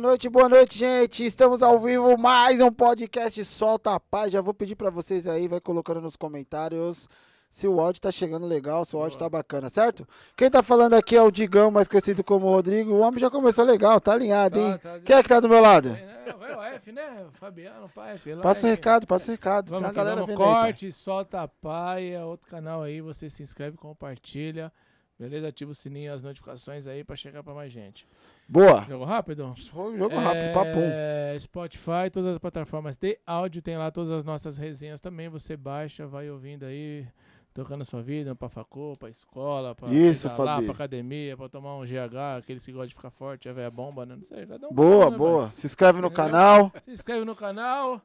Boa noite, boa noite, gente. Estamos ao vivo, mais um podcast Solta a Paz. Já vou pedir para vocês aí, vai colocando nos comentários se o áudio tá chegando legal, se o áudio tá bacana, certo? Quem tá falando aqui é o Digão, mais conhecido como Rodrigo. O homem já começou legal, tá alinhado, hein? Tá, tá, Quem é que tá do meu lado? É, Vai o F, né? Fabiano, pai, F. lá, Passa o recado, passa o recado. Vamos, Tem a galera vamos vendo aí, corte, solta a paia, outro canal aí, você se inscreve, compartilha, beleza? Ativa o sininho, as notificações aí pra chegar pra mais gente. Boa. Jogo rápido? Jogo rápido, papum. É, Spotify, todas as plataformas de áudio, tem lá todas as nossas resenhas também, você baixa, vai ouvindo aí, tocando a sua vida, pra facô, pra escola, pra Isso, Fabi. pra academia, pra tomar um GH, aqueles que gostam de ficar forte, a velha bomba, né? Não sei, cada um Boa, né, boa. Se inscreve no canal. Se inscreve no canal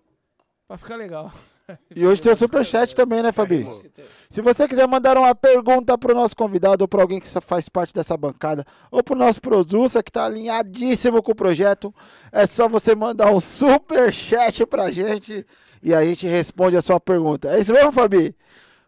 pra ficar legal. E hoje tem o superchat também, né, Fabi? Se você quiser mandar uma pergunta pro nosso convidado ou para alguém que faz parte dessa bancada ou pro nosso producer que tá alinhadíssimo com o projeto, é só você mandar um super chat pra gente e a gente responde a sua pergunta. É isso mesmo, Fabi?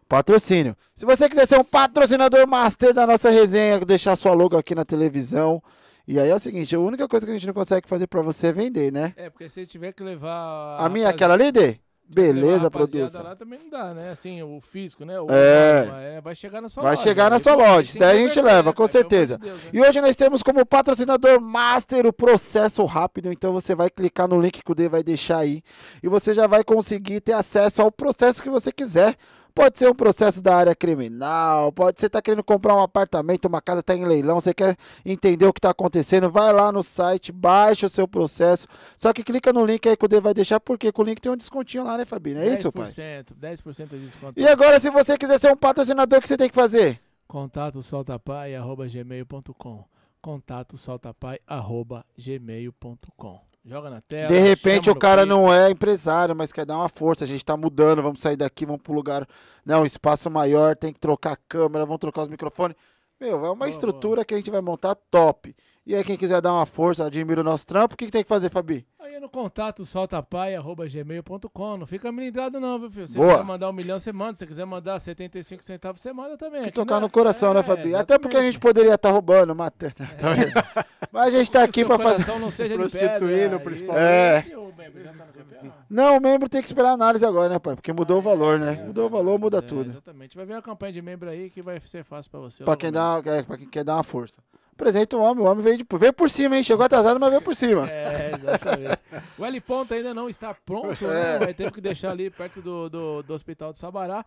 Patrocínio. Se você quiser ser um patrocinador master da nossa resenha, deixar sua logo aqui na televisão. E aí é o seguinte, a única coisa que a gente não consegue fazer pra você é vender, né? É, porque se tiver que levar. A minha é aquela ali, Dê? Beleza, produção. lá também não dá, né? Assim, o físico, né? O É. é, vai chegar na sua Vai loja. chegar na Aí sua loja. Isso daí a gente leva, né, com cara? Certeza. Deus, né? E hoje nós temos como patrocinador master o processo rápido. Então você vai clicar no link que o D vai deixar aí. E você já vai conseguir ter acesso ao processo que você quiser. Pode ser um processo da área criminal, pode ser estar querendo comprar um apartamento, uma casa está em leilão, você quer entender o que está acontecendo, vai lá no site, baixa o seu processo. Só que clica no link aí que o D vai deixar, porque com o link tem um descontinho lá, né, Fabinho? É isso, pai? 10%, 10% de desconto. E agora, se você quiser ser um patrocinador, o que você tem que fazer? Contato soltapai, arroba gmail.com. Contato soltapai, arroba gmail.com. Joga na tela. De repente o cara não é empresário, mas quer dar uma força. A gente tá mudando, vamos sair daqui, vamos pro lugar, não, um espaço maior, tem que trocar a câmera, vamos trocar os microfones. Meu, é uma Boa, estrutura que a gente vai montar top. E aí, quem quiser dar uma força, admira o nosso trampo, o que, que tem que fazer, Fabi? Aí é no contato soltapai.gmail.com. Não fica melindrado, não, viu, filho? Se você Boa. quiser mandar um milhão, você manda. Se você quiser mandar 75 centavos, você manda também. Que tocar é- no coração, né, É, Fabi? Até porque a gente poderia estar roubando, matando. Tá vendo? Mas a gente tá Que aqui pra fazer. não seja de Prostituindo, pedra, principalmente. É. O membro já tá no café, não? Não, o membro tem que esperar a análise agora, né, pai? Porque mudou o valor, né? É, Mudou o valor, muda é, tudo. Exatamente. Vai vir uma campanha de membro aí que vai ser fácil pra você. Pra logo quem, dá, é, pra quem quer dar uma força. Apresenta o homem, o homem veio, de, veio por cima, hein? Chegou atrasado, mas veio por cima. É, exatamente. o L ponto ainda não está pronto, É. né? Vai ter que deixar ali perto do, do, do hospital de Sabará.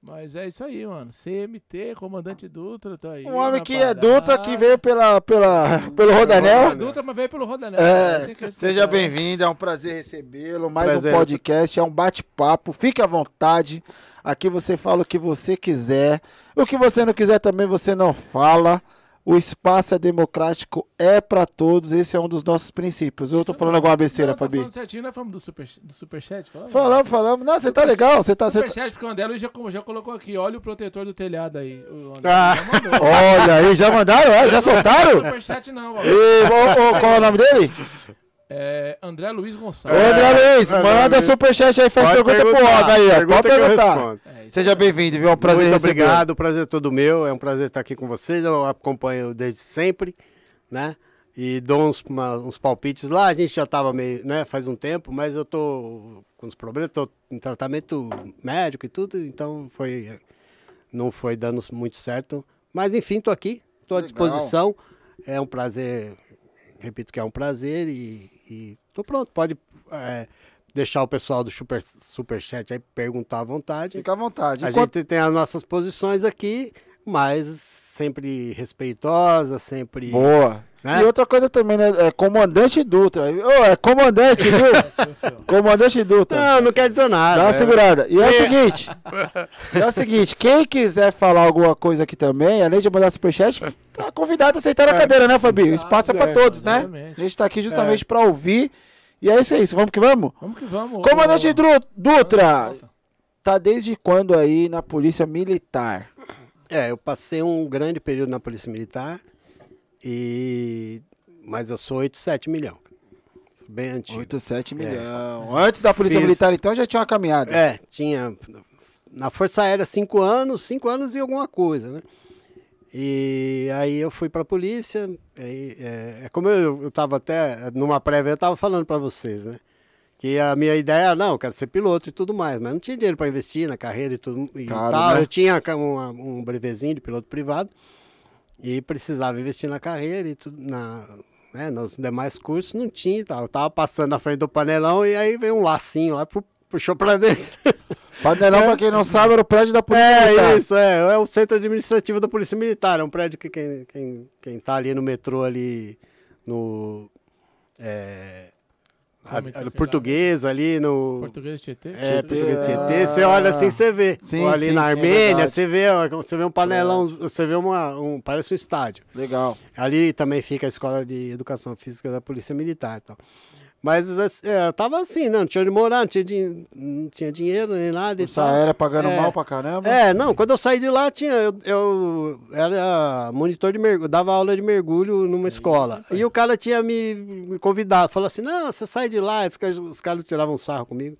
Mas é isso aí, mano. CMT, comandante Dutra, tá aí. Um homem que é parada. Dutra, que veio pela, pela, pelo Rodanel. Dutra, mas veio pelo Rodanel. É, que seja bem-vindo, é um prazer recebê-lo. Mais Prazer. um podcast, é um bate-papo. Fique à vontade. Aqui você fala o que você quiser. O que você não quiser também você não fala. O espaço é democrático, é pra todos. Esse é um dos nossos princípios. Eu tô falando alguma besteira, Não, tá Fabi? falando certinho, nós falamos do, super, do superchat? Falamos? Falamos, falamos. Não, você tá legal. Você tá. Tá... Superchat, porque o André Luiz já, já colocou aqui. Olha o protetor do telhado aí. Ah. Olha aí, já mandaram? É? Já soltaram? Superchat não, ó. E, ô, ô, qual é o nome dele? É André Luiz Ô, Gonçalves. André Luiz, André manda Luiz. superchat aí, faz pergunta pro homem aí, ó. pergunta Pode que eu perguntar. É, Seja bem-vindo, viu? É um prazer Muito recebê-lo. obrigado, o prazer é todo meu. É um prazer estar aqui com vocês. Eu acompanho desde sempre, né? E dou uns, uma- uns palpites lá. A gente já estava meio, né? Faz um tempo, mas eu tô com os problemas, tô em tratamento médico e tudo, então foi não foi dando muito certo. Mas enfim, tô aqui, tô à Legal. disposição. É um prazer, repito que é um prazer e, e tô pronto. Pode é, deixar o pessoal do super, superchat aí perguntar à vontade. Fica à vontade. A Enquanto- gente tem as nossas posições aqui, mas sempre respeitosa, sempre Boa. Né? E outra coisa também, né? É comandante Dutra. Ô, é comandante, viu? comandante Dutra. Não, não quer dizer nada. Dá uma é. segurada. E é, é o seguinte: é o seguinte, quem quiser falar alguma coisa aqui também, além de mandar superchat, tá convidado a aceitar a é. cadeira, né, Fabinho? O espaço é pra todos, né? A gente tá aqui justamente é. pra ouvir. E é isso aí, vamos que vamos? Vamos que vamos. Comandante Dutra, tá desde quando aí na Polícia Militar? É, eu passei um grande período na Polícia Militar. E mas eu sou 87 milhão. Bem antigo. 87 é. milhão. Antes da Polícia Fiz... Militar, então, já tinha uma caminhada. É, tinha. Na Força Aérea, cinco anos, cinco anos e alguma coisa, né? E aí eu fui para a polícia. Aí, é, é, como eu estava até numa prévia, eu estava falando para vocês, né? Que a minha ideia era, não, eu quero ser piloto e tudo mais, mas não tinha dinheiro para investir na carreira e tudo e claro, tal. Né? Eu tinha um brevezinho de piloto privado. E precisava investir na carreira e tudo, na, né, nos demais cursos não tinha tal. Eu tava passando na frente do panelão e aí veio um lacinho lá, puxou pra dentro. Panelão, é. pra quem não sabe, era o prédio da Polícia é, Militar. É, isso, é. É o centro administrativo da Polícia Militar. É um prédio que quem, quem, quem tá ali no metrô ali no... É, a, português ali no. Português Tietê? É, português Tietê. Você olha assim, você vê. Sim, Ou ali sim, na é Armênia, é você vê, você vê um panelão, é. você vê uma, um. Parece um estádio. Legal. Ali também fica a escola de educação física da Polícia Militar. Então. Mas é, eu tava assim, não, tinha onde morar, não tinha, din não tinha dinheiro nem nada. Essa era pagando é, mal pra caramba? É, não, quando eu saí de lá, tinha, eu, eu era monitor de mergulho, dava aula de mergulho numa escola. E o cara tinha me, me convidado, falou assim: não, você sai de lá, os, os caras tiravam sarro comigo.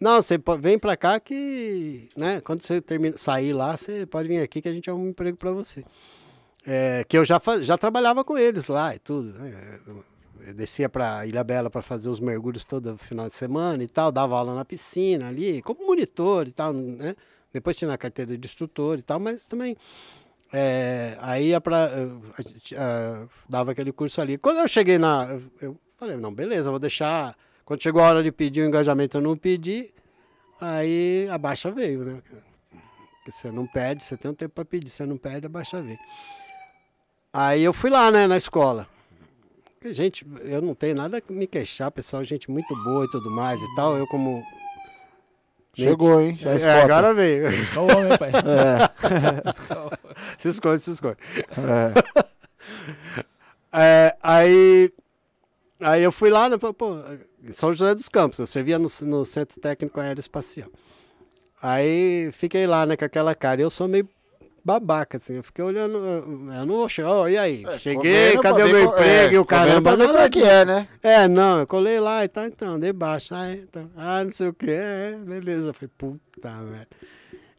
Não, você vem pra cá que, né, quando você termina, sair lá, você pode vir aqui que a gente arruma um emprego pra você. É, que eu já, já trabalhava com eles lá e tudo, né? Eu descia para Ilha Bela para fazer os mergulhos todo final de semana e tal, dava aula na piscina ali, como monitor e tal, né? Depois tinha a carteira de instrutor e tal, mas também é, aí ia pra, dava aquele curso ali. Quando eu cheguei na. Eu falei, não, beleza, vou deixar. Quando chegou a hora de pedir o engajamento, eu não pedi. Aí a baixa veio, né? Porque você não pede, você tem um tempo para pedir, você não pede, a baixa veio. Aí eu fui lá, né, na escola. Gente, eu não tenho nada a me queixar, pessoal, gente muito boa e tudo mais e tal. Eu como. Chegou, hein? Já é, agora veio. Escalou, pai? É. se esconde, se esconde. É. é. aí, aí eu fui lá, né, pô, São José dos Campos, eu servia no, no Centro Técnico Aeroespacial. Aí fiquei lá, né, com aquela cara. Eu sou meio babaca, assim. Eu fiquei olhando, eu não vou chegar, oh, e aí? É, Cheguei, cadê o meu emprego? É, o caramba, não é que é, né? É, não, eu colei lá e tal, então, dei baixo. Ah, então, ah, não sei o que, é, beleza. Eu falei, puta, velho.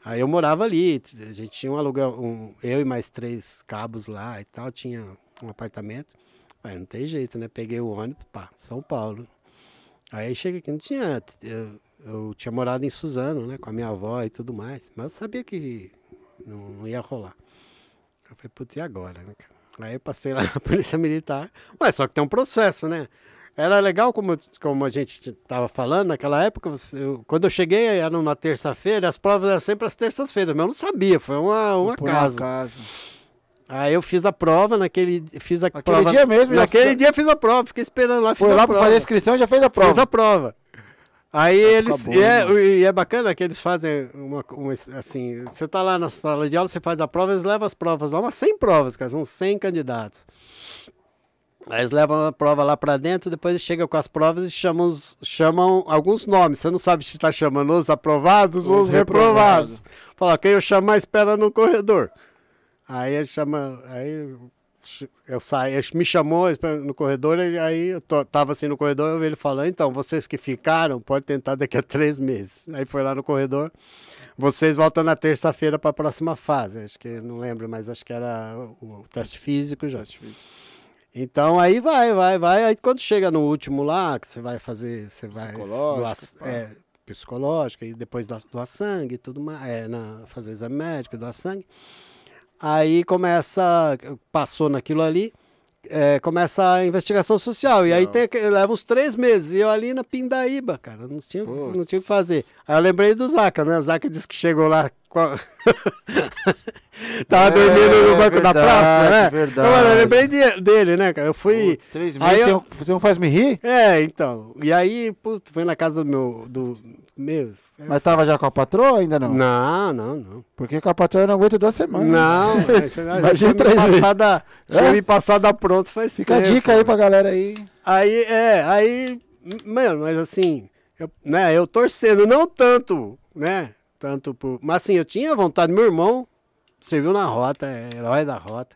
Aí eu morava ali, a gente tinha um aluguel, um, eu e mais três cabos lá e tal, tinha um apartamento. Aí não tem jeito, né? Peguei o ônibus, pá, São Paulo. Aí cheguei aqui, não tinha. Eu, eu tinha morado em Suzano, né? Com a minha avó e tudo mais. Mas eu sabia que não, não ia rolar. Eu falei, putz, e agora, né? Aí eu passei lá na Polícia Militar, mas só que tem um processo, né? Era legal, como, como a gente estava falando naquela época, eu, quando eu cheguei, era numa terça-feira, as provas eram sempre às terças-feiras, mas eu não sabia, foi uma, uma casa. casa. Aí eu fiz a prova naquele. Fiz a Aquele prova, dia mesmo? Naquele dia fiz a prova, fiquei esperando lá. Foi lá para fazer a inscrição já fez a prova. Fiz a prova. Aí eles. E é, e é, bacana que eles fazem uma, uma, Assim, você tá lá na sala de aula, você faz a prova, eles levam as provas lá, umas 100 provas, cara, são 100 candidatos. Aí eles levam a prova lá para dentro, depois chegam com as provas e chamam, os, chamam alguns nomes. Você não sabe se está chamando os aprovados os ou os reprovados. reprovados. Fala, quem eu chamar espera no corredor. Aí ele chama. Aí eu saí, me chamou no corredor, e aí eu tava assim no corredor, eu vi ele falando, então, vocês que ficaram, pode tentar daqui a três meses. Aí foi lá no corredor, vocês voltam na terça-feira para a próxima fase, acho que, não lembro, mas acho que era o, o teste físico já. Teste físico. Então aí vai, vai, vai, aí quando chega no último lá, que você vai fazer, você vai... Psicológico. é, psicológico, e depois doar sangue, tudo mais, é, na, fazer o exame médico, doar sangue. Aí começa, passou naquilo ali, é, começa a investigação social. E aí tem, leva uns três meses. E eu ali na Pindaíba, cara, não tinha, não tinha o que fazer. Aí eu lembrei do Zaca, né? O Zaca disse que chegou lá. Tava É, dormindo no banco da verdade, praça, né? verdade. Eu, mano, eu lembrei de- dele, né, cara? Eu fui. Putz, três Aí meses, eu- você, não, faz me rir? É, então. E aí, putz, fui na casa do meu. Do, meu. Mas tava já com a patroa ainda não? Não, não, não. Porque com a patroa não aguento duas semanas. Não, Imagina três vezes. passada, É? Me passado pronto faz Fica a tempo. dica aí pra galera aí. Aí, é, aí, mano, mas assim, eu, né, eu torcendo, não tanto, né, tanto por, mas assim, eu tinha vontade, meu irmão serviu na rota, é herói da rota,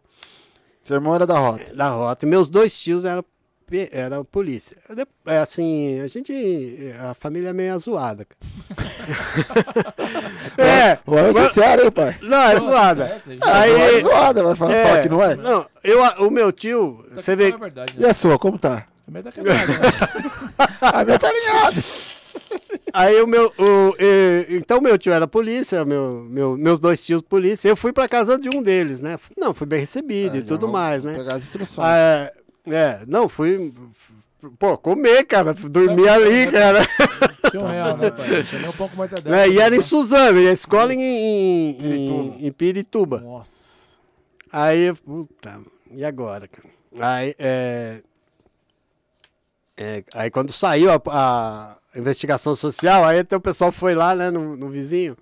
Seu irmão era da rota. da rota, e meus dois tios eram, eram polícia. É assim, a gente, a família é meio zoada. é, Ou é mas- sério, hein, pai? não, é zoada. Aí... Aí, É zoada, vai falar, falar que não é? Não, eu, o meu tio, você vê, É verdade, E né? a sua, como tá? A minha tá quebrada, né? A minha tá alinhada. Aí o meu. O, e- então meu tio era polícia, meu, meu, meus dois tios polícia. Eu fui pra casa de um deles, né? Não, fui bem recebido e É, já tudo mais, né? Pegar as instruções. Ah, é, é, não, fui. Pô, comer, cara. Dormir ali, cara. Tinha um real, né, pai? Tinha um pouco mortadela. Né, E era em Suzano, e a escola em, em, Pirituba. em, em Pirituba. Nossa. Aí, puta, e agora, cara? Aí, é, é, aí quando saiu a, a investigação social, aí até o pessoal foi lá, né, no, no vizinho.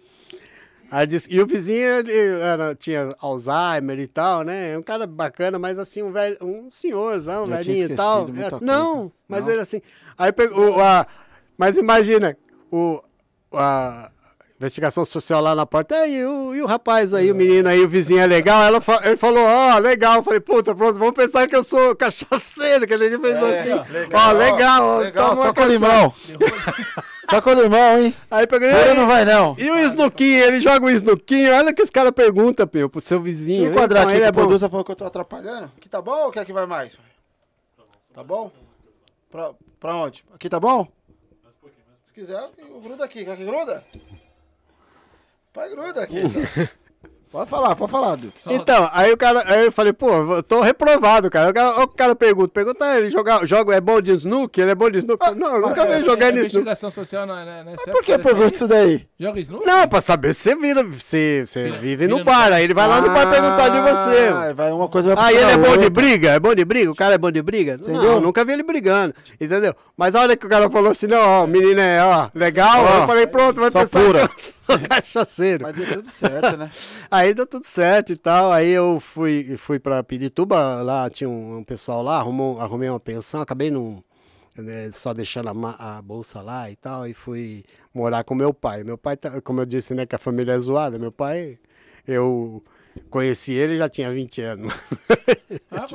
Aí disse, e o vizinho, ele era, tinha Alzheimer e tal, né? É um cara bacana, mas assim, um velho, um senhorzão, velhinho e tal. É, não, mas Não? ele assim. Aí pegou, a, mas imagina, o, a investigação social lá na porta, e o, e o rapaz aí, o menino aí, o vizinho é legal, ela, ele falou, ó, legal, eu falei, puta, pronto, vamos pensar que eu sou cachaceiro, que ele fez assim, ó, legal, ó, Legal, toma só com limão. Só com limão, hein? Aí peguei, Pura e, não vai não. e o Snuquinho, ele joga o Snuquinho, olha o que os caras perguntam, Pio, pro seu vizinho. eu enquadrar Então, aqui, ele é o bom. producer falou que eu tô atrapalhando. Aqui tá bom ou quer que vai mais? Tá bom? Pra, pra onde? Aqui tá bom? Se quiser, gruda aqui. Quer que gruda? Pai, gruda aqui. só. Pode falar, pode falar, Dudu. Então, aí o cara, aí eu falei, pô, eu tô reprovado, cara. O cara, o cara pergunta, pergunta "Ah, ele joga, joga, é bom de snook? Ele é bom de snook? não, eu nunca vi jogar nisso. Investigação social não é, né? Por que pergunta isso daí? Joga snook? Não, pra saber se você vira, se você Vira- vive vira no no bar, bar. aí ele vai lá no bar perguntar de você. Ah, vai uma coisa vai Ah, ele é bom de outra. briga? É bom de briga? O cara é bom de briga? Entendeu? Não, nunca vi ele brigando, entendeu? Mas a hora que o cara falou assim, não, ó, o menino é, ó, legal, Ó, eu falei, pronto, vai só pensar pura. eu sou cachaceiro. Mas deu tudo certo, né? Aí deu tudo certo e tal. Aí eu fui, fui pra Pirituba, lá tinha um, um pessoal lá, arrumou, arrumei uma pensão, acabei não, né, só deixando a, a bolsa lá e tal, e fui morar com meu pai. Meu pai, tá- como eu disse, né, que a família é zoada, meu pai, eu conheci ele já tinha 20 anos. Ah,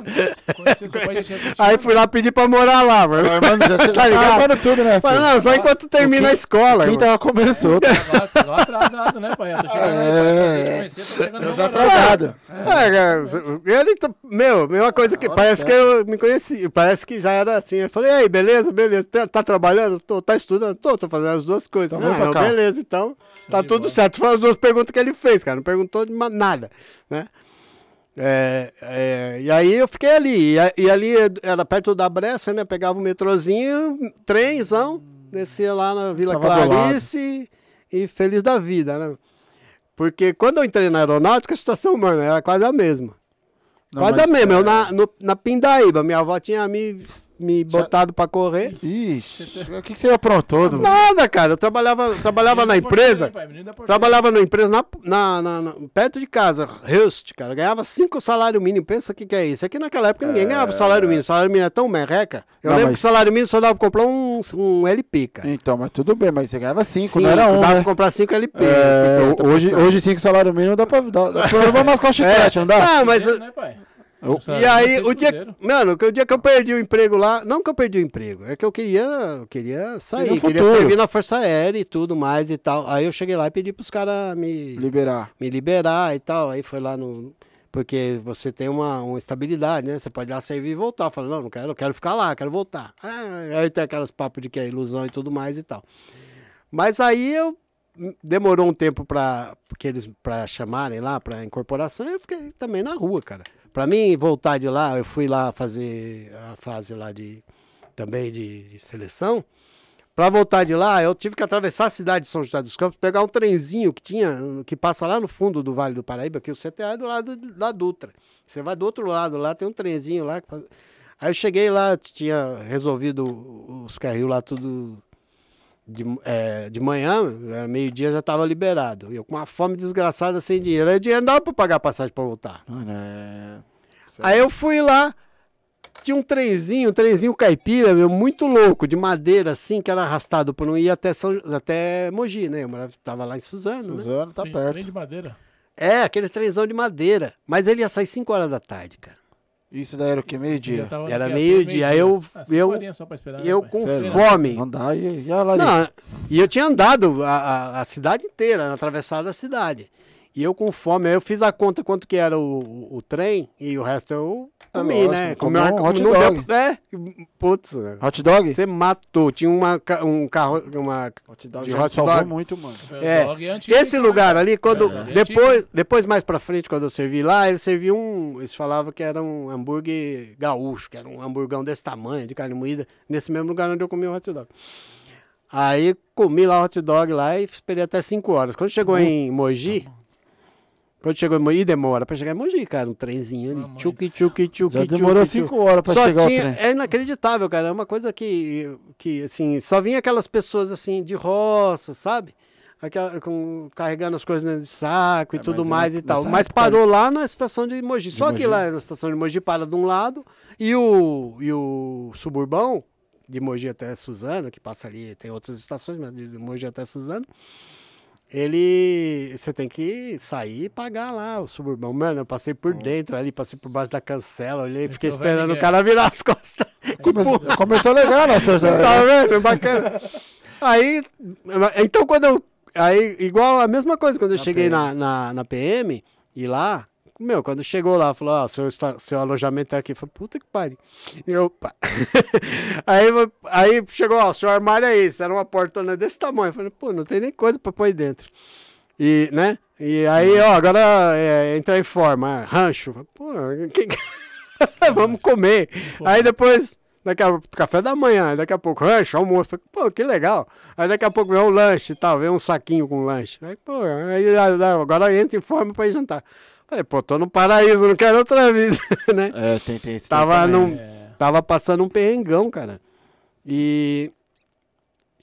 conheceu seu pai já tinha vinte Aí anos? fui lá pedir pra morar lá, mano. Mano, já Tá ligado? tudo, né? Falei, filho? não, só enquanto termina a escola. Quem tava solto? Agora- agora atrasado, né, pai? Eu tô chegando aí, pai. É. Conhecer, tô chegando Tava no atrasado. É, cara, ele, tá- meu, mesma coisa que, parece que eu me conheci, parece que já era assim, eu falei, aí, beleza, beleza, tá, tá trabalhando? Tô, tá estudando? Tô, tô fazendo as duas coisas. Então não, beleza, então, tá tudo certo. Foram as duas perguntas que ele fez, cara, não perguntou nada, né? É, é, e aí eu fiquei ali, e, e ali era perto da Bressa, né, pegava o metrozinho, trenzão, descia lá na Vila Tava. Clarice e feliz da vida, né? Porque quando eu entrei na aeronáutica, a situação, mano, era quase a mesma. Não, quase a mesma. Eu é, na, no- na Pindaíba, minha avó tinha me, me Já- botado pra correr. Ixi, o que, que você aprontou, Dudu? Nada, cara. Eu trabalhava, eu trabalhava na empresa. Trabalhava na empresa na, na- na- na- perto de casa, Rust, cara. Ganhava cinco salário mínimo. Pensa o que, que é isso. Aqui naquela época ninguém ganhava salário mínimo. Salário mínimo é tão merreca. Eu Não, lembro mas- que salário mínimo só dava pra comprar um, um LP, cara. Então, mas tudo bem, mas você ganhava 5, Sim, não era um, dava né? pra comprar cinco LP. É, 50%. hoje, hoje 5 salário mínimo dá pra, dá, dá pra mascar o chiclete, não dá? Ah, mas. Cruzeiro, né, pai? Eu- E aí, o dia, mano, que o dia que eu perdi o emprego lá, não que eu perdi o emprego, é que eu queria, eu queria sair, queria servir na Força Aérea e tudo mais e tal. Aí eu cheguei lá e pedi pros caras me, Liberar. me liberar e tal. Aí foi lá no. Porque você tem uma, uma estabilidade, né? Você pode ir lá servir e voltar. Eu falei, não, não quero, eu quero ficar lá, quero voltar. Ah, aí tem aquelas papos de que é ilusão e tudo mais e tal. Mas aí eu demorou um tempo para que eles para chamarem lá para incorporação, eu fiquei também na rua, cara. Para mim voltar de lá, eu fui lá fazer a fase lá de também de, de seleção. Pra voltar de lá, eu tive que atravessar a cidade de São José dos Campos, pegar um trenzinho que tinha, que passa lá no fundo do Vale do Paraíba, que o CTA é do lado da Dutra. Você vai do outro lado, lá tem um trenzinho lá. Aí eu cheguei lá, tinha resolvido os carrinhos lá tudo de, é, de manhã, meio-dia já estava liberado. Eu com uma fome desgraçada, sem dinheiro. Aí o dinheiro não dava para pagar a passagem para voltar. Mano, é... Aí eu fui lá, tinha um trenzinho, um trenzinho caipira, meu, muito louco, de madeira, assim, que era arrastado por não ir até, São, até Mogi, né? Eu morava, tava lá em Suzano. Suzano né? tá Trem- perto. trem de madeira. É, aquele trenzão de madeira. Mas ele ia sair 5 horas da tarde, cara. Isso daí era o que? Meio-dia? Era meio-dia, aí eu- Ah, eu- esperar, E eu com Sério? fome. Dá, e, e a larica? Não, e eu tinha andado a, a, a cidade inteira, atravessado a cidade. E eu com fome, aí eu fiz a conta quanto que era o, o, o trem e o resto eu comi, lógico, né? comeu Comi um uma- hot não dog. deu- é, putz, Hot dog? você matou. Tinha uma, um carro, uma... Hot dog de hot salvou dog. muito, mano. É, Dog antigo, Esse então, lugar né? ali, quando É, é depois, depois mais pra frente, quando eu servi lá, eles serviam um, eles falavam que era um hambúrguer gaúcho, que era um hamburgão desse tamanho, de carne moída, nesse mesmo lugar onde eu comi o hot dog. Aí comi lá o hot dog lá e esperei até 5 horas. Quando chegou em Mogi, quando chegou em Mogi, demora pra chegar em Mogi, cara, um trenzinho ali, Mamãe. tchuki, tchuki, tchuki, Já demorou tchuki, 5 horas pra só chegar tinha, o trem. É inacreditável, cara. É uma coisa que, que, assim, só vinha aquelas pessoas, assim, de roça, sabe? Aquela, com, carregando as coisas dentro de saco e É, tudo mas mais na- e tal. Mas parou lá na estação de Mogi. De só que Mogi. lá na estação de Mogi para de um lado e o, e o suburbão, de Mogi até Suzano, que passa ali, tem outras estações, mas de Mogi até Suzano, ele. Você tem que sair e pagar lá o suburbão. Mano, eu passei por dentro ali, passei por baixo da cancela, olhei, fiquei Então esperando o cara virar as costas. Começou, começou legal, né, seu Zé? Tá vendo? Bacana. Aí, então quando eu. Aí, igual a mesma coisa, quando eu Na cheguei PM. na, na, na PM e lá, meu, quando chegou lá, falou, ó, seu, seu alojamento é aqui. Eu falei, puta que pariu. Eu, pá. aí, aí chegou, ó, seu armário é esse, era uma portona desse tamanho. Eu falei, pô, não tem nem coisa pra pôr aí dentro. E, né? E aí, ó, agora é, entrar em forma, rancho. Pô, que- vamos comer. Aí depois, daqui a café da manhã, daqui a pouco, rancho, almoço. Falei, pô, que legal. Aí daqui a pouco vem o lanche e tal, vem um saquinho com lanche. Aí, pô, aí ah, agora entra em forma pra ir jantar. Falei, pô, tô no paraíso, não quero outra vida, né? É, tem, tem esse Tava num- É, Tava passando um perrengão, cara. E.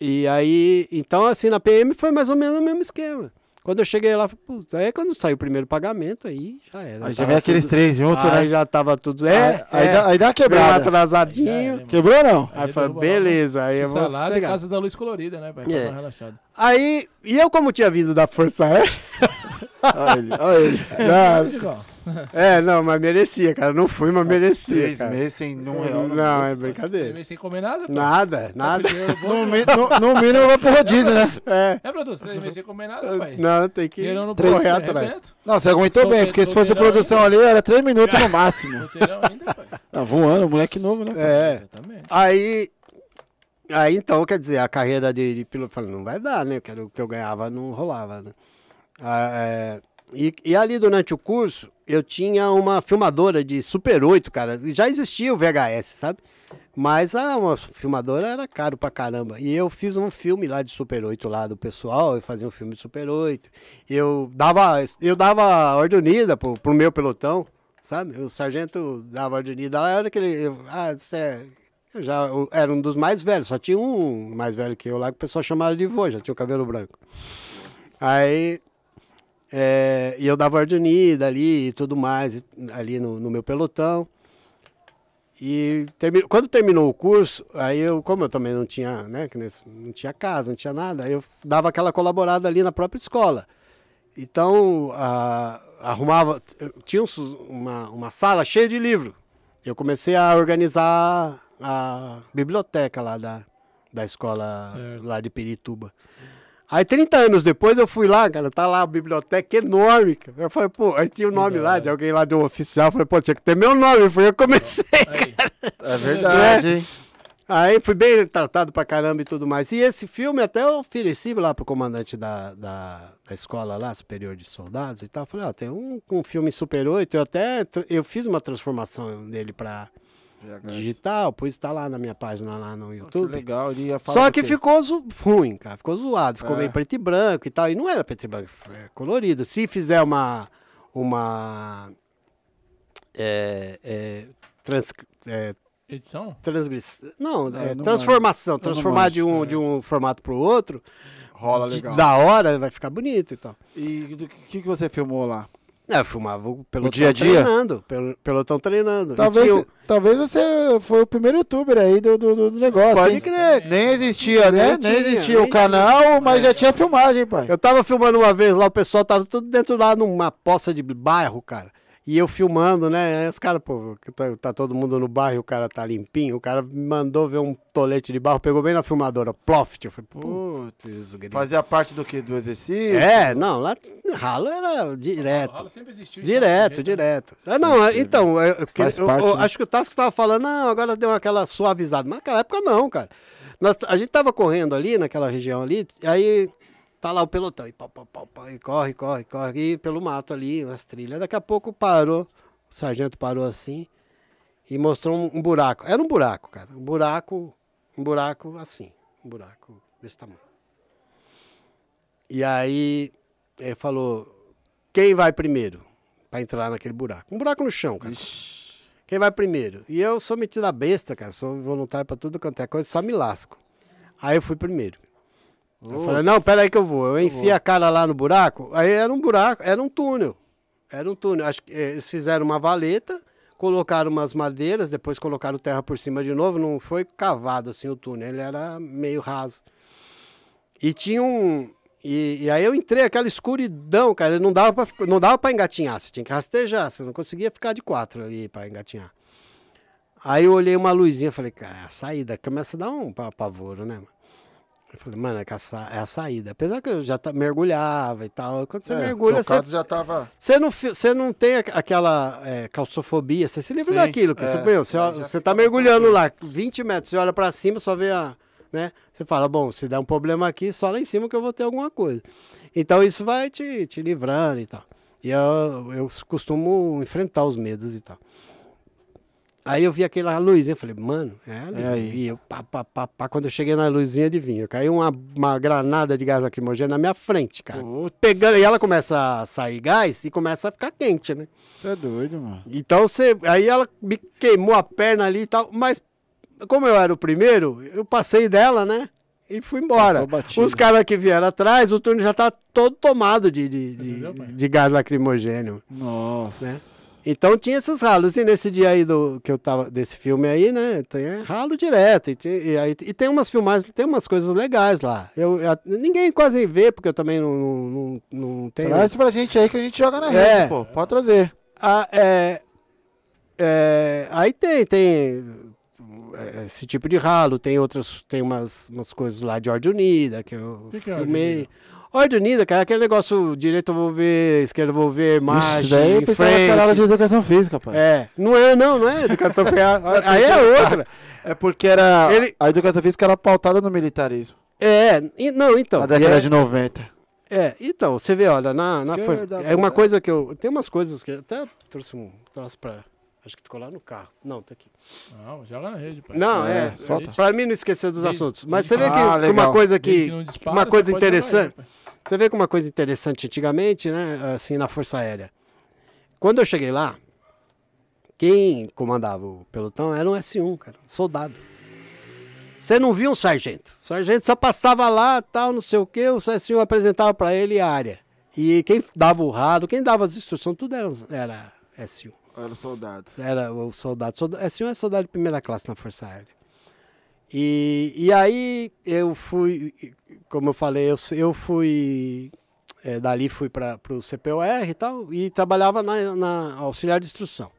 E aí, então assim, na PM foi mais ou menos o mesmo esquema. Quando eu cheguei lá, putz, aí quando saiu o primeiro pagamento, aí já era. Aí já vem aqueles tudo- três juntos, Aí né? já tava tudo. Aí- É, aí, é, dá, aí dá uma quebrada. atrasadinho. Já Quebrou não? Aí Aí eu falei, beleza, aí eu vou salada e casa da luz colorida, né, pai? É. relaxada. Aí, e eu como tinha vindo da Força Aérea, Olha ele, olha ele. Não, não, é, não, mas merecia, cara, não fui, mas merecia, Três cara. meses sem um real. Não, é brincadeira. Três sem comer nada, pô. Nada, nada. Dinheiro bom, No, mi- no- no mínimo vai pro rodízio, né? É, É, produção, três meses sem comer nada, pai. não, tem que no correr atrás. Não, você aguentou bem, porque se fosse produção ali, era três minutos no máximo. Solteirão ainda, pai. Tá voando, moleque novo, né? É. Exatamente. Aí, aí então, quer dizer, a carreira de, de piloto, eu falei, não vai dar, né? Porque o que eu ganhava não rolava, né? Ah, é, e, e ali durante o curso, eu tinha uma filmadora de Super 8, cara. Já existia o VHS, sabe? Mas ah, uma filmadora era caro pra caramba. E eu fiz um filme lá de Super 8 lá do pessoal, eu fazia um filme de Super 8. Eu dava, eu dava ordem unida pro, pro meu pelotão, sabe? O sargento dava ordem unida lá, era aquele. eu- ah, isso é. Eu já eu era um dos mais velhos, só tinha um mais velho que eu lá que o pessoal chamava de vô, já tinha o cabelo branco. Aí. É, e eu dava ordem unida ali e tudo mais, ali no, no meu pelotão. E termi- quando terminou o curso, aí eu, como eu também não tinha, né, não tinha casa, não tinha nada, eu dava aquela colaborada ali na própria escola. Então, a- arrumava, tinha uma, uma sala cheia de livro. Eu comecei a organizar a biblioteca lá da, da escola Certo. lá de Pirituba. Aí, 30 anos depois, eu fui lá, cara, tá lá a biblioteca enorme, cara. Eu falei, pô, aí tinha o nome da lá de alguém lá de um oficial. Eu falei, pô, tinha que ter meu nome. Foi eu comecei. Aí. É verdade, hein? Aí fui bem tratado pra caramba e tudo mais. E esse filme até eu ofereci lá pro comandante da, da, da escola lá, superior de soldados e tal. Falei, ó, tem um, um filme Super 8, eu até eu fiz uma transformação dele pra, VHS. digital, pus tá lá na minha página lá no Que YouTube. legal, ele ia falar Só que ficou zo- ruim, cara. Ficou zoado. Ficou É. meio preto e branco e tal. E não era preto e branco, é colorido. Se fizer uma. Uma. É, é, trans, é, Edição? transgress- Não, Não, é, não transformação. Transformar de um, de um formato pro outro. Rola de- legal. Da hora vai ficar bonito e tal. E do que, que você filmou lá? É, eu filmava o pelotão dia a dia? treinando. pel- Pelotão treinando. E Talvez, tinha o- talvez você foi o primeiro youtuber aí do, do, do- negócio. Pode hein? crer. Nem existia, né? Nem Nem, tinha, existia nem o canal, mas já tinha filmagem, pai. Eu tava filmando uma vez lá, o pessoal tava tudo dentro lá numa poça de bairro, cara. E eu filmando, né? Os caras, pô, que tá, tá todo mundo no bairro, o cara tá limpinho. O cara me mandou ver um tolete de barro, pegou bem na filmadora, ploft. Eu falei, putz, fazia parte do que? Do exercício? É, não, lá ralo era O direto. ralo sempre existiu. Direto, então, direto. Ah, não, é- então, eu, eu- parte, eu né? acho que o Tasco tava falando, não, agora deu aquela suavizada. Mas naquela época não, cara. Nós- a gente tava correndo ali, naquela região ali, aí tá lá o pelotão, e, pau, pau, pau, pau, e corre, corre, corre, e pelo mato ali, nas trilhas. Daqui a pouco parou, o sargento parou assim e mostrou um, um buraco. Era um buraco, cara. Um buraco, um buraco assim, um buraco desse tamanho. E aí ele falou, quem vai primeiro pra entrar naquele buraco? Um buraco no chão, cara. Quem vai primeiro? E eu sou metido a besta, cara. Sou voluntário pra tudo quanto é coisa, só me lasco. Aí eu fui primeiro. Eu falei, não, pera aí que eu vou. Eu enfiei a cara lá no buraco. Aí era um buraco, era um túnel. Era um túnel. Acho que eh, eles fizeram uma valeta, colocaram umas madeiras, depois colocaram terra por cima de novo. Não foi cavado assim o túnel, ele era meio raso. E tinha um. E, e aí eu entrei, aquela escuridão, cara, não dava pra, não dava pra engatinhar, você tinha que rastejar, você não conseguia ficar de quatro ali pra engatinhar. Aí eu olhei uma luzinha, falei, cara, a saída, começa a dar um pa- pavoro, né? mano? Eu falei, mano, é, a é a saída. Apesar que eu já tá- mergulhava e tal, quando você É, mergulha, você, já tava... você, não, você não tem aqu- aquela é, claustrofobia, você se livra Sim, daquilo, que é, você, meu, você, tá mergulhando lá, 20 metros, você olha pra cima, só vê a, né? Você fala, bom, se der um problema aqui, só lá em cima que eu vou ter alguma coisa. Então isso vai te, te livrando e tal. E eu, eu costumo enfrentar os medos e tal. Aí eu vi aquela luzinha, falei, mano, é ali. É aí. E eu, pá, pá, pá, pá, quando eu cheguei na luzinha, adivinha, caiu uma, uma granada de gás lacrimogêneo na minha frente, cara. Putz, Pegando, e ela começa a sair gás e começa a ficar quente, né? Você é doido, mano. Então você. Aí ela me queimou a perna ali e tal. Mas como eu era o primeiro, eu passei dela, né? E fui embora. Os caras que vieram atrás, o túnel já tá todo tomado de, de, de, pai? de gás lacrimogêneo. Nossa. Né? Então tinha esses ralos. E nesse dia aí do, que eu tava, desse filme aí, né? Tem ralo direto. E, tem- e aí- e tem umas filmagens, tem umas coisas legais lá. Eu, eu- ninguém quase vê, porque eu também não, não, não, tenho. Traz pra gente aí que a gente joga na É. rede, pô. Pode trazer. Ah, é, é, aí tem, tem é, esse tipo de ralo, tem outras, tem umas, umas coisas lá de Ordem Unida que eu Que que é filmei. Unida? Ordem Unida, cara, aquele negócio direito eu vou ver, esquerda eu vou ver, marcha, Isso daí eu pensava que era aula de educação física, pai. É, não é, não, não é educação física. aí é outra. É porque era. Ele- A educação física era pautada no militarismo. É, e- não, então. na década é, de 90. é, então, você vê, olha, na, na Esquerda, é uma coisa que eu, tem umas coisas que eu até trouxe um troço pra, acho que ficou lá no carro. Não, tá aqui. Não, joga na rede, pai. Não, É, é, solta. pra mim não esquecer dos assuntos. Mas você vê que- que Ah, que uma coisa que, não dispara, uma coisa interessante, rede. Você vê que uma coisa interessante antigamente, né, assim, na Força Aérea. Quando eu cheguei lá, quem comandava o pelotão era um S1, cara, um soldado. Você não via um sargento. O sargento só passava lá, tal, não sei o quê, o S1 apresentava pra ele a área. E quem dava o rado, quem dava as instruções, tudo era, era S1. Era soldado. Era o soldado. soldado S1 é soldado de primeira classe na Força Aérea. E, e aí eu fui, como eu falei, eu, eu fui. eh, dali fui para o CPOR e tal, e trabalhava na, na auxiliar de instrução.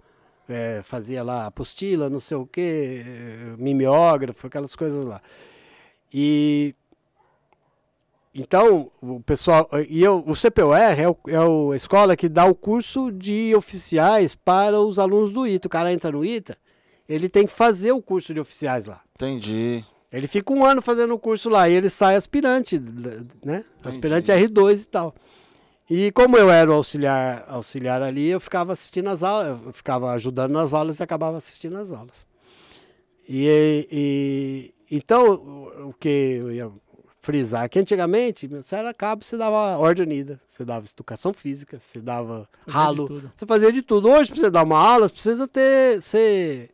Eh, fazia lá apostila, não sei o quê, eh, mimeógrafo, aquelas coisas lá. E. Então, o pessoal. E eu, o CPOR é, o, é a escola que dá o curso de oficiais para os alunos do ITA. O cara entra no ITA, ele tem que fazer o curso de oficiais lá. Entendi. Ele fica um ano fazendo o curso lá e ele sai aspirante, né? Aspirante R2 e tal. E como eu era o auxiliar, auxiliar ali, eu ficava assistindo as aulas, eu ficava ajudando nas aulas e acabava assistindo as aulas. E, e então, o, que eu ia frisar que antigamente, você era cabo, você dava ordem unida, você dava educação física, você dava ralo, você fazia de tudo. Hoje, pra você dar uma aula, você precisa ter, ser,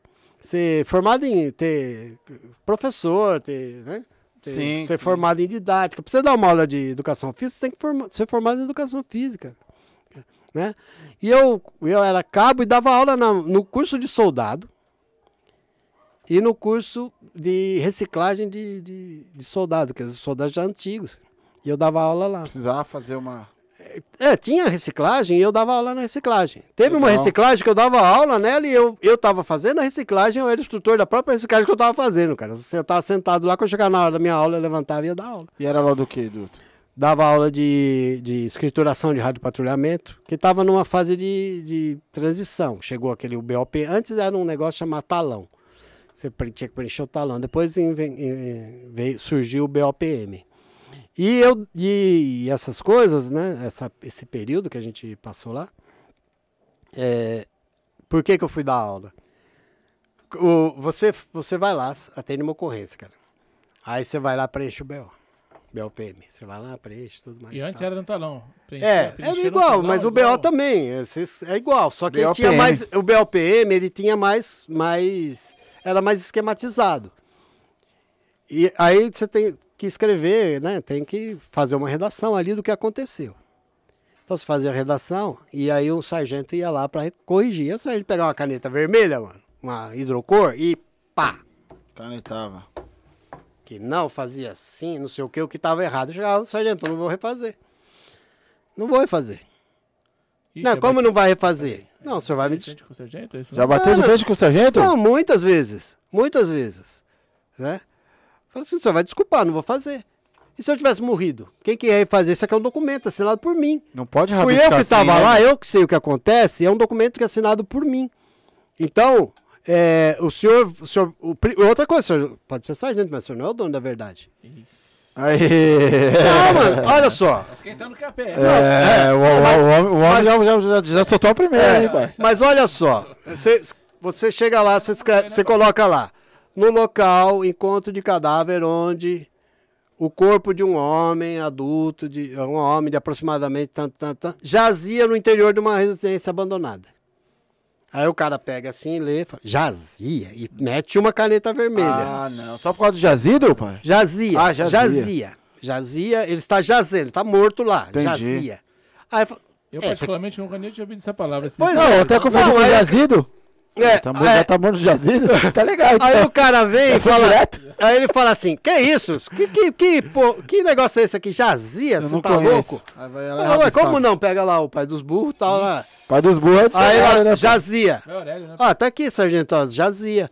ser formado em, ter professor, ter, né? Ter- Sim, ser sim. formado em didática. Pra você dar uma aula de educação física, você tem que forma- ser formado em educação física, né? E eu, eu era cabo e dava aula na- no curso de soldado e no curso de reciclagem de, de, de soldado, que os soldados já antigos. E eu dava aula lá. Precisava fazer uma. É, tinha reciclagem e eu dava aula na reciclagem. Teve uma Legal. reciclagem que eu dava aula nela e eu, eu tava fazendo a reciclagem, eu era instrutor da própria reciclagem que eu tava fazendo, cara. Eu tava sentado lá, quando eu chegava na hora da minha aula, eu levantava e ia dar aula. E era lá do que, Duto? Dava aula de, de escrituração de radiopatrulhamento, que estava numa fase de, de transição. Chegou aquele BOP, antes era um negócio chamado talão. Você tinha que preencher o talão. Depois veio, surgiu o BOPM. E eu e essas coisas, né? Essa, esse período que a gente passou lá. é, por que, que eu fui dar aula? O, você, você vai lá, atende uma ocorrência, cara. Aí você vai lá, preenche o BO. BOPM. Você vai lá, preenche tudo mais. E antes tal. era no talão. Preencher- É, preencher é igual, talão, mas o igual. BO também. É, é igual, só que tinha mais. O BOPM, ele tinha mais. mais era mais esquematizado. E aí você tem que escrever, né? Tem que fazer uma redação ali do que aconteceu. Então você fazia a redação e aí o sargento ia lá para corrigir. O sargento pegava uma caneta vermelha, mano, uma hidrocor e pá! Canetava. que não fazia assim, não sei o que, o que estava errado. Eu chegava, sargento, não vou refazer. Não vou refazer. Ixi, não, é como bate- não vai refazer? Não, o senhor vai me... Frente com o sargento, é isso Já bateu de frente com o sargento? Não, muitas vezes. Muitas vezes. Né? Falei assim, o senhor vai desculpar, não vou fazer. E se eu tivesse morrido? Quem que ia refazer? Isso aqui é um documento assinado por mim. Não pode Fui rabiscar eu que assim, estava né? lá, eu que sei o que acontece, é um documento que é assinado por mim. Então, é, o senhor. O senhor o outra coisa, o senhor pode ser sargento, mas o senhor não é o dono da verdade. Isso. Aí. Não, mano, olha só. Esquentando o café. É, o, o- o homem, o homem já, já, já, já soltou a primeira, É, hein, pai? mas olha só, você, você chega lá, você, escreve, você coloca lá, no local, encontro de cadáver onde o corpo de um homem adulto, de um homem de aproximadamente tanto, tanto, tanto, jazia no interior de uma residência abandonada. Aí o cara pega assim, lê, fala, jazia, e mete uma caneta vermelha. Ah, não. Só por causa do jazido, pai? Jazia, Ah, jazia. jazia. Jazia, ele está jazendo, ele está morto lá, Entendi. jazia. Aí, fala, Eu, É, particularmente, nunca nem tinha ouvido essa palavra. Pois eu até confundi com jazido. É, Tá morto, é, Já tá morto de jazido? Tá legal, então. Aí o cara vem e fala. direto? Aí ele fala assim: Que isso? Que, que, que, pô, que negócio é esse aqui? Jazia? Você não tá conheço. louco? Aí vai ela Ah, ué, como não? Pega lá o pai dos burros e tal lá. Pai dos burros é de Aí lá, né, jazia. É Aurélio, né? Ah, tá aqui, sargento, ó, jazia.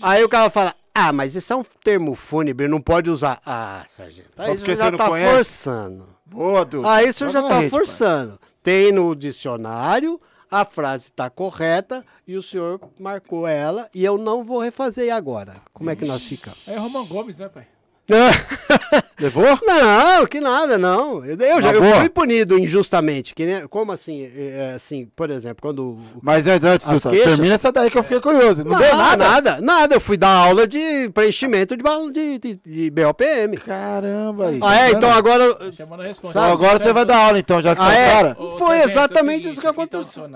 Aí o cara fala: Ah, mas isso é um termo fúnebre, não pode usar. Ah, sargento. Aí Só porque senhor já você não tá conhece? forçando. Boa. Aí o senhor Joga já tá rede, pai. forçando. Tem no dicionário, a frase está correta e o senhor marcou ela e eu não vou refazer agora. Como é que nós ficamos? É Roman Gomes, né, pai? Levou? Não, que nada, não. Eu, eu já eu fui punido injustamente. Que nem- como assim? É, é, assim, por exemplo, quando. Mas é, antes, As Duta, queixas? termina essa daí que eu fiquei curioso. Não, deu nada? nada, nada. Eu fui dar aula de preenchimento de, de, de, de BOPM. Caramba. aí. Ah, é? Então agora. Então agora você vai dar aula, então, já que Ah, você é cara. Ô, Foi exatamente isso que tá aconteceu.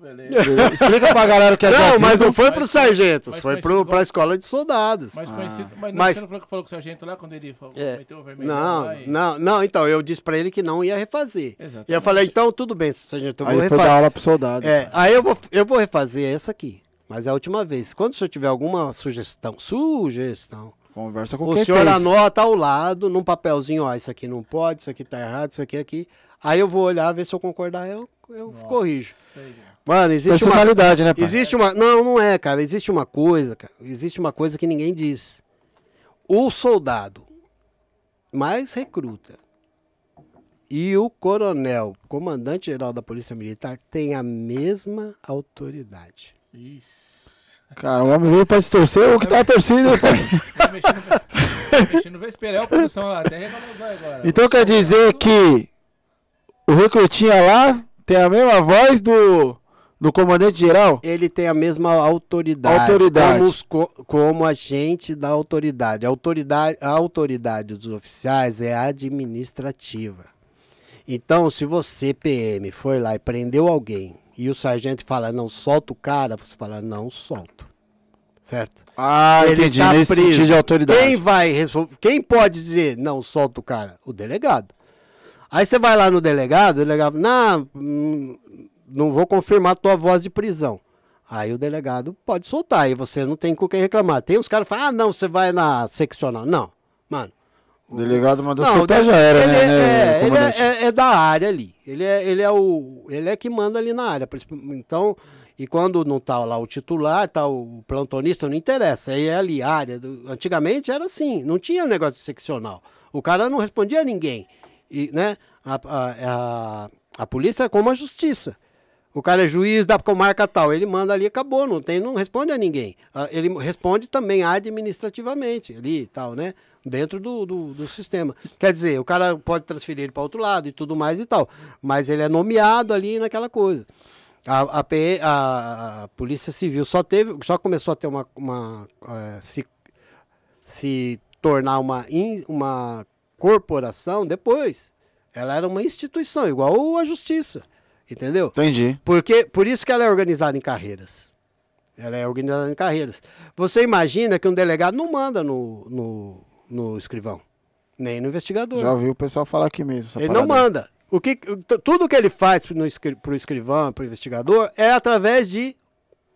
beleza. Explica pra galera o que é Não, mas não foi mas para os foi- sargentos, foi pro, pra escola de soldados. Conhecido. Mas, não, Mas- você não falou que falou com o sargento lá quando ele falou, É. meteu o vermelho Não, lá e... não, não, então eu disse pra ele que não ia refazer. Exatamente. E eu falei, então tudo bem, sargento, eu vou Aí foi refazer. dar aula pro soldado. É, aí eu vou, eu vou refazer essa aqui. Mas é a última vez. Quando o senhor tiver alguma sugestão, sugestão, Conversa com o quem senhor fez. anota ao lado, num papelzinho, ó, isso aqui não pode, isso aqui tá errado, isso aqui é aqui. Aí eu vou olhar, ver se eu concordar, eu, eu Nossa, corrijo. sei, já. Mano, existe uma, né, pai? existe uma. Não, não é, cara. Existe uma coisa, cara. Existe uma coisa que ninguém diz. O soldado mais recruta e o coronel, comandante-geral da Polícia Militar, tem a mesma autoridade. Isso. Cara, o homem veio pra se torcer, o que tá torcendo, né? Tá mexendo, tá mexendo esperar a produção lá, até reclamar agora. Então quer dizer que o recrutinha lá tem a mesma voz do, Do comandante geral? Ele tem a mesma autoridade. Autoridade. Como, os co- como agente da autoridade. A autoridade. A autoridade dos oficiais é administrativa. Então, se você, PM, for lá e prendeu alguém e o sargento fala não solta o cara, você fala não solto. Certo? Ah, Ele entendi. tá Nesse preso. sentido de autoridade. Quem vai resolver? Quem pode dizer não solta o cara? O delegado. Aí você vai lá no delegado, o delegado, não, hum, não vou confirmar tua voz de prisão. Aí o delegado pode soltar, aí você não tem com quem reclamar. Tem os caras que falam, ah, não, você vai na seccional. Não, mano. O delegado mandou Não, soltar, de- já era, ele né? é, né, é, ele é, é- é da área ali. Ele é, ele é o. Ele é que manda ali na área. Então, e quando não tá lá o titular, tá o plantonista, não interessa. Aí é ali, a área. do- antigamente era assim, não tinha negócio de seccional. O cara não respondia a ninguém. E, né? A, a, a, a polícia é como a justiça. O cara é juiz da comarca tal, ele manda ali, acabou, não tem, não responde a ninguém. Ah, Ele responde também administrativamente ali e tal, né? Dentro do, do, do sistema. Quer dizer, o cara pode transferir ele para outro lado e tudo mais e tal. Mas ele é nomeado ali naquela coisa. A, a, PE a- a Polícia Civil só teve, só começou a ter uma, uma eh, se, se tornar uma, in- uma corporação depois. Ela era uma instituição, igual a Justiça. Entendeu? Entendi. Porque, por isso que ela é organizada em carreiras. Ela é organizada em carreiras. Você imagina que um delegado não manda no, no, no escrivão, nem no investigador. Já ouvi o pessoal falar aqui mesmo. ele não parada aí. manda. O que, tudo que ele faz para o escrivão, para o investigador, é através de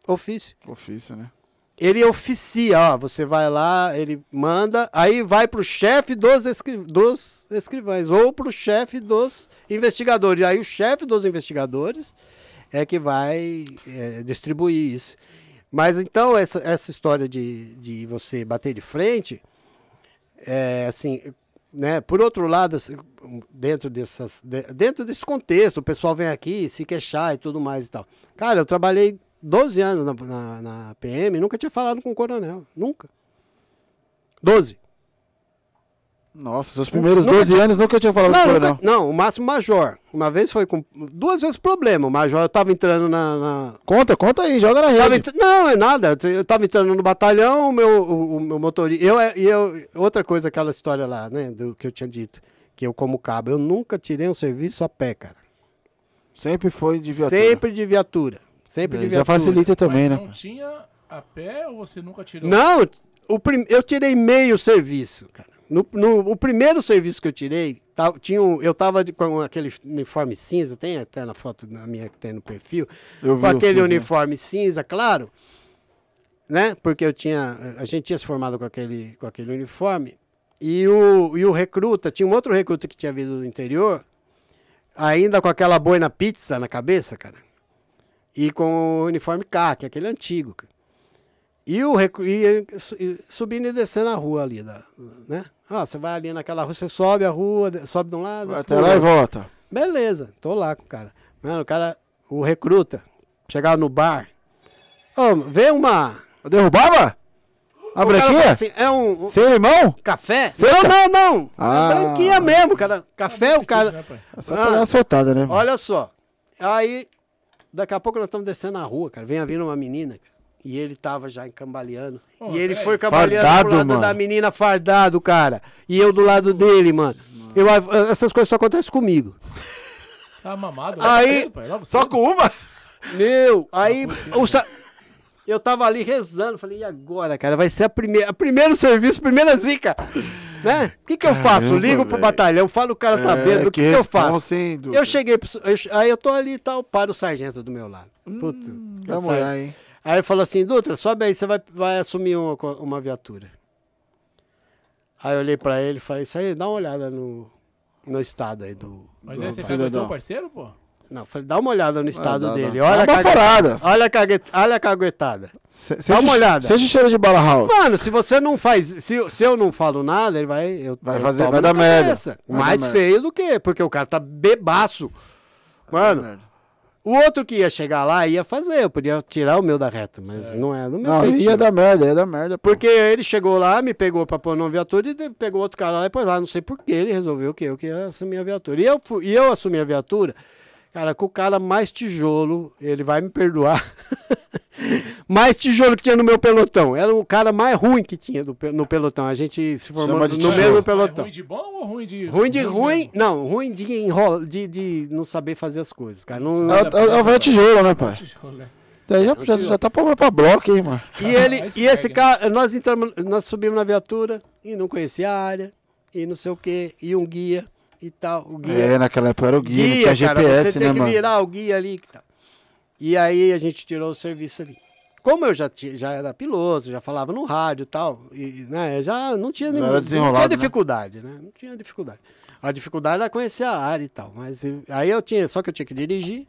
ofício. Ofício, né? Ele oficia, ó, você vai lá, ele manda, aí vai para o chefe dos, escri dos escrivães, ou para o chefe dos investigadores. Aí o chefe dos investigadores é que vai é, distribuir isso. Mas então, essa, essa história de, de você bater de frente, é assim, né? Por outro lado, assim, dentro, dessas, de- dentro desse contexto, o pessoal vem aqui se queixar e tudo mais e tal. Cara, eu trabalhei 12 anos na, na, na PM nunca tinha falado com o coronel. Nunca. 12. Nossa, seus primeiros Nunca 12 anos nunca tinha falado com o Não, coronel. nunca- não, o máximo major. Uma vez foi com. Duas vezes problema. O major eu tava entrando na. na- Conta, conta aí, joga na rede. entr- Não, é nada. Eu tava entrando no batalhão, o meu, o, o meu motorista. Eu, eu, outra coisa, aquela história lá, né? Do que eu tinha dito. Que eu, como cabo, eu nunca tirei um serviço a pé, cara. Sempre foi de viatura. Sempre de viatura. Sempre de Já viatura. facilita também, Mas né? não tinha a pé ou você nunca tirou? Não, o prim- eu tirei meio serviço, cara. No, no- o primeiro serviço que eu tirei, tá- tinha um- eu tava de- com aquele uniforme cinza, tem até na foto na minha que tem no perfil, Eu com aquele cinza. uniforme cinza, claro, né? Porque eu tinha, a gente tinha se formado com aquele, com aquele uniforme. E o, e o recruta, tinha um outro recruta que tinha vindo do interior, ainda com aquela boina pizza na cabeça, cara. E com o uniforme CAC, aquele antigo. E o e, su- e subindo e descendo a rua ali, da, né? Ah, você vai ali naquela rua, você sobe a rua, sobe de um lado, Vai até lá e volta. Beleza, tô lá com o cara. Mano, o cara, o recruta, chegava no bar. Ô, vê uma. Derrubava? A o branquinha? assim, é um, Sem limão? café? Seca? Não, não, não. Ah. É branquinha mesmo, cara. Café, o cara. Né? É só pra dar uma soltada, né? mano? Olha só. Aí, daqui a pouco nós estamos descendo a rua, cara. Vem vindo uma menina, cara. E ele tava já encambaleando. Ô, e ele peraí. foi cambaleando Fardado, pro lado mano. da menina fardado, cara. E eu do lado dele, mano. Eu, essas coisas só acontecem comigo. Tá mamado. Aí- cedo, pai, Só com uma? Meu, aí o sa- eu tava ali rezando, falei, e agora, cara? Vai ser a primeira, primeiro serviço, primeira zica. Né? O que, que eu faço? Caramba, Ligo pro velho. batalhão, falo o cara tá vendo, o que, que eu faço? Eu cheguei, pro- eu aí eu tô ali e tal, para o sargento do meu lado. Puta, Vai sabe? molhar, hein? Aí ele falou assim, Dutra, sobe aí, você vai, vai assumir uma, uma viatura. Aí eu olhei pra ele e falei, isso aí, dá uma olhada no, no estado aí do... Mas do aí você cidadão. teu parceiro, pô? Não, falei, dá uma olhada no estado dá, dá. dele. Dá Olha, uma a cague- baforada. olha, a cague- olha a caguetada. Se- Dá seja- uma olhada. Seja cheiro de bala house. Mano, se você não faz. Se, se eu não falo nada, ele vai. Eu, Vai eu fazer- tomo vai dar merda. Vai Mais dar merda. feio do que? Porque o cara tá bebaço. Mano, o outro que ia chegar lá ia fazer. Eu podia tirar o meu da reta, mas não é do meu Não, feitio. ia dar merda, ia dar merda. pô. Porque ele chegou lá, me pegou pra pôr numa viatura e pegou outro cara lá e pôs lá. Não sei por que ele resolveu que eu que ia assumir a viatura. E eu, fui- e eu assumi a viatura. Cara, com o cara mais tijolo, ele vai me perdoar. mais tijolo que tinha no meu pelotão. Era o cara mais ruim que tinha do no pelotão. A gente se formou no de mesmo pelotão. ruim de bom ou ruim de. Ruim de ruim, mesmo? não, ruim de enrola, de, de não saber fazer as coisas, cara. Não- É, o- é, o- é velho tijolo, né, pai? Tijolo, né? Daí já, já, já tá pra, pra bloco, hein, mano. E ele, e esse cara, nós entramos, nós subimos na viatura e não conhecia a área e não sei o que, e um guia e tal, o guia. É, naquela época era o guia, não guia, tinha cara, GPS, você né, tem que mano? virar o guia ali e tal. E aí a gente tirou o serviço ali. Como eu já, tinha, já era piloto, já falava no rádio e tal, e, né, já não tinha, Já nenhum- era não tinha né? dificuldade, né? Não tinha dificuldade. A dificuldade era conhecer a área e tal, mas aí eu tinha, só que eu tinha que dirigir,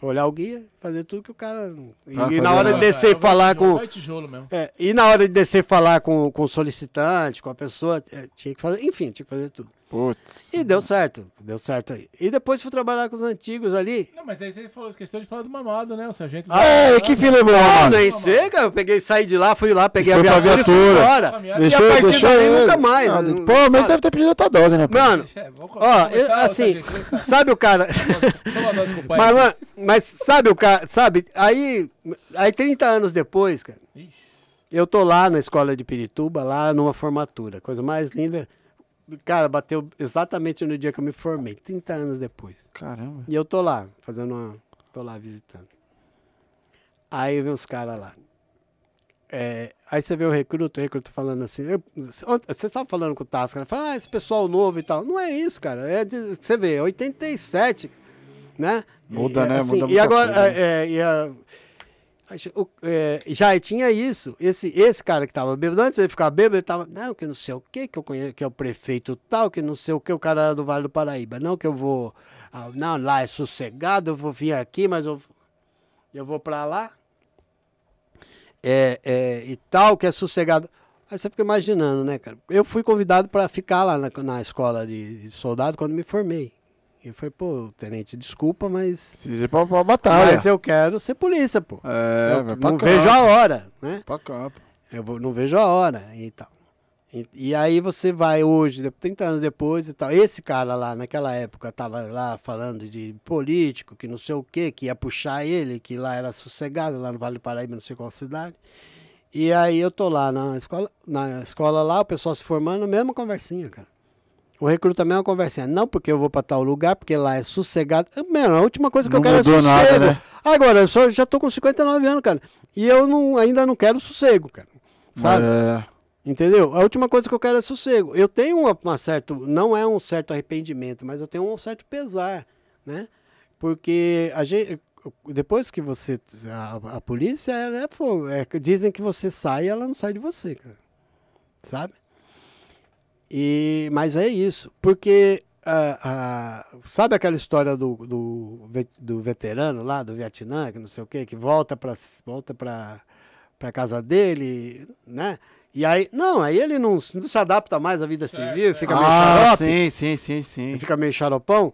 olhar o guia, fazer tudo que o cara... E, Ah, e na hora de descer É e o falar tijolo, com... vai tijolo mesmo. É, e na hora de descer e falar com, com o solicitante, com a pessoa, é, tinha que fazer, enfim, tinha que fazer tudo. Putz. E deu certo, deu certo aí. E depois fui trabalhar com os antigos ali. Não, mas aí você falou, esqueceu de falar do mamado, né? O sargento. Ah, É, que fim levou, Ah, mano? nem sei, cara. Eu peguei, saí de lá, fui lá, peguei a viatura, e fui viatura. embora. Deixou- e a Deixou, partir deixou daí ele. nunca mais. Ah, não- Pô, mas deve ter pedido outra dose, né, pai? Mano, É, ó, eu- assim, sargento, sabe o cara... Toma uma dose com o pai. mas, mano, mas sabe o cara, sabe? Aí, aí 30 anos depois, cara, Ixi. eu tô lá na escola de Pirituba, lá numa formatura. Coisa mais linda. Cara, bateu exatamente no dia que eu me formei, 30 anos depois. Caramba. E eu tô lá, fazendo uma. tô lá visitando. Aí vem os caras lá. É, aí você vê o recruto, o recruto falando assim. eu- você estava falando com o Tasca, ele fala, ah, esse pessoal novo e tal. Não é isso, cara. É de- você vê, 87, né? Muda, E, né? assim, Muda E agora, coisa, né? é, é, e a- o- é, já tinha isso. Esse, esse cara que tava bêbado, antes de ele ficar bêbado, ele tava, não, que não sei o que, que eu conheço, que é o prefeito tal, que não sei o que, o cara era do Vale do Paraíba. Não, que eu vou. ah, não, lá é sossegado, eu vou vir aqui, mas eu, eu vou pra lá. É, é, e tal, que é sossegado. Aí você fica imaginando, né, cara? Eu fui convidado para ficar lá na, na escola de, de soldado quando me formei. E falei, pô, tenente, desculpa, mas. Precisa ir pra, pra batalha. Mas eu quero ser polícia, pô. É, eu não campo. vejo a hora, né? Pra campo. Eu vou- não vejo a hora e tal. E, e aí você vai hoje, de- 30 anos depois e tal. Esse cara lá, naquela época, tava lá falando de político, que não sei o quê, que ia puxar ele, que lá era sossegado, lá no Vale do Paraíba, não sei qual cidade. E aí eu tô lá na escola, na escola lá, o pessoal se formando, mesma conversinha, cara. O recruta, mesma conversinha. Não porque eu vou pra tal lugar, porque lá é sossegado. Mano, a última coisa que Não eu quero é sossego. nada, né? Agora, eu só, já tô com 59 anos, cara. E eu não, ainda não quero sossego, cara. Sabe? É, Entendeu? A última coisa que eu quero é sossego. Eu tenho uma, uma certo, não é um certo arrependimento, mas eu tenho um certo pesar, né? Porque a gente, depois que você, a, a polícia, ela é fogo. É, dizem que você sai, ela não sai de você, cara. Sabe? E, mas é isso, porque ah, ah, sabe aquela história do, do, do veterano lá do Vietnã, que não sei o quê, que volta para volta para para casa dele, né? E aí, não, aí ele não, não se adapta mais à vida Certo, civil, certo. fica meio Ah, xarope, sim, sim, sim, sim. fica meio xaropão.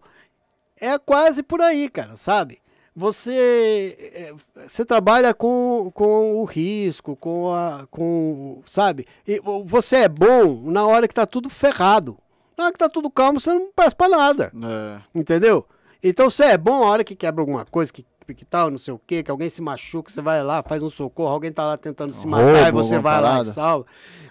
É quase por aí, cara, sabe? Você, é, você trabalha com, com o risco, com a, com, sabe? E você é bom na hora que tá tudo ferrado. Na hora que tá tudo calmo, você não presta pra nada. É. Entendeu? Então você é bom a hora que quebra alguma coisa, que, que tal, não sei o quê, que alguém se machuca, você vai lá, faz um socorro, alguém tá lá tentando se matar e Roubo, você alguma vai lá parada. e salva.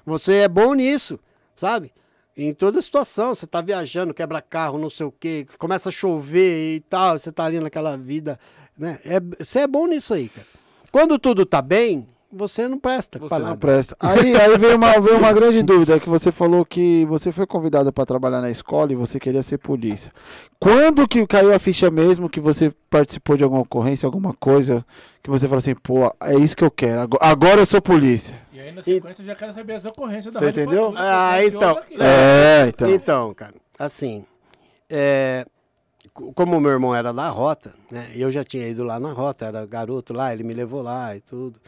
Você é bom nisso, sabe? Em toda situação, você tá viajando, quebra carro, não sei o quê, começa a chover e tal, você tá ali naquela vida, né? É, você é bom nisso aí, cara. Quando tudo tá bem, você não presta Você não presta. Aí, aí veio, uma, veio uma grande dúvida, que você falou que você foi convidado para trabalhar na escola e você queria ser polícia. Quando que caiu a ficha mesmo que você participou de alguma ocorrência, alguma coisa, que você falou assim, pô, é isso que eu quero, agora, agora eu sou polícia. E aí, na sequência, eu já quero saber as ocorrências da Você entendeu? Patrulha, Ah, então. aqui. É, então. Então, cara, assim, é, co- como o meu irmão era da rota, né? Eu já tinha ido lá na rota, era garoto lá, ele me levou lá e tudo.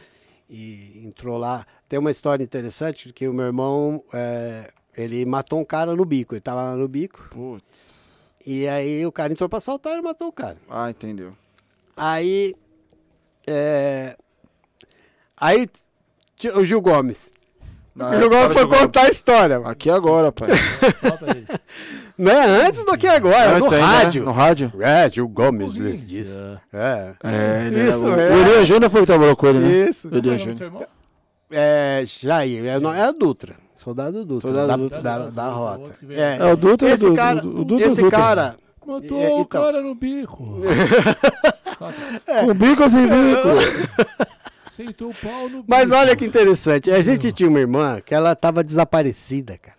E entrou lá. Tem uma história interessante que o meu irmão, é, ele matou um cara no bico. Ele tava lá no bico. Putz. E aí o cara entrou pra assaltar e matou o cara. Ah, entendeu. Aí. É, aí o Gil Gomes. Não, O para foi contar a história. mano. Aqui agora, pai. Solta aí. Não é antes do que agora, Antes no aí, né? rádio. No rádio. É, Gil Gomes Corinthians. lhes disse. É. É, ele Isso, era- é. O Elias Júnior foi que trabalhou com ele, né? Isso. O é o Elias Júnior. É, Jair, é, não, é a Dutra. Soldado Dutra. Soldado da, Dutra. Da, da outro, rota. É. É, o Dutra Esse do, cara, do, Dutra esse Dutra. cara, Matou É, o então. cara no bico. Com bico ou sem bico? Aceitou o pau no bico. Mas olha que interessante. A gente tinha uma irmã que ela tava desaparecida, cara.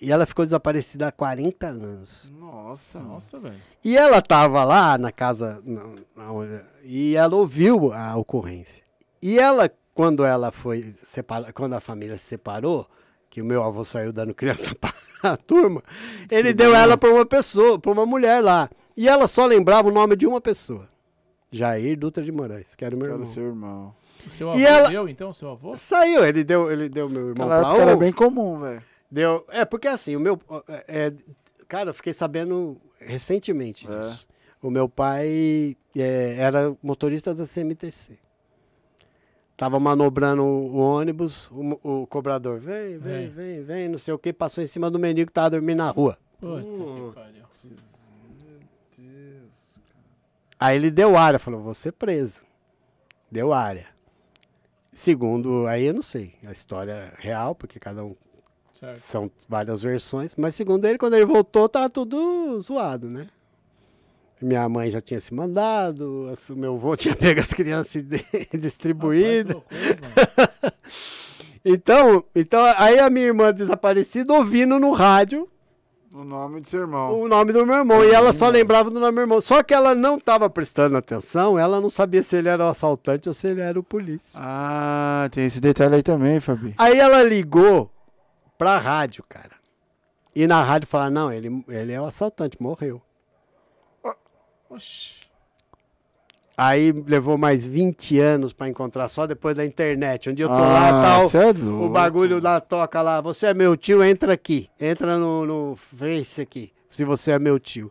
E ela ficou desaparecida há 40 anos. Nossa, Nossa, velho. E ela tava lá na casa na- na e ela ouviu a ocorrência. E ela, quando ela foi separar, quando a família se separou, que o meu avô saiu dando criança para a turma, ele deu ela para uma pessoa, para uma mulher lá. E ela só lembrava o nome de uma pessoa. Jair Dutra de Moraes, que era o meu Era irmão. seu irmão. O seu E avô ela- deu, então, seu avô? Saiu, ele deu, ele deu meu irmão Naquela para época era um. bem comum, velho. Deu, é, porque assim, o meu. é, cara, eu fiquei sabendo recentemente É. disso. O meu pai é, era motorista da CMTC. Tava manobrando o ônibus, o, o cobrador, vem, vem, É. vem, vem, não sei o que, passou em cima do mendigo que tava dormindo na rua. Puta Hum. que pariu. Aí ele deu área, falou, vou ser preso. Deu área. Segundo, aí eu não sei, a história é real, porque cada um Certo. São várias versões, mas segundo ele, quando ele voltou, tava tudo zoado, né? Minha mãe já tinha se mandado, meu avô tinha pego as crianças e distribuído. Rapaz. Então, então, aí a minha irmã desaparecida ouvindo no rádio O nome de seu irmão. o nome do meu irmão. E ela só lembrava do nome do meu irmão. Só que ela não estava prestando atenção, ela não sabia se ele era o assaltante ou se ele era o polícia. Ah, tem esse detalhe aí também, Fabi. Aí ela ligou pra rádio, cara. E na rádio falaram, não, ele, ele é o assaltante, morreu. Oxi. Aí levou mais 20 anos pra encontrar, só depois da internet. Um dia eu tô lá tal, é o bagulho da toca lá. Você é meu tio, entra aqui. Entra no, no Face aqui, se você é meu tio.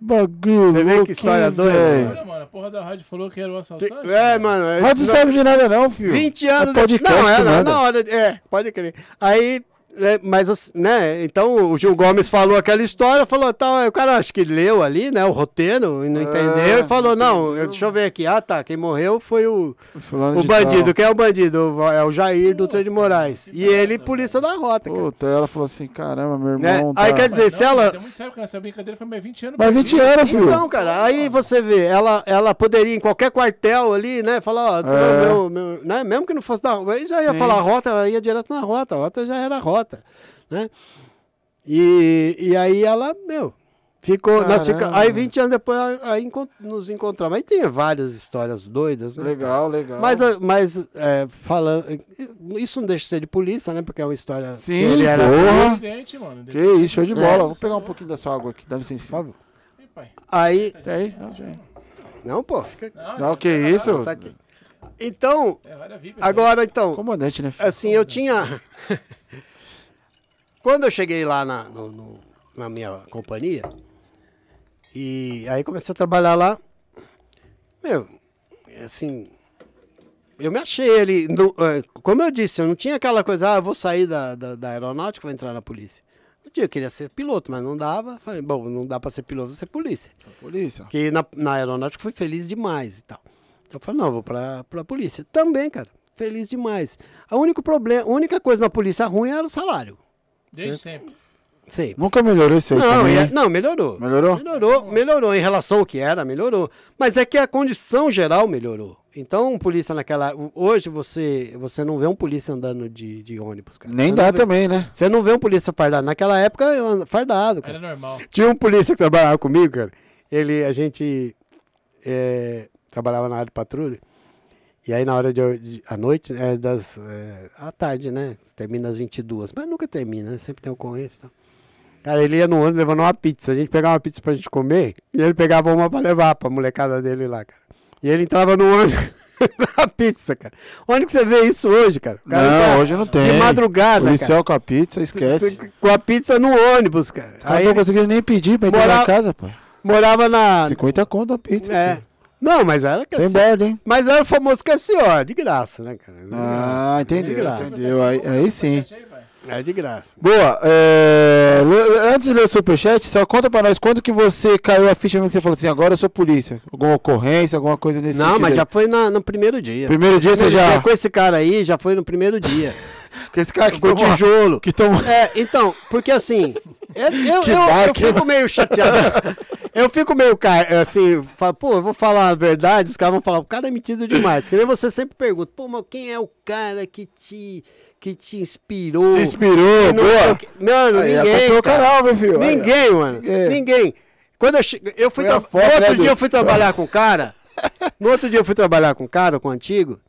Bagulho Você vê que história doida. Olha, mano, a porra da rádio falou que era o assaltante. É, mano. é- Mas não sabe de nada não, filho. 20 anos É podcast, Não, é, nada. na hora. É, pode crer. Aí. É, mas, né, então o Gil Gomes falou aquela história, falou tal, aí o cara acho que leu ali, né, o roteiro, e não É, entendeu, e falou, não, entendeu. eu- deixa eu ver aqui, ah tá, quem morreu foi o, Fulano o bandido, tal. quem é o bandido? É o Jair Dutra de Moraes, e ele, polícia da rota, cara. Puta, ela falou assim, caramba, meu Né? irmão Aí tá... quer dizer, Mas se não, ela- mas É muito sério, cara. Essa brincadeira foi mais 20 anos. Mas pra 20 mim. anos, filho. Então, cara, aí você vê, ela, ela poderia em qualquer quartel ali, né, falar, ó, É. meu, meu, né, mesmo que não fosse da rota, aí já ia Sim. falar rota, ela ia direto na rota, a rota já era rota, né? E, e aí ela, meu, ficou, nós fica, aí 20 anos depois aí encont- nos encontramos. Aí tem várias histórias doidas, né? Legal, legal. Mas, mas é, falando, isso não deixa de ser de polícia, né? Porque é uma história. Sim, que ele era porra. Acidente, mano. Que isso, show de bola. É. Vou pegar um pouquinho da sua água aqui, dá licença. Por favor. Aí, Tem aí? Não, tem. não, pô, fica Não, Não, que isso? tá aqui. Então, É, agora então, Comandante, né, filho? assim, eu tinha. Quando eu cheguei lá na, no- no- na minha companhia, e aí comecei a trabalhar lá, meu, assim, eu me achei ali. no- eh, como eu disse, eu não tinha aquela coisa, ah, eu vou sair da, da, da aeronáutica, vou entrar na polícia. Um dia eu queria ser piloto, mas não dava. Falei, bom, não dá pra ser piloto, vou ser polícia. Polícia. Porque na, na aeronáutica fui feliz demais e tal. Então eu falei, não, vou pra, pra polícia. Também, cara, feliz demais. A único problema, a única coisa na polícia ruim era o salário. Desde sempre. Sim. Nunca melhorou isso aí Não, também, é- hein? não, melhorou. Melhorou? Melhorou, melhorou. Em relação ao que era, melhorou. Mas é que a condição geral melhorou. Então, um polícia naquela. Hoje você, você não vê um polícia andando de, de ônibus, cara. Nem Você dá vê- também, né? Você não vê um polícia fardado. Naquela época, eu ando fardado, cara. Era normal. Tinha um polícia que trabalhava comigo, cara. Ele, a gente é, trabalhava na área de patrulha. E aí, na hora de, de à noite, é das, é, à tarde, né? Termina às 22. Mas nunca termina, né? Sempre tem ocorrência e tal. Cara, ele ia no ônibus levando uma pizza. A gente pegava uma pizza pra gente comer e ele pegava uma pra levar pra molecada dele lá, cara. E ele entrava no ônibus com a pizza, cara. Onde que você vê isso hoje, cara? Cara Não, tá hoje não tem. De madrugada, Policial com a pizza, esquece. cara. Com a pizza no ônibus, cara. Aí não conseguiram nem pedir pra entrar Morava- na casa, pô. morava na... 50 conto a pizza. É. filho. Não, mas era que Sem assim, borda, hein? Mas era o famoso que assim, ó, de graça, né, cara? Ah, entendeu, De graça. entendeu. Aí, aí sim. É de graça. Boa, é, antes de ler o superchat, só conta pra nós quando que você caiu a ficha que você falou assim, agora eu sou polícia. Alguma ocorrência, alguma coisa desse Não, mas aí. já foi na- no primeiro dia. Primeiro dia você Primeiro já... dia Com esse cara aí, já foi no primeiro dia. Com esse cara que tomou... tijolo. Que tomou... É, então, porque assim, eu, eu, Que eu- eu fico meio chateado. Eu fico meio ca- assim, falo, pô, eu vou falar a verdade, os caras vão falar, o cara é metido demais. Que nem você sempre pergunta, pô, mas quem é o cara que te, que te inspirou? Te inspirou, Que não boa. Mano, Aí, ninguém. cara. canal, meu filho. Aí. Ninguém, mano. Ninguém. Ninguém. Quando eu, che... eu fui tra... foto, no outro né, dia Dudu? eu fui trabalhar com o cara. No outro dia eu fui trabalhar com o cara, com o antigo.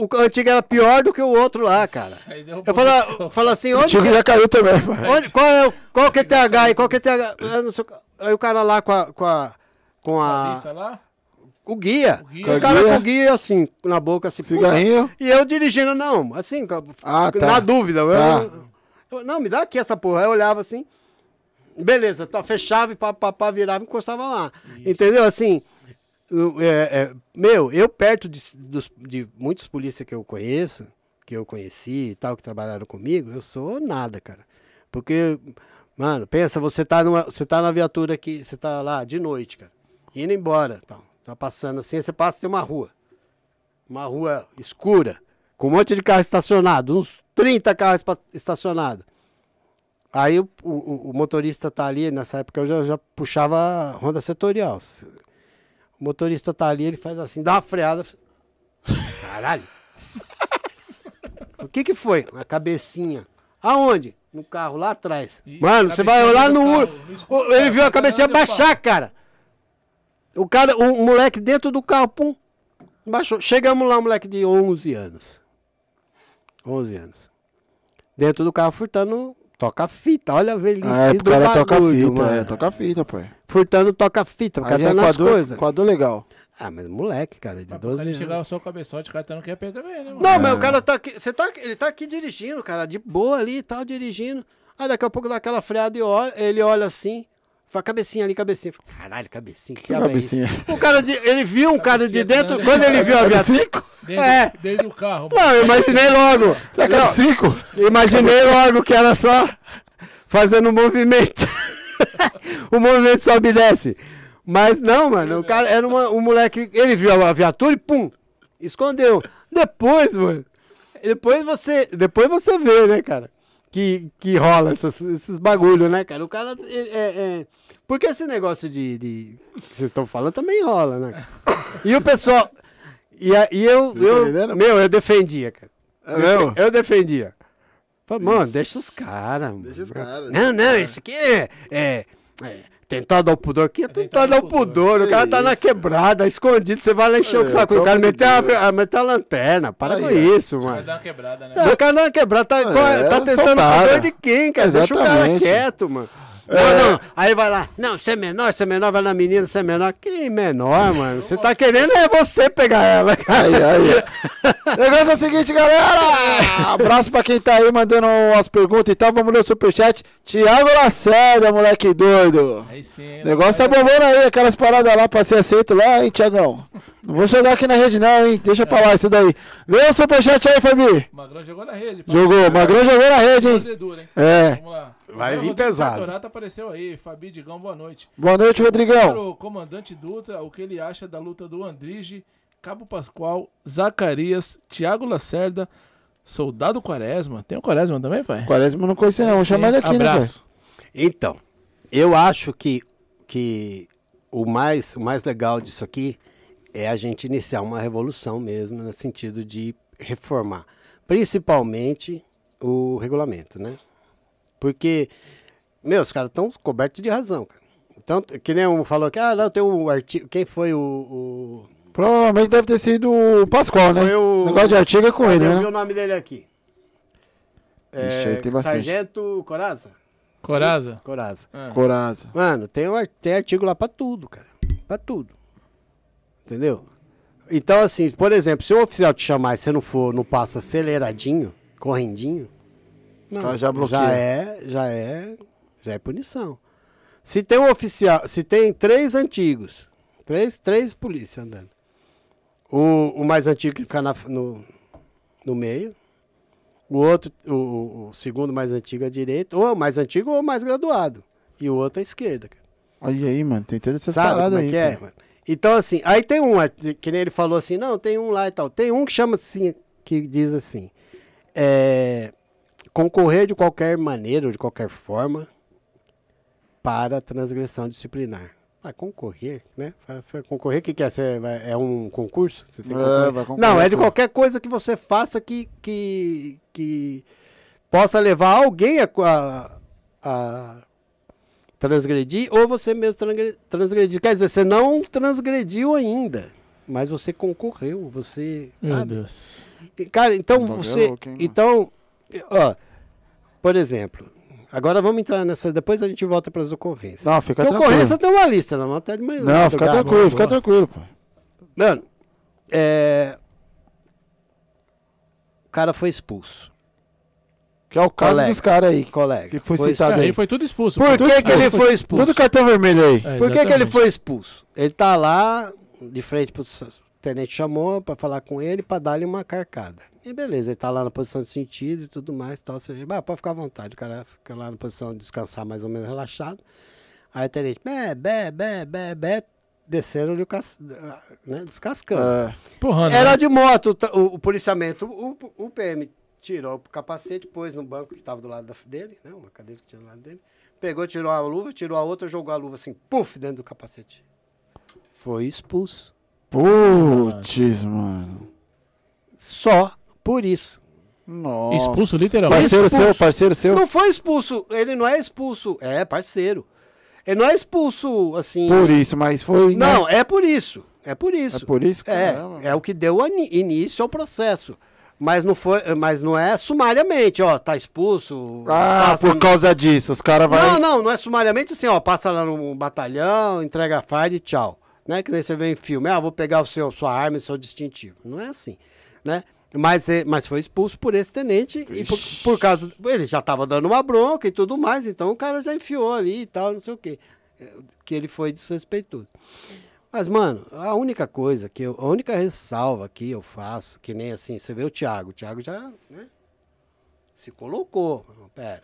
O antigo era pior do que o outro lá, cara. Um Eu falo, falo assim, O onde, Tigo já caiu também, pai. onde- qual é o qual que é TH aí? Qual que é TH? Não sei o- aí o cara lá com a com a com a o guia. O guia. O cara Guia. com o guia assim na boca assim. Cigarrinho. E eu dirigindo não, assim, com- Ah, tá. na dúvida. eu- Tá. eu- não, me dá aqui essa porra. Aí eu olhava assim. Beleza, tá, fechava e pá, pá, pá, virava e encostava lá. Entendeu? Assim, é, é, meu, eu perto de, dos- de muitos polícias que eu conheço, que eu conheci e tal, que trabalharam comigo, eu sou nada, cara. Porque, mano, pensa, você tá, numa, você tá na viatura aqui, você tá lá de noite, cara, indo embora, tá passando assim, você passa tem uma rua, uma rua escura, com um monte de carro estacionado, uns 30 carros estacionados. Aí o, o- o motorista tá ali, nessa época eu já, já puxava Honda Setorial. O motorista tá ali, ele faz assim, dá uma freada. Caralho. O que que foi? A cabecinha. Aonde? No carro, lá atrás. Ih, Mano, você vai olhar no... carro, no Ele viu a cabecinha baixar, cara. O cara, o moleque dentro do carro, pum, baixou. Chegamos lá, um moleque de 11 anos. 11 anos. Dentro do carro, furtando toca-fita. Olha a velhice Ah, é, do o cara toca bagulho, fita, mano. é, toca fita, pai. Furtando toca-fita, Aí já é catando as quadro, coisas. quadro legal. Ah, mas moleque, cara, de Mas pro 12 cara anos. chegar o cabeçote, o cara tá no QP também, né, mano? Não, mas o cara tá aqui, você tá, ele tá aqui dirigindo, cara, de boa ali e tal, dirigindo. Aí daqui a pouco dá aquela freada e olha, ele olha assim, fala, cabecinha ali, cabecinha. Fala, Caralho, cabecinha, que, Que diabo é isso? cabecinha? O cara, de- ele viu um cara de Cabecinha dentro, grande. quando ele viu a É viatura... cinco? Dentro, É. dentro do carro, mano. Não, eu imaginei logo. Será que é cinco? Imaginei logo que era só fazendo um movimento. o movimento sobe e desce. Mas não, mano, o cara era uma- um moleque. Ele viu a viatura e pum! Escondeu. Depois, mano. Depois você, depois você vê, né, cara? Que, que rola essas- esses bagulho, né, cara? O cara. É, é- é- Porque esse negócio de. de- vocês estão falando também rola, né? E o pessoal. E, a- e eu, eu. Meu, eu defendia, cara. É mesmo? Eu defendia. Falei, mano, deixa os caras. Deixa os caras, Não, não, isso aqui é. é, é tentar dar o pudor. Aqui é tentar dar o pudor. O cara tá na quebrada, escondido. Você vai lá encher o É, saco. O qual cara que meter é? a, a- meter a lanterna. Para Aí, com isso, Vai mano. dar uma quebrada, né? O cara não quebrada, tá, É, tá tentando soltada. pudor de quem, cara? Deixa o cara Exatamente. quieto, mano. É. Não, não. Aí vai lá. Não, você é menor, você é menor, vai na menina, você é menor. Que menor, mano? Você tá querendo é você pegar ela, cara. Aí, aí. O negócio é o seguinte, galera. Abraço pra quem tá aí mandando as perguntas e tal. Vamos ler o superchat. Tiago Lacerda, moleque doido. Aí sim. O negócio tá bombando aí, aquelas paradas lá pra ser aceito lá, hein, Tiagão? Não vou jogar aqui na rede não, hein? Deixa pra lá isso daí. Lê o superchat aí, Fabi. Magrão jogou na rede. Jogou, Magrão jogou na rede, hein? É. Vamos lá. Vai vir pesado. Sartorata apareceu aí. Fabi Digão, boa noite. Boa noite, Rodrigão. Para o comandante Dutra, o que ele acha da luta do Andrige, Cabo Pascoal, Zacarias, Thiago Lacerda, Soldado Quaresma. Tem o Quaresma também, pai? Quaresma eu não conhecia não, vou chamar ele aqui, né? Abraço. Então, eu acho que, que o, mais, o mais legal disso aqui é a gente iniciar uma revolução mesmo, no sentido de reformar, principalmente o regulamento, né? Porque, meu, os caras estão cobertos de razão, cara. Então, que nem um falou que, ah, não, tem um artigo. Quem foi o. o... Provavelmente deve ter sido o Pascoal, né? Foi o- O negócio de artigo é com ele, eu vi né? o nome dele aqui. Ixi, aí tem bastante. Sargento Coraza? Coraza? Coraza. Ah. Coraza. Mano, tem, um tem artigo lá pra tudo, cara. Pra tudo. Entendeu? Então, assim, por exemplo, se o oficial te chamar e você não for, não passa aceleradinho, correndinho, Os caras já bloqueiam. já é, já é, já é punição. Se tem um oficial, se tem três antigos, Três, três polícias andando. O, o mais antigo que fica na, no, no meio. O outro, o, o segundo mais antigo à direita. Ou o mais antigo ou o mais graduado. E o outro à esquerda. cara. Olha aí, mano. Tem todas essas Sabe paradas é aí. que é? Então, assim, aí tem um, que nem ele falou assim, não, tem um lá e tal. Tem um que chama assim, que diz assim, é, concorrer de qualquer maneira ou de qualquer forma para transgressão disciplinar. Ah, concorrer, né? Você vai concorrer, o que, que é? Você vai- é um concurso? Você tem que É, concorrer? vai concorrer, Não, é de qualquer coisa que você faça que, que, que possa levar alguém a, a, a transgredir ou você mesmo transgre- transgredir. Quer dizer, você não transgrediu ainda, mas você concorreu, você. Meu sabe? Deus. E, Cara, então você. louco, hein, então, ó, por exemplo, agora vamos entrar nessa. Depois a gente volta para as ocorrências. Não, fica Porque tranquilo. ocorrência tem uma lista, não até de manhã. Não, fica tranquilo, fica tranquilo, pô. Mano, é. O cara foi expulso. Que é o caso Colega. dos caras aí. Colega. Que foi Foi citado Aí aí. foi tudo expulso. Por que, que ele foi expulso? Tudo cartão vermelho aí. É, Por que, que ele foi expulso? Ele tá lá, de frente o tenente chamou pra falar com ele, pra dar-lhe uma carcada. E beleza, ele tá lá na posição de sentido e tudo mais, tal. Você, ah, pode ficar à vontade, o cara fica lá na posição de descansar mais ou menos relaxado. Aí o tenente, bé, bé, bé, bé, bé, desceram-lhe o cas... né, descascando. É. Porra, né? Era de moto, o, o policiamento, o, o PM tirou o capacete, pôs no banco que estava do lado da- dele, né? Uma cadeira que tinha do lado dele. Pegou, tirou a luva, tirou a outra, jogou a luva assim, puf, dentro do capacete. Foi expulso. Putz, mano. Só por isso. Nossa. Expulso literalmente. Parceiro Expulso. seu, parceiro seu. Não foi expulso, ele não é expulso, é parceiro. Ele não é expulso assim. Por isso, mas foi. né? Não, é por isso. É por isso. É por isso, É, caramba. é o que deu início ao processo. Mas não foi, mas não é sumariamente, ó, tá expulso. Ah, passa- por causa disso. Os caras vão. Não, não, não é sumariamente assim, ó, passa lá no batalhão, entrega a farda e tchau. Né? Que nem você vê em filme, ah, vou pegar o seu, sua arma e seu distintivo. Não é assim, né? Mas, é- mas foi expulso por esse tenente e por, por causa. Ele já tava dando uma bronca e tudo mais, então o cara já enfiou ali e tal, não sei o quê. É, Que ele foi desrespeitoso. Mas, mano, a única coisa que eu. A única ressalva que eu faço, que nem assim, você vê o Thiago. O Thiago já, né? Se colocou. Pera.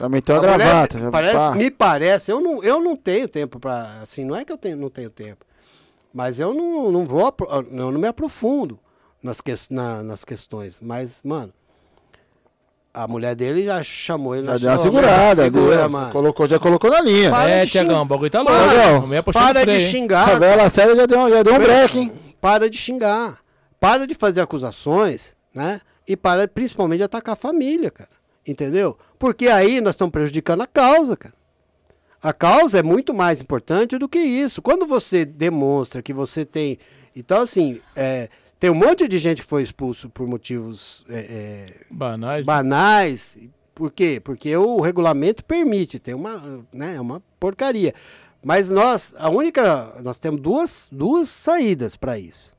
Já meteu a, A mulher- gravata. parece, me parece, eu não, eu não tenho tempo pra. Assim, não é que eu tenho, não tenho tempo. Mas eu não, não vou. apro- Eu não me aprofundo nas, ques- na- nas questões. Mas, mano. A mulher dele já chamou ele Já na deu uma segurada. Segura, deu- mano. Colocou, já colocou na linha. Para É, de Tiagão, xingar. o bagulho tá louco. Para, Para de freio? A xingar. vela séria já deu, já deu um break, hein? Para de xingar. Para de fazer acusações, né? E para principalmente de atacar a família, cara. Entendeu? Porque aí nós estamos prejudicando a causa, cara. A causa é muito mais importante do que isso. Quando você demonstra que você tem. Então, assim, é, tem um monte de gente que foi expulso por motivos é, é, Banais. banais. Por quê? Porque o regulamento permite, tem uma, né, é uma porcaria. Mas nós, a única, nós temos duas, duas saídas para isso.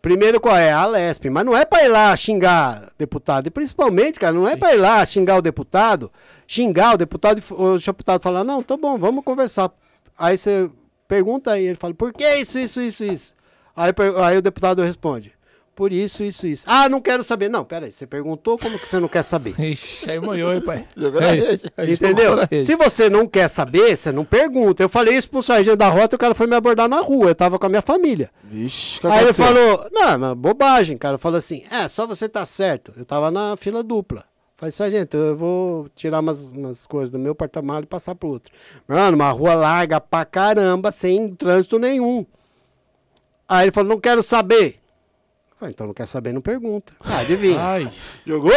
Primeiro qual é? A Lesp, mas não é para ir lá xingar deputado, e principalmente, cara, não é para ir lá xingar o deputado, xingar o deputado, e o deputado falar, não, tá bom, vamos conversar. Aí você pergunta aí, ele fala, por que isso, isso, isso, isso? Aí, aí o deputado responde, por isso, isso, isso. Ah, não quero saber. Não, peraí, você perguntou, como que você não quer saber? Ixi, aí molhou, hein, pai. Entendeu? Se você não quer saber, você não pergunta. Eu falei isso pro sargento da rota, o cara foi me abordar na rua, eu tava com a minha família. Vixe, que Aí ele falou, não, mas bobagem, cara. Falou assim, é, só você tá certo. Eu tava na fila dupla. Falei, sargento, eu vou tirar umas, umas coisas do meu porta-malas e passar pro outro. Mano, uma rua larga pra caramba, sem trânsito nenhum. Aí ele falou, não quero saber. Falei, então não quer saber, não pergunta. Ah, adivinha. Ai, Jogou?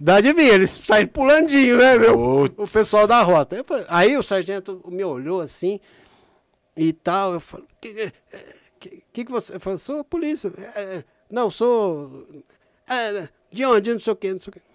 Dá adivinha, eles saíram pulandinho, né, meu? O pessoal da rota. Eu falei- aí o sargento me olhou assim e tal. Eu falei, que, que, que, que você. Eu falei, sou a polícia. "É, é, não, sou. é, de onde? Não sei o que, não sei o que.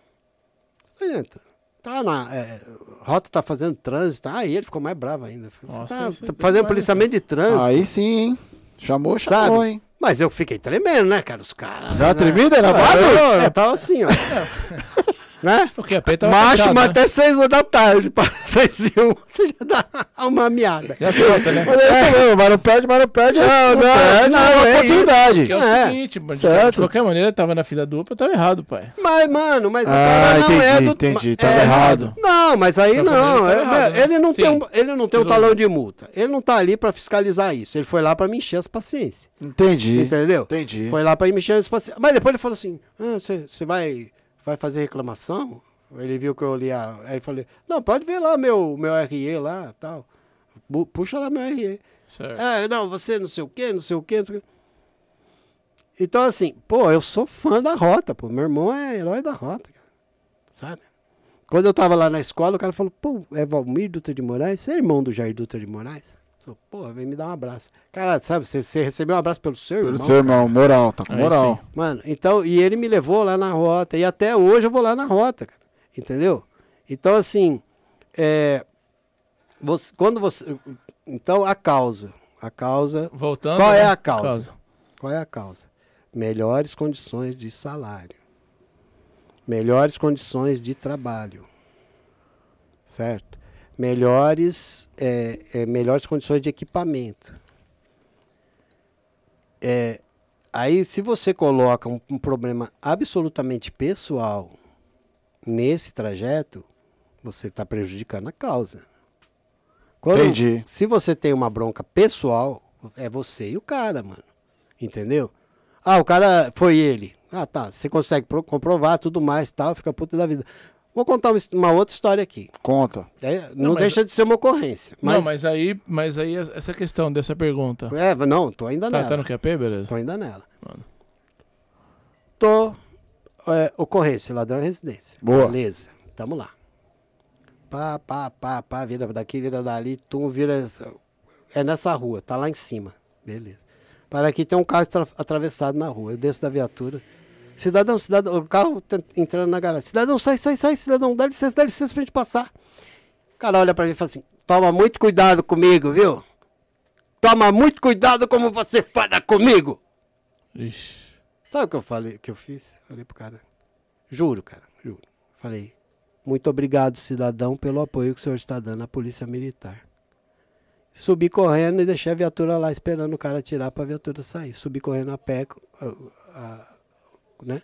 Sargento, tá na. é, rota tá fazendo trânsito. Aí ele ficou mais bravo ainda. Nossa, tá, isso tá é fazendo demais, policiamento de trânsito. Aí sim, hein? Chamou, chamou, Sabe? hein? Mas eu fiquei tremendo, né, cara? Os caras. Já né? tremida na Ah, base? Eu, eu tava assim, ó. Né? Porque a peita Macho, fechado, mas né? até 6 horas da tarde, para 6 e 1, você já dá uma miada. Já solta, né? Mas é isso mesmo, mas não perde, mas não perde. Não, não, perde, não, é uma é oportunidade. Que é o É, seguinte, mano, de, certo. de qualquer maneira, tava na fila dupla, tava errado, pai. Mas, mano, mas o Ah, cara não é entendi, do. entendi, é, tava errado. Não, mas aí não. é- errado, né? Ele não tem, um, ele não tem um talão de multa. Ele não tá ali pra fiscalizar isso. Ele foi lá pra me encher as paciências. Entendi. Entendeu? Entendi. Foi lá pra me encher as paciências. Mas depois ele falou assim: "Ah, você você vai, vai fazer reclamação? Ele viu que eu li a. Aí falei: Não, pode ver lá meu, meu RE lá tal. Puxa lá meu RE. Certo. É, não, você não sei o quê, não sei o quê, não sei o quê. Então, assim, pô, eu sou fã da rota, pô. Meu irmão é herói da rota, cara. Sabe? Quando eu tava lá na escola, o cara falou, pô, é Valmir Dutra de Moraes? Você é irmão do Jair Dutra de Moraes? Falei, pô, vem me dar um abraço. Cara, sabe, você, você recebeu um abraço pelo seu Pelo irmão? seu irmão, moral, tá com Aí moral. sim. Mano, então, e ele me levou lá na rota, e até hoje eu vou lá na rota, cara. Entendeu? Então, assim, é, você- quando você. Então, a causa. A causa. Voltando. Qual né? é a causa? Qual é a causa? Melhores condições de salário. Melhores condições de trabalho. Certo? Melhores, é, é, melhores condições de equipamento. É, aí, se você coloca um, um problema absolutamente pessoal nesse trajeto, você está prejudicando a causa. Quando- Entendi. Se você tem uma bronca pessoal, é você e o cara, mano. Entendeu? Ah, o cara foi ele. Ah, tá. Você consegue pro- comprovar tudo mais tal, fica puta da vida. Vou contar uma, outra história aqui. Conta. É, não mas- deixa de ser uma ocorrência. Mas, Não, mas aí, mas aí essa questão dessa pergunta. É, não, tô ainda Tá, nela. tá no QP, beleza? Tô ainda nela. Mano. Tô. é, ocorrência, ladrão residência. Boa. Beleza, tamo lá. Pá, pá, pá, pá, vira daqui, vira dali, tum, vira. É nessa rua, tá lá em cima. Beleza. Para aqui tem um carro atra- atravessado na rua. Eu desço da viatura. Cidadão, cidadão, o carro tá entrando na garagem. Cidadão, sai, sai, sai, cidadão, dá licença, dá licença pra gente passar. O cara olha pra mim e fala assim: toma muito cuidado comigo, viu? Toma muito cuidado como você fala comigo. Ixi. Sabe o que eu falei, o que eu fiz? Falei pro cara. Juro, cara, juro. Falei, muito obrigado, cidadão, pelo apoio que o senhor está dando à polícia militar. Subi correndo e deixei a viatura lá esperando o cara tirar pra viatura sair. Subi correndo a pé, a- a- né?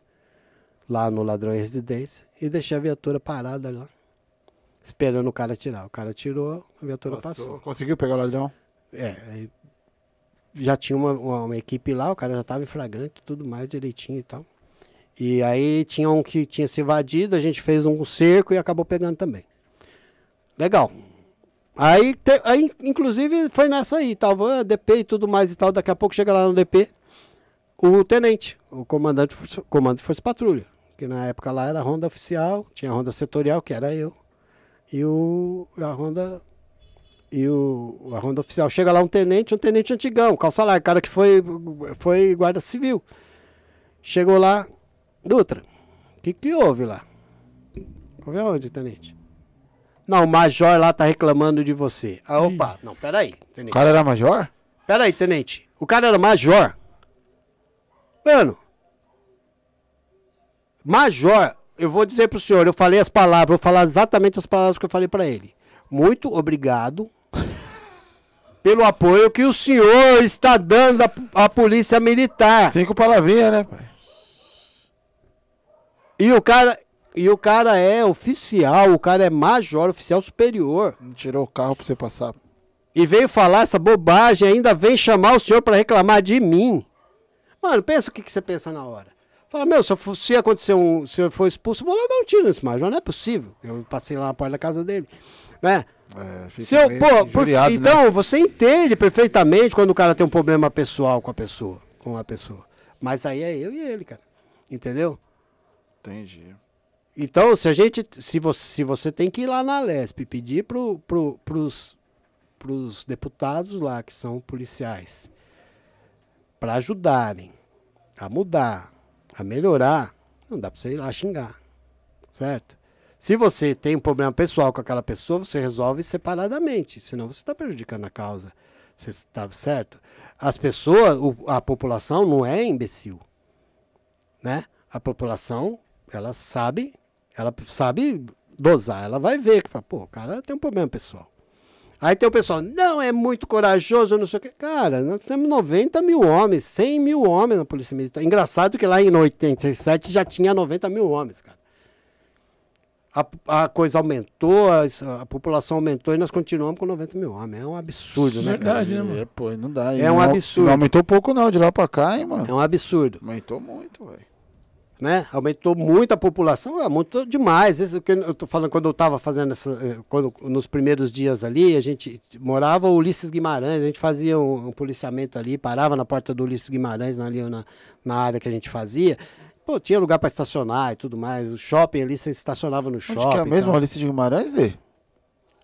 Lá no ladrão em residência. E deixei a viatura parada lá. Esperando o cara tirar. O cara tirou, a viatura passou. Conseguiu pegar o ladrão? É, aí já tinha uma, uma, uma equipe lá, o cara já tava em flagrante, tudo mais direitinho e tal. E aí tinha um que tinha se evadido, a gente fez um cerco e acabou pegando também. Legal. Aí, te- aí inclusive, foi nessa aí, tava DP e tudo mais e tal. Daqui a pouco chega lá no DP o tenente, o comandante de força, comando de força patrulha. Que na época lá era a ronda oficial, tinha a ronda setorial, que era eu. E o, a ronda e o, a ronda oficial. Chega lá um tenente, um tenente antigão, calça larga, cara que foi, foi guarda civil. Chegou lá, Dutra, o que, que houve lá? Houve aonde, tenente? Não, o major lá tá reclamando de você. Ah, opa, não, peraí, O tenente. cara era major? Peraí, tenente. O cara era major. Mano. Major, eu vou dizer pro senhor, eu falei as palavras, vou falar exatamente as palavras que eu falei pra ele. Muito obrigado pelo apoio que o senhor está dando à, à polícia militar. Cinco palavrinhas, né, pai? E o cara, e o cara é oficial, o cara é major, oficial superior. Não tirou o carro pra você passar. e veio falar essa bobagem, ainda vem chamar o senhor para reclamar de mim. Mano, pensa o que, que você pensa na hora. Fala, meu, se, eu se acontecer um. Se eu for expulso, eu vou lá dar um tiro nesse major. Não é possível. Eu passei lá na porta da casa dele. Né? É, fica Se eu, pô, por- né? então, você entende perfeitamente quando o cara tem um problema pessoal com a pessoa. Com a pessoa. Mas aí é eu e ele, cara. Entendeu? Entendi. Então, se a gente. Se você, se você tem que ir lá na Lesp pedir pro, pro, pros, pros deputados lá, que são policiais, para ajudarem a mudar, a melhorar, não dá pra você ir lá xingar. Certo? Se você tem um problema pessoal com aquela pessoa, você resolve separadamente. Senão você está prejudicando a causa. Você está certo? As pessoas, a população não é imbecil. Né? A população, ela sabe Ela sabe dosar, ela vai ver que pô, o cara tem um problema pessoal. Aí tem o pessoal, não, é muito corajoso, não sei o que. Cara, nós temos 90 mil homens, 100 mil homens na Polícia Militar. Engraçado que lá em 87 já tinha 90 mil homens, cara. A, a coisa aumentou, a, a, população aumentou e nós continuamos com 90 mil homens. É um absurdo, né, Verdade, cara? né, mano? É, pô, não dá. É um não, absurdo. Não aumentou pouco não, de lá pra cá, hein, mano. É um absurdo. Aumentou muito, velho. Né? Aumentou muito a população, aumentou demais. Isso que eu tô falando quando eu estava fazendo essa, eh, quando nos primeiros dias ali, a gente morava o Ulisses Guimarães, a gente fazia um, um policiamento ali, parava na porta do Ulisses Guimarães ali na, na área que a gente fazia. Pô, tinha lugar para estacionar e tudo mais. O shopping ali, você estacionava no Onde shopping. que é mesmo, tal. Ulisses de Guimarães, Dê?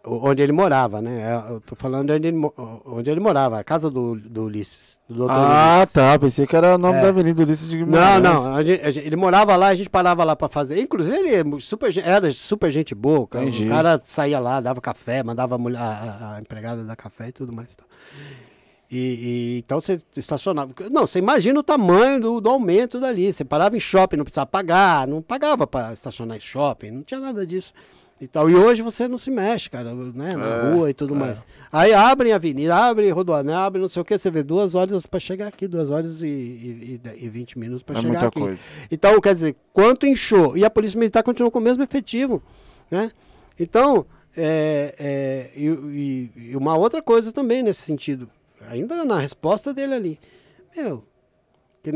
Onde ele morava, né? É, Eu tô falando onde ele, onde ele morava, a casa do, do Ulisses. Do Ah, Ulisses. tá. Pensei que era o nome É. da Avenida Ulisses de Não, Guimarães. não, a gente- gente- ele morava lá, a gente parava lá pra fazer. Inclusive, ele super, era super gente boa. o cara- Entendi. O cara saía lá, dava café, mandava a, mulher, a- a empregada dar café e tudo mais. então. E, e- então você estacionava. Não, você imagina o tamanho do, do aumento dali. Você parava em shopping, não precisava pagar, não pagava para estacionar em shopping, não tinha nada disso. E, tal. e hoje você não se mexe, cara, né, na É, rua e tudo mais. Aí abrem a avenida, abrem rodoanel, abrem não sei o que, você vê duas horas para chegar aqui, duas horas e, e, e, e 20 minutos para É chegar muita aqui. coisa. Então, quer dizer, quanto inchou? E a Polícia Militar continuou com o mesmo efetivo, né? Então, é, é, e, e- uma outra coisa também nesse sentido, ainda na resposta dele ali. Meu,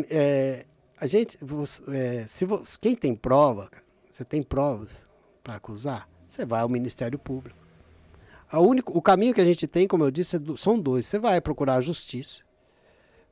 é, a gente, você- é, se você, quem tem prova, cara, você tem provas para acusar, você vai ao Ministério Público. A único, o caminho que a gente tem, como eu disse, é são dois. Você vai procurar a justiça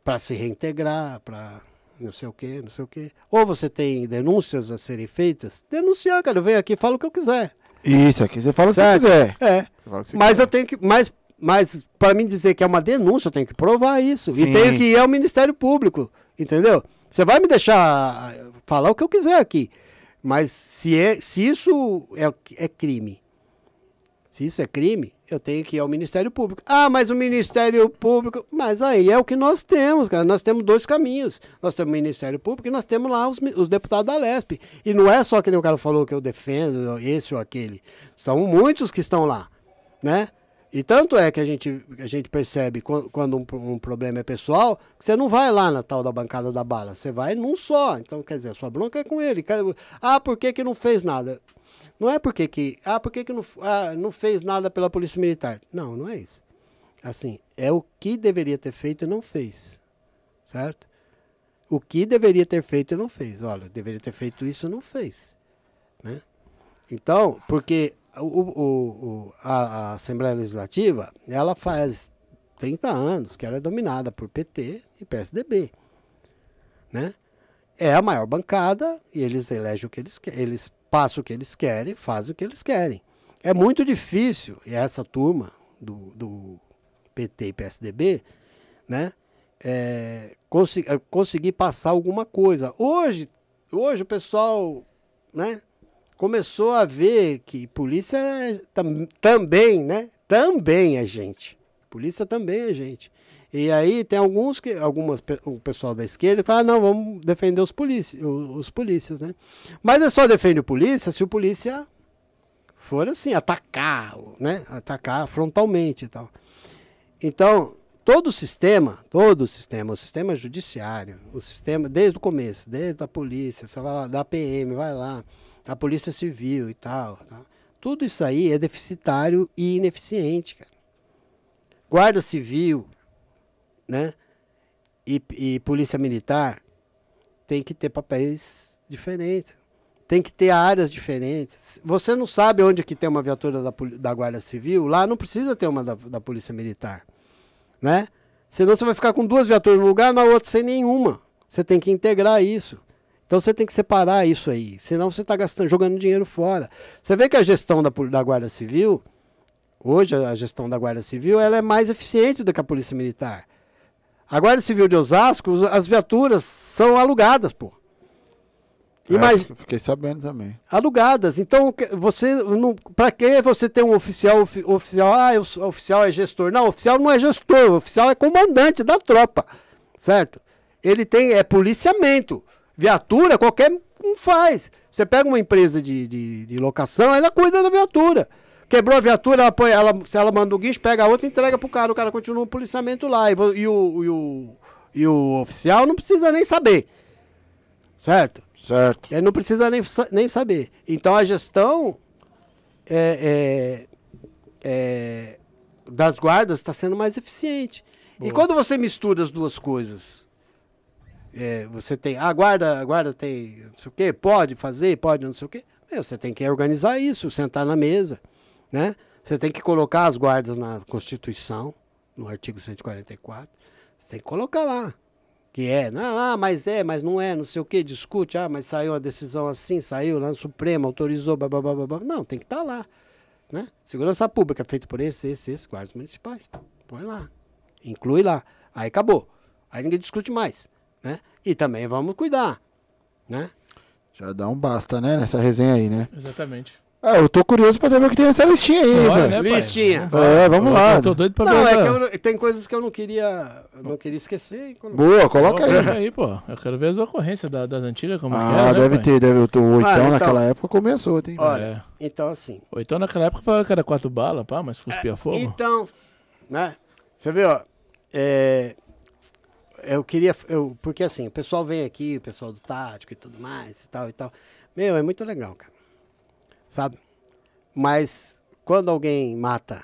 para se reintegrar, para não sei o quê, não sei o quê. Ou você tem denúncias a serem feitas, denunciar, cara. Eu venho aqui e falo o que eu quiser. Isso, aqui você fala o que você quiser. É. Você Mas quiser. eu tenho que. Mas, mas para mim dizer que é uma denúncia, eu tenho que provar isso. Sim. E tenho que ir ao Ministério Público. Entendeu? Você vai me deixar falar o que eu quiser aqui. Mas se, é, se isso é, é crime, se isso é crime, eu tenho que ir ao Ministério Público. Ah, mas o Ministério Público. Mas aí é o que nós temos, cara. Nós temos dois caminhos. Nós temos o Ministério Público e nós temos lá os, os deputados da Lesp. E não é só que o cara falou que eu defendo, esse ou aquele. São muitos que estão lá, né? E tanto é que a gente, a gente percebe quan- quando um, um problema é pessoal, que você não vai lá na tal da bancada da bala, você vai num só. Então, quer dizer, a sua bronca é com ele. Ah, por que, que não fez nada? Não é porque que. Ah, por que, que não, ah, não fez nada pela Polícia Militar? Não, não é isso. Assim, é o que deveria ter feito e não fez. Certo? O que deveria ter feito e não fez. Olha, deveria ter feito isso e não fez. Né? Então, porque o, o- a, a Assembleia Legislativa, ela faz 30 anos que ela é dominada por PT e PSDB. Né? É a maior bancada e eles elegem o que eles querem, eles passam o que eles querem, fazem o que eles querem. É muito difícil, e essa turma do, do PT e PSDB, né? é, consi- é, conseguir passar alguma coisa. Hoje, hoje o pessoal, né? Começou a ver que polícia tam- também, né? Também é gente. Polícia também é gente. E aí tem alguns que, algumas, o pessoal da esquerda fala, não, vamos defender os, polícia, o- os polícias, né? Mas é só defende o polícia se o polícia for assim, atacar, né? Atacar frontalmente e tal. Então, todo o sistema, todo o sistema, o sistema judiciário, o sistema, desde o começo, desde a polícia, você vai lá, da PM, vai lá, a polícia civil e tal, tá? tudo isso aí é deficitário e ineficiente, cara. Guarda civil, né? E, e polícia militar tem que ter papéis diferentes. Tem que ter áreas diferentes. Você não sabe onde que tem uma viatura da, da Guarda Civil, lá não precisa ter uma da, da Polícia Militar. Né? Senão você vai ficar com duas viaturas no lugar, na outra sem nenhuma. Você tem que integrar isso. Então você tem que separar isso aí. Senão você está gastando, jogando dinheiro fora. Você vê que a gestão da, da Guarda Civil, hoje a gestão da Guarda Civil, ela é mais eficiente do que a Polícia Militar. A Guarda Civil de Osasco, os- as viaturas são alugadas, pô. É, fiquei sabendo também. alugadas. Então, você não, para que você ter um oficial ofi- oficial? Ah, o oficial é gestor. Não, o oficial não é gestor, o oficial é comandante da tropa, certo? Ele tem é policiamento. Viatura qualquer um faz. Você pega uma empresa de, de, de locação, ela cuida da viatura. Quebrou a viatura, ela põe, ela, se ela manda o guincho, pega a outra e entrega pro cara. O cara continua o policiamento lá. E, e o, e, o, e o oficial não precisa nem saber. Certo? Certo. Ele não precisa nem, nem saber. Então a gestão é, é, é, das guardas está sendo mais eficiente. E quando você mistura as duas coisas, é, você tem. A guarda, guarda tem não sei o quê, pode fazer, pode não sei o quê. Meu, você tem que organizar isso, sentar na mesa. Né? Você tem que colocar as guardas na Constituição, no artigo 144. Você tem que colocar lá. Que é, não, ah, mas é, mas não é, não sei o que, discute, ah, mas saiu a decisão assim, saiu lá no Supremo, autorizou, blá, blá, blá, blá. Não, tem que estar lá. Né? Segurança pública feita por esse, esse, esse, guardas municipais. Põe lá. Inclui lá. Aí acabou. Aí ninguém discute mais. Né? E também vamos cuidar. Né? Já dá um basta, né? Nessa resenha aí, né? Exatamente. Ah, eu tô curioso pra saber o que tem nessa listinha aí, Bora, né, pai? Listinha. Vamos É, vamos Eu- lá. Eu tô doido pra Não, ver. é que eu não- tem coisas que eu não queria, eu não queria esquecer. Boa, coloca aí. Coloca aí, pô. Eu quero ver as ocorrências da- das antigas, como que Ah, era, né, deve pai? ter, deve ter. O oitão Ah, então. naquela época começou, tem. Olha, É. Então, assim. Ou então naquela época falava que era quatro balas, pá, mas cuspia fogo. Então, né? Você vê, ó. é, eu queria. Eu, porque assim, o pessoal vem aqui, o pessoal do tático e tudo mais e tal e tal. Meu, é muito legal, cara. Sabe? Mas quando alguém mata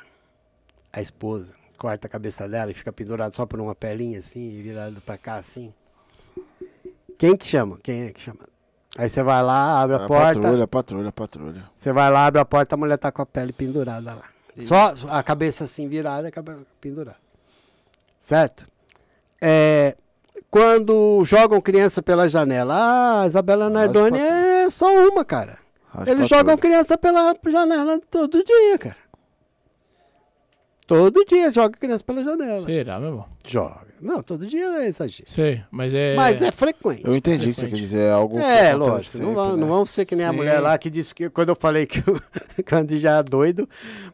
a esposa, corta a cabeça dela e fica pendurado só por uma pelinha assim, e virado pra cá assim. Quem que chama? Quem é que chama? Aí você vai lá, abre a, A porta. patrulha, patrulha, patrulha. Você vai lá, abre a porta, a mulher tá com a pele pendurada lá. Só a cabeça assim virada, a cabeça pendurada. Certo? É, quando jogam criança pela janela, ah, Isabela Nardoni é só uma, cara. Rádio Eles patrulha. jogam criança pela janela todo dia, cara. Todo dia joga criança pela janela. Será, meu irmão? Joga. Não, todo dia é exagero. Sei, mas é. Mas é frequente. Eu entendi o que você quer dizer. É algo. que É, lógico. Não, sempre, vamos, né? não vamos ser que nem a Sim. mulher lá que disse que quando eu falei que o Candy já é doido,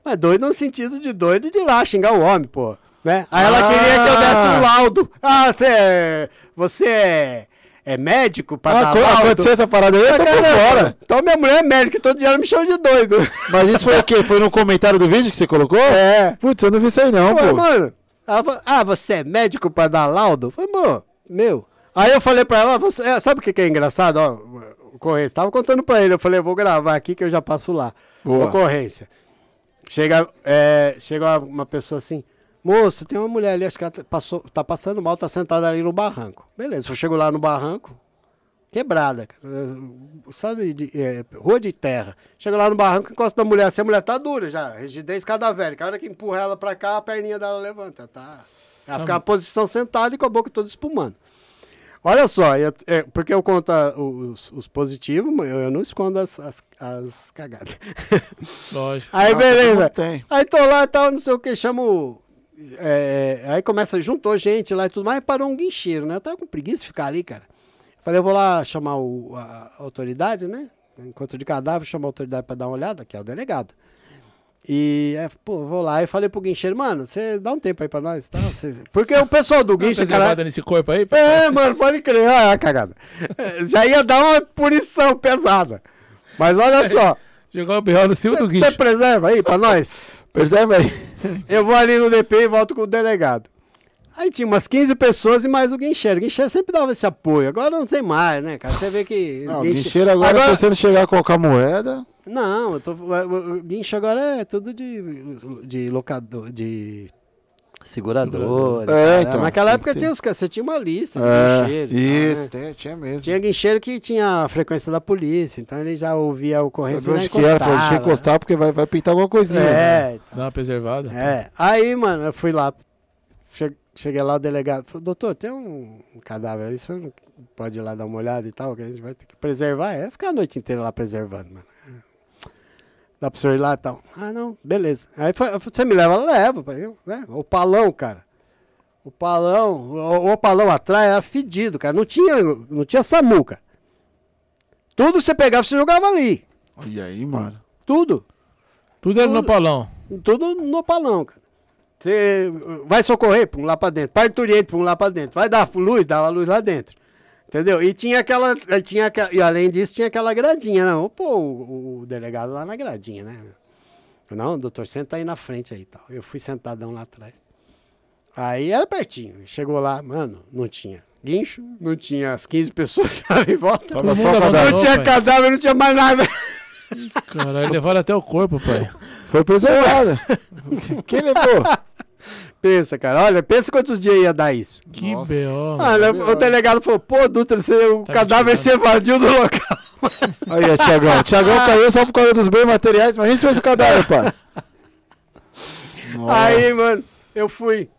mas doido no sentido de doido de ir lá xingar o homem, pô. Né? Aí ela Ah. queria que eu desse um laudo. Ah, você é. Você é, é médico pra Ah, dar laudo? aconteceu essa parada aí, eu Ah, tô por fora. Então minha mulher é médica, todo dia ela me chama de doido. Mas isso foi o quê? Foi no comentário do vídeo que você colocou? É. Putz, eu não vi isso aí não, falei, pô. mano, ela ah, você é médico pra dar laudo? Falei, mano, meu. Aí eu falei pra ela, você, é, sabe o que, que é engraçado? Ó, ocorrência. Tava contando pra ele, eu falei, eu vou gravar aqui que eu já passo lá. Boa. Ocorrência. Chega, é, chega uma pessoa assim, moço, tem uma mulher ali, acho que ela tá- passou, tá passando mal, tá sentada ali no barranco. Beleza, eu chego lá no barranco, quebrada. É, Sabe, de, é, rua de terra. Chega lá no barranco, encosta da mulher assim, a mulher tá dura já, rigidez cadavérica. A hora que empurra ela pra cá, a perninha dela levanta, tá? Ela fica na posição sentada e com a boca toda espumando. Olha só, eu- é, porque eu conto a- os, os positivos, mas eu, eu não escondo as, as, as cagadas. Lógico. Aí, beleza. Aí tô lá e tal, não sei o que, chamo. É, aí começa, juntou gente lá e tudo mais, parou um guincheiro, né? Eu tava com preguiça de ficar ali, cara. Falei, eu vou lá chamar o- a, a autoridade, né? Encontro de cadáver, chamar a autoridade pra dar uma olhada, que é o delegado. E, é, pô, vou lá e falei pro guincheiro, mano, você dá um tempo aí pra nós, tá? Cê- Porque o pessoal do guincho, cara, nesse corpo aí? é, mano, pode crer. Ah, cagada. É, Já ia dar uma punição pesada. Mas olha só. Jogou o B.O. no cima do Você guincho. preserva aí pra nós? Percebe aí? Eu vou ali no DP e volto com o delegado. Aí tinha umas 15 pessoas e mais o guincheiro. O guincheiro sempre dava esse apoio. Agora não tem mais, né, cara? Você vê que. Não, guinche- guincheiro agora, se você não chegar a colocar moeda. Não, eu tô, o o guincho agora é tudo de, de locador, de segurador. É, então, Naquela época tinha os, você tinha uma lista de É, guincheiro. e tal, isso, né? tem- tinha mesmo. Tinha guincheiro que tinha a frequência da polícia, então ele já ouvia a ocorrência Sabe onde que era? Falou, deixa eu encostar porque vai, vai pintar alguma coisinha. né? É, Dá uma preservada. é. Aí, mano, eu fui lá. che- Cheguei lá, o delegado falou, doutor, tem um cadáver ali, o senhor não pode ir lá dar uma olhada e tal, que a gente vai ter que preservar. É, ficar a noite inteira lá preservando, mano. Dá pro senhor ir lá e tal. Ah, não, beleza. Aí foi, você me leva? Leva, né? O palão, cara. O palão, o, o palão atrás era fedido, cara. Não tinha, não tinha SAMU, cara. Tudo você pegava, você jogava ali. E aí, mano? Tudo. Tudo era no palão. Tudo no palão, cara. Você vai socorrer, pum lá pra dentro. Parturiente, pum lá pra dentro. Vai dar luz, dava luz lá dentro. Entendeu? E tinha aquela. Tinha, aqua- e além disso, tinha aquela gradinha, né? Pô, o, o delegado lá na gradinha, né? Não, doutor, senta aí na frente aí e tal. Eu fui sentadão lá atrás. Aí era pertinho. Chegou lá, mano, não tinha guincho, não tinha as 15 pessoas que estavam em volta. Tava Todo só cadáver. Não tinha pai. cadáver, não tinha mais nada. Caralho, levaram até o corpo, pai. Foi preservada. Quem levou? Pensa, cara, olha, pensa quantos dias ia dar isso. Que. B.O. Ah, né, o delegado falou, pô, Dutra, você, o Tá cadáver se evadiu do local. Aí, ó, Tiagão. O Tiagão caiu só por causa dos bens materiais. Imagina se fosse o cadáver, pai. Aí, mano, eu fui.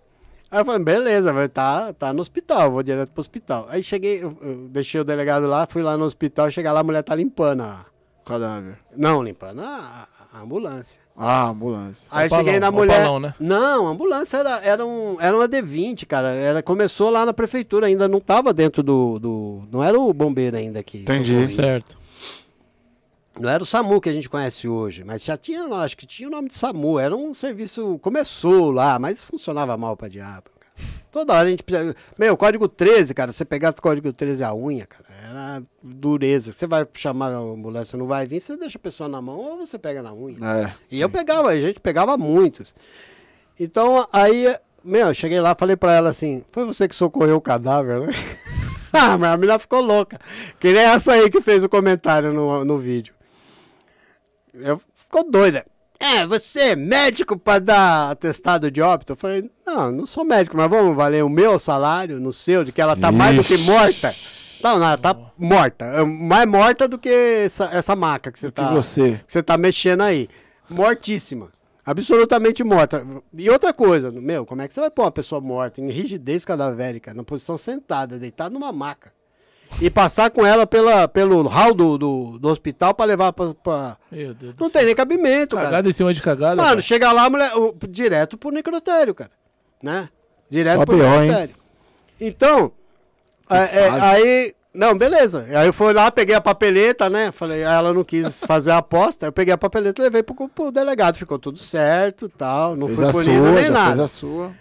Aí eu falei, beleza, vai tá, tá no hospital, vou direto pro hospital. Aí cheguei, eu, eu deixei o delegado lá, fui lá no hospital, chegar lá, a mulher tá limpando a... Cadáver. Não, limpando a, a ambulância. Ah, ambulância. Aí eu Opalão, cheguei na mulher. Opalão, né? Não, a ambulância era, era, um, era uma D20, cara. Era, começou lá na prefeitura, ainda não tava dentro do. do não era o bombeiro ainda aqui. Entendi. Certo. Não era o SAMU que a gente conhece hoje, mas já tinha, não, acho que tinha o nome de SAMU. Era um serviço. Começou lá, mas funcionava mal pra diabo. cara. Toda hora a gente precisa. Meu, código 13, cara, você pegar o código 13 a unha, cara, dureza. Você vai chamar a ambulância, não vai vir, você deixa a pessoa na mão ou você pega na unha. É. E eu pegava, a gente pegava muitos. Então, aí, meu, eu cheguei lá, falei pra ela assim, foi você que socorreu o cadáver, né? ah, mas a menina ficou louca. Que nem essa aí que fez o comentário no, no vídeo. Eu, ficou doida. É, você é médico pra dar atestado de óbito? Eu falei, não, não sou médico, mas vamos valer o meu salário no seu, de que ela tá mais do que Ixi. morta. Não, não, ela tá morta. É Mais morta do que essa, essa maca que você Que tá você. que você tá mexendo aí. Mortíssima. Absolutamente morta. E outra coisa, meu, como é que você vai pôr uma pessoa morta em rigidez cadavérica, na posição sentada, deitada numa maca? E passar com ela pela, pelo hall do, do, do hospital pra levar pra. pra- Meu Deus do Não céu. tem nem cabimento, cara. Cagada em cima de cagada. Mano, pai. chega lá, mulher, o- direto pro necrotério, cara. Né? Direto Só pro pior, hein? necrotério. Então, é, é, aí. Não, beleza. Aí eu fui lá, peguei a papeleta, né? Falei, ela não quis fazer a aposta. Eu peguei a papeleta e levei pro, pro delegado. Ficou tudo certo tal. Não Fez punido sua, nem nada. fez a sua.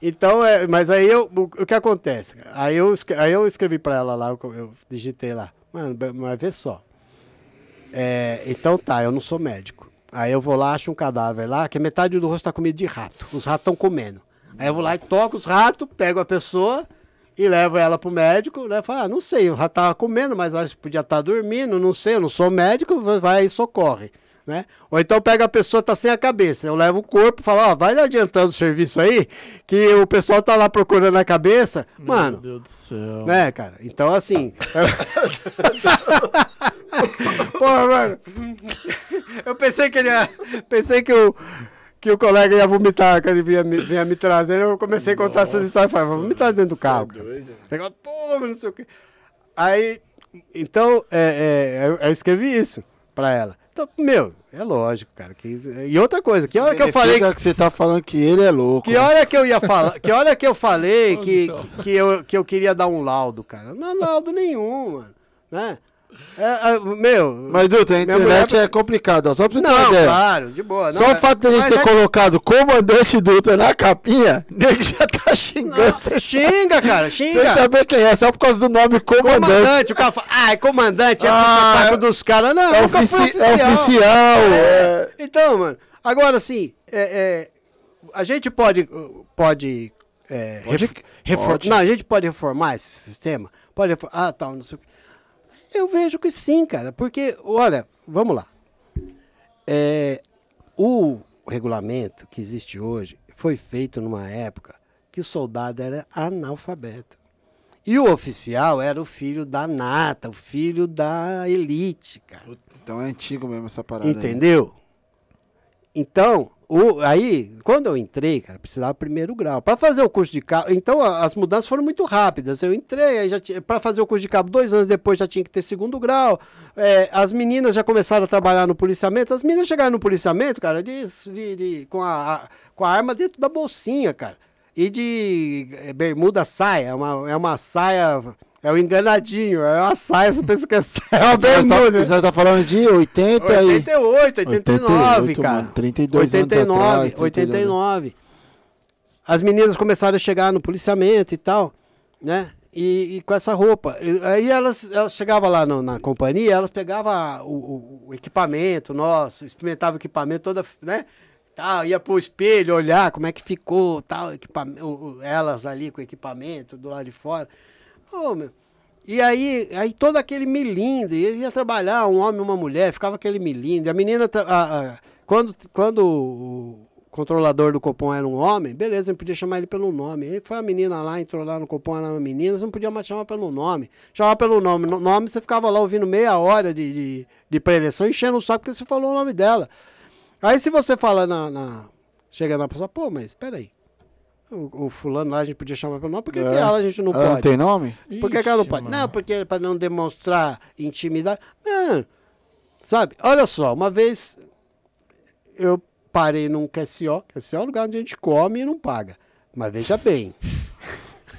Então, é, mas aí eu, o, o que acontece? Aí eu, aí eu escrevi pra ela lá, eu, eu digitei lá. Mano, mas vê só. É, então tá, eu não sou médico. Aí eu vou lá, acho um cadáver lá, que metade do rosto tá comido de rato. Os ratos estão comendo. Aí eu vou lá e toco os ratos, pego a pessoa e levo ela pro médico, né? Fala, ah, não sei, o rato tava comendo, mas acho que podia estar dormindo, não sei, eu não sou médico, vai- e socorre. Né? Ou então pega a pessoa, tá sem a cabeça. Eu levo o corpo e falo, ó, vai adiantando o serviço aí, que o pessoal tá lá procurando a cabeça. Mano, Meu Deus do céu. né, cara? Então, assim. Porra, mano. Eu pensei que ele ia. Pensei que o. Que o colega ia vomitar quando ele vinha, me- vinha me trazer. Eu comecei a contar essas histórias. Falei, vou vomitar dentro do carro. cara. Negócio, pô, não sei o quê. Aí. Então, é, é, eu, eu escrevi isso pra ela. Então, meu, é lógico, cara. Que, e outra coisa, que hora que eu falei. Que você tá falando que ele é louco. Que hora que eu ia falar? Que hora que eu falei que, céu. que, eu, que eu queria dar um laudo, cara? Não é laudo nenhum, mano. Né? É, é, meu. Mas, Dutra, a internet mulher- é complicado, ó. Só pra você ter uma não, ideia. claro, de boa. Só não, o fato de a gente mas ter é- colocado comandante Dutra na capinha, nego já tá xingando. Não, sem, xinga, cara, sem xinga. saber quem é, só por causa do nome comandante. Comandante, o cara fala, ah, é comandante, é Ah, saco é- dos caras. Não, É, nunca ofici foi é oficial. é. Então, mano, agora assim, é, é, a gente pode. pode, é, Pode- ref- pode. Não, a gente pode reformar esse sistema? Pode refor- Ah, tal, não sei o quê. Eu vejo que sim, cara, porque, olha, vamos lá. É, o regulamento que existe hoje foi feito numa época que o soldado era analfabeto. E o oficial era o filho da nata, o filho da elite, cara. Então é antigo mesmo essa parada. aí. Então, o, aí, quando eu entrei, cara, precisava primeiro grau. Para fazer o curso de cabo, então as mudanças foram muito rápidas. Eu entrei, aí já para fazer o curso de cabo, dois anos depois já tinha que ter segundo grau. É, as meninas já começaram a trabalhar no policiamento. As meninas chegaram no policiamento, cara, de, de- de- com, a, a- com a arma dentro da bolsinha, cara. E de é, bermuda saia, é uma, é uma saia, é um enganadinho, é uma saia, você pensa que é saia, é uma tá, bermuda. você tá falando de 80 e... 88, 89, 88, cara. mano, 32 anos 89, atrás, 32 89. As meninas começaram a chegar no policiamento e tal, né? e, e com essa roupa. E, aí elas, elas chegavam lá no, na companhia, elas pegavam o, o, o, equipamento nosso, experimentavam o equipamento toda, né? Tal, ia pro espelho olhar como é que ficou, tal, equipamento, elas ali com o equipamento do lado de fora. Oh, meu. E aí, aí todo aquele milindre, ia trabalhar, um homem e uma mulher, ficava aquele milindre. A menina, a, a, quando, quando controlador do Copom era um homem, beleza, não podia chamar ele pelo nome. Aí foi a menina lá, entrou lá no Copom, era uma menina, você não podia mais chamar pelo nome. Chamava pelo nome. No nome você ficava lá ouvindo meia hora de, de, de preleção, enchendo o saco porque você falou o nome dela. Aí se você fala na. na chega na pessoa, pô, mas peraí. O, o, fulano lá a gente podia chamar pelo nome, por que, é. que ela a gente não ela pode? Não tem nome? Por que, que ela não pode? Mano. Não, porque para não demonstrar intimidade. Não. Sabe? Olha só, uma vez eu parei num QSO, QSO é o lugar onde a gente come e não paga. Mas veja bem.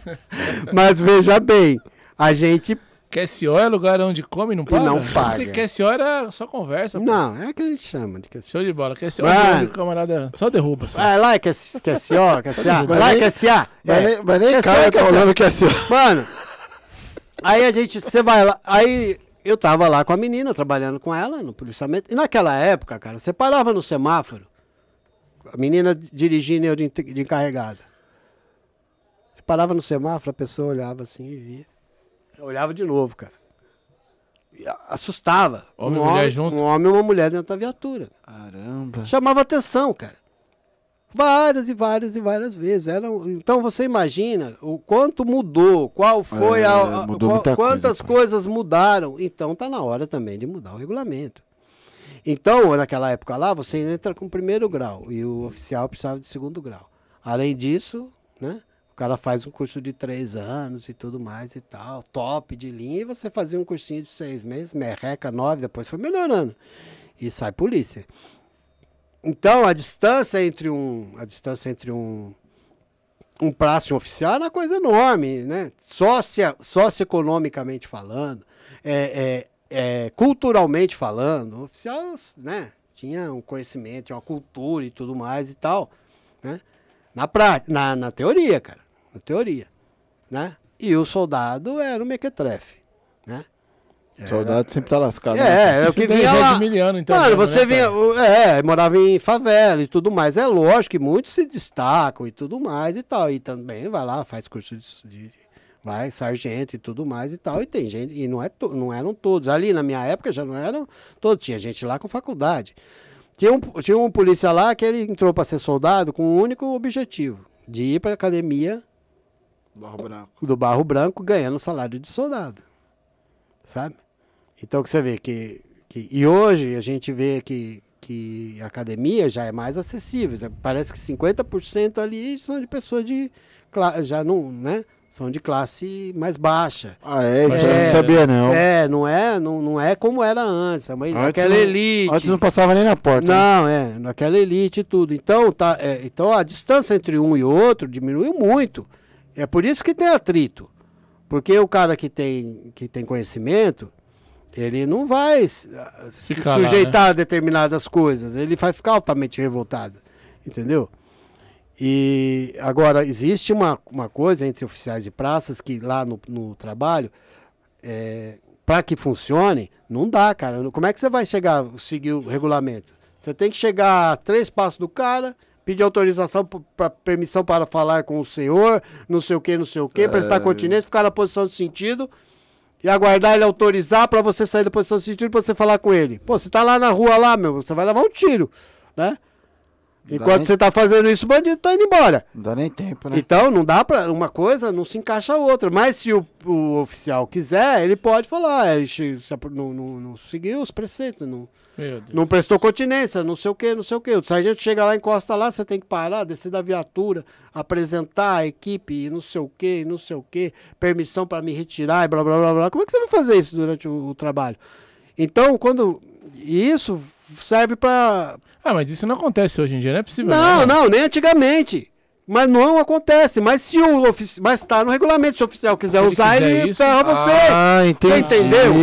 Mas veja bem, a gente. QSO é lugar onde come e não paga? E não paga. Se QSO era só conversa. Pô. Não, é que a gente chama de QSO. Show de bola. QSO é o camarada só derruba. Só. Ah, lá é QSO, QSA. lá é QSA. Mas nem cara tá falando QSO. Mano, aí a gente, você vai lá, aí eu tava lá com a menina, trabalhando com ela no policiamento. E naquela época, cara, você parava no semáforo, a menina dirigindo eu de, de encarregada. Você parava no semáforo, a pessoa olhava assim e via. Eu olhava de novo, cara. E assustava. Homem um e mulher junto? Um homem e uma mulher dentro da viatura. Caramba. Chamava atenção, cara. Várias e várias e várias vezes. Era, então você imagina o quanto mudou, qual foi é, a, a qual, quantas coisa, coisas mudaram. Então tá na hora também de mudar o regulamento. Então, naquela época lá, você entra com primeiro grau e o oficial precisava de segundo grau. Além disso, né? Cara faz um curso de três anos e tudo mais e tal, top de linha, e você fazia um cursinho de seis meses, merreca, nove, depois foi melhorando. E sai polícia. Então, a distância entre um, a distância entre um, um prazo oficial era uma coisa enorme, né? Socia, socioeconomicamente falando, é, é, é, culturalmente falando, o oficial, né, tinha um conhecimento, uma cultura e tudo mais e tal, né? Na prática, na, na teoria, cara, na teoria, né? E o soldado era o mequetrefe, né? Era, soldado sempre tá lascado. É, né? é o que vinha lá. Miliano, então, Mano, você né, vinha, é, morava em favela e tudo mais. É lógico que muitos se destacam e tudo mais e tal. E também vai lá, faz curso de, de vai, sargento e tudo mais e tal. E tem gente, e não, é to, não eram todos. Ali na minha época já não eram todos, tinha gente lá com faculdade. Tinha um, tinha um polícia lá que ele entrou para ser soldado com um único objetivo: de ir para academia Barro Branco. do Barro Branco ganhando salário de soldado. Sabe? Então que você vê que, que. E hoje a gente vê que, que a academia já é mais acessível. Parece que 50% ali são de pessoas de. Já não, né? são de classe mais baixa. Ah, é? Isso é, eu não sabia, não. É, não é, não, não é como era antes. É uma, antes aquela não, elite. Antes não passava nem na porta. Né? Não, né? é, naquela elite e tudo. Então, tá, é, então a distância entre um e outro diminuiu muito. É por isso que tem atrito. Porque o cara que tem, que tem conhecimento, ele não vai se sujeitar né? a determinadas coisas. Ele vai ficar altamente revoltado. Entendeu? E agora, existe uma, uma coisa entre oficiais e praças que lá no, no trabalho, é, para que funcione, não dá, cara. Como é que você vai chegar, seguir o regulamento? Você tem que chegar a três passos do cara, pedir autorização para permissão para falar com o senhor, não sei o que, não sei o que, é... prestar continência, ficar na posição de sentido e aguardar ele autorizar para você sair da posição de sentido para você falar com ele. Pô, você tá lá na rua lá, meu, você vai levar um tiro, né? Enquanto nem... você tá fazendo isso, o bandido tá indo embora. Não dá nem tempo, né? Então, não dá pra. Uma coisa não se encaixa a outra. Mas se o, o oficial quiser, ele pode falar. Ele não, não, não seguiu os preceitos, não, não prestou continência, não sei o que, não sei o que. O sargento chega lá, encosta lá, você tem que parar, descer da viatura, apresentar a equipe, não sei o que, não sei o que, permissão para me retirar e blá blá blá blá. Como é que você vai fazer isso durante o, o trabalho? Então, quando. Isso serve para ah, mas isso não acontece hoje em dia, não é possível. Não, não, não nem antigamente. Mas não acontece. Mas se o ofici... mas tá no regulamento, se o oficial quiser Se ele usar, quiser ele isso- ferra você. Ah, entendi. entendeu?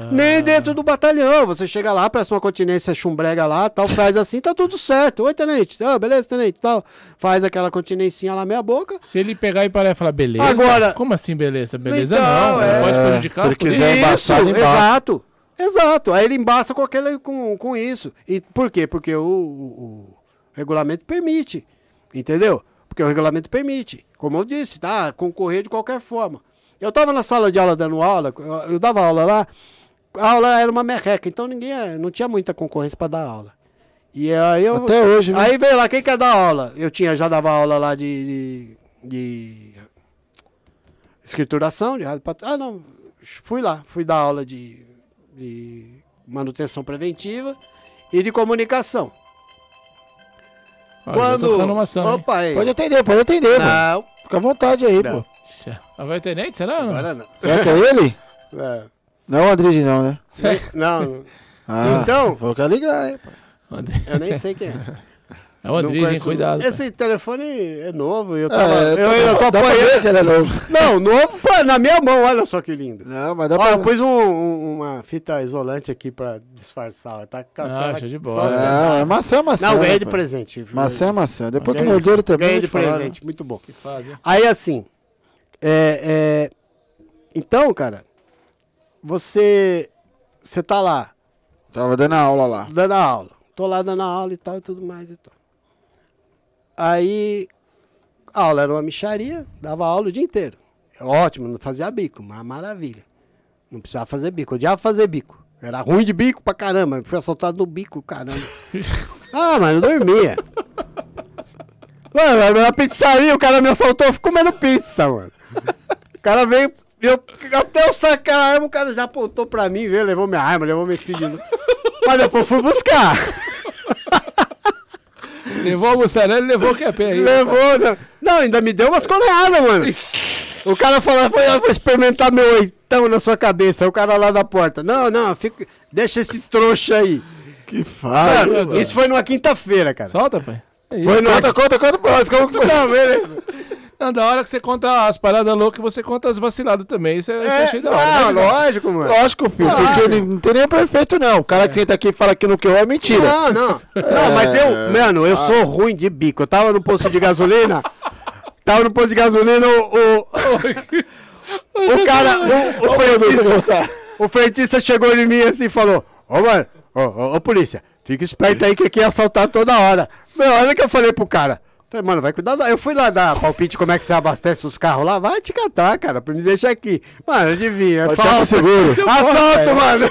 Ah. Nem dentro do batalhão. Você chega lá, presta uma continência chumbrega lá, tal, faz assim, tá tudo certo. Oi, tenente. Ah, beleza, tenente, tal. Faz aquela continência lá meia boca. Se ele pegar e parar e falar, beleza. Agora- Como assim, beleza? Beleza Então, não. é. Pode prejudicar Se ele quiser embaçar, ele embaça. exato. Exato. Aí ele embaça com, aquele, com, com isso. E por quê? Porque o, o- o regulamento permite. Entendeu? Porque o regulamento permite. Como eu disse, tá? Concorrer de qualquer forma. Eu tava na sala de aula dando aula, eu, eu dava aula lá, a aula era uma merreca, então ninguém, não tinha muita concorrência para dar aula. E aí eu. Até hoje, viu? Aí veio lá, quem quer dar aula? Eu tinha, já dava aula lá de. de, de escrituração, de rádio Ah, não. Fui lá, fui dar aula de, de manutenção preventiva e de comunicação. Ação, hein? Opa, aí. Pode atender, pode atender, mano. Não, Fica à vontade aí, Não. pô. Agora é tenente, será? Não? agora não. Será que é ele? É. Não é o Andrige, não, né? Não, Ah, Então- Vou querer ligar, hein, pô. eu nem sei quem é. É o Andrés, hein? conheço- Cuidado. Esse telefone é novo. Eu, tava, É, eu ainda tô apanhando. que ele é novo. Não, novo pô, na minha mão, olha só que lindo. Não, mas dá Ó, pra... eu pus um- um- uma fita isolante aqui pra disfarçar. Tá com a Ah, show de bola. é pedaços. maçã, é maçã. Não, ganhei né, de presente. Maçã é maçã. Depois que Ganhei- morderam também. Ganhei de presente, muito bom. Que fazem. Aí assim, é, é, então, cara, você, você tá lá, né? Tava dando aula lá. dando aula. Tô lá dando aula e tal e tudo mais e tal. Aí, a aula era uma micharia, dava aula o dia inteiro. Ótimo, não fazia bico, uma maravilha. Não precisava fazer bico, eu odiava fazer bico. Era ruim de bico pra caramba, fui assaltado no bico, caramba. ah, mas não dormia. Mano, na pizzaria o cara me assaltou, eu fui comendo pizza, mano. O cara veio, eu, até eu sacar a arma, o cara já apontou pra mim, veio, levou minha arma, levou minha speed. Mas depois fui buscar. Levou a mussarela e levou o QP aí. Levou, não. Não, ainda me deu umas coreadas, mano. O cara falou, "Foi, eu vou experimentar meu oitão na sua cabeça. Aí o cara lá da porta. Não, não, fica, deixa esse trouxa aí. Que fala. Isso foi numa quinta-feira, cara. Solta, pai. É Foi numa... Conta, conta, conta pra nós. Como que foi? Não, beleza. Não, da hora que você conta as paradas loucas, você conta as vaciladas também. Isso, é, isso eu É, achei da hora. ah, né? lógico, mano. Lógico, filho. Porque ele não tem nenhum perfeito, não. O cara que senta aqui e fala que não quer é mentira. Não, não. Não, mas eu, mano, eu sou ruim de bico. Eu tava no posto de gasolina. tava no posto de gasolina, o. O, o cara. O, o, frentista, o frentista chegou em mim assim e falou: Ô, mano, ô, ô, ô, polícia, fica esperto aí que aqui é assaltar toda hora. Meu, olha o que eu falei pro cara. Falei, mano, vai cuidar. da- Eu fui lá dar palpite como é que você abastece os carros lá. Vai te catar, cara, pra me deixar aqui. Mano, adivinha. Assalto, seguro. assalto mano.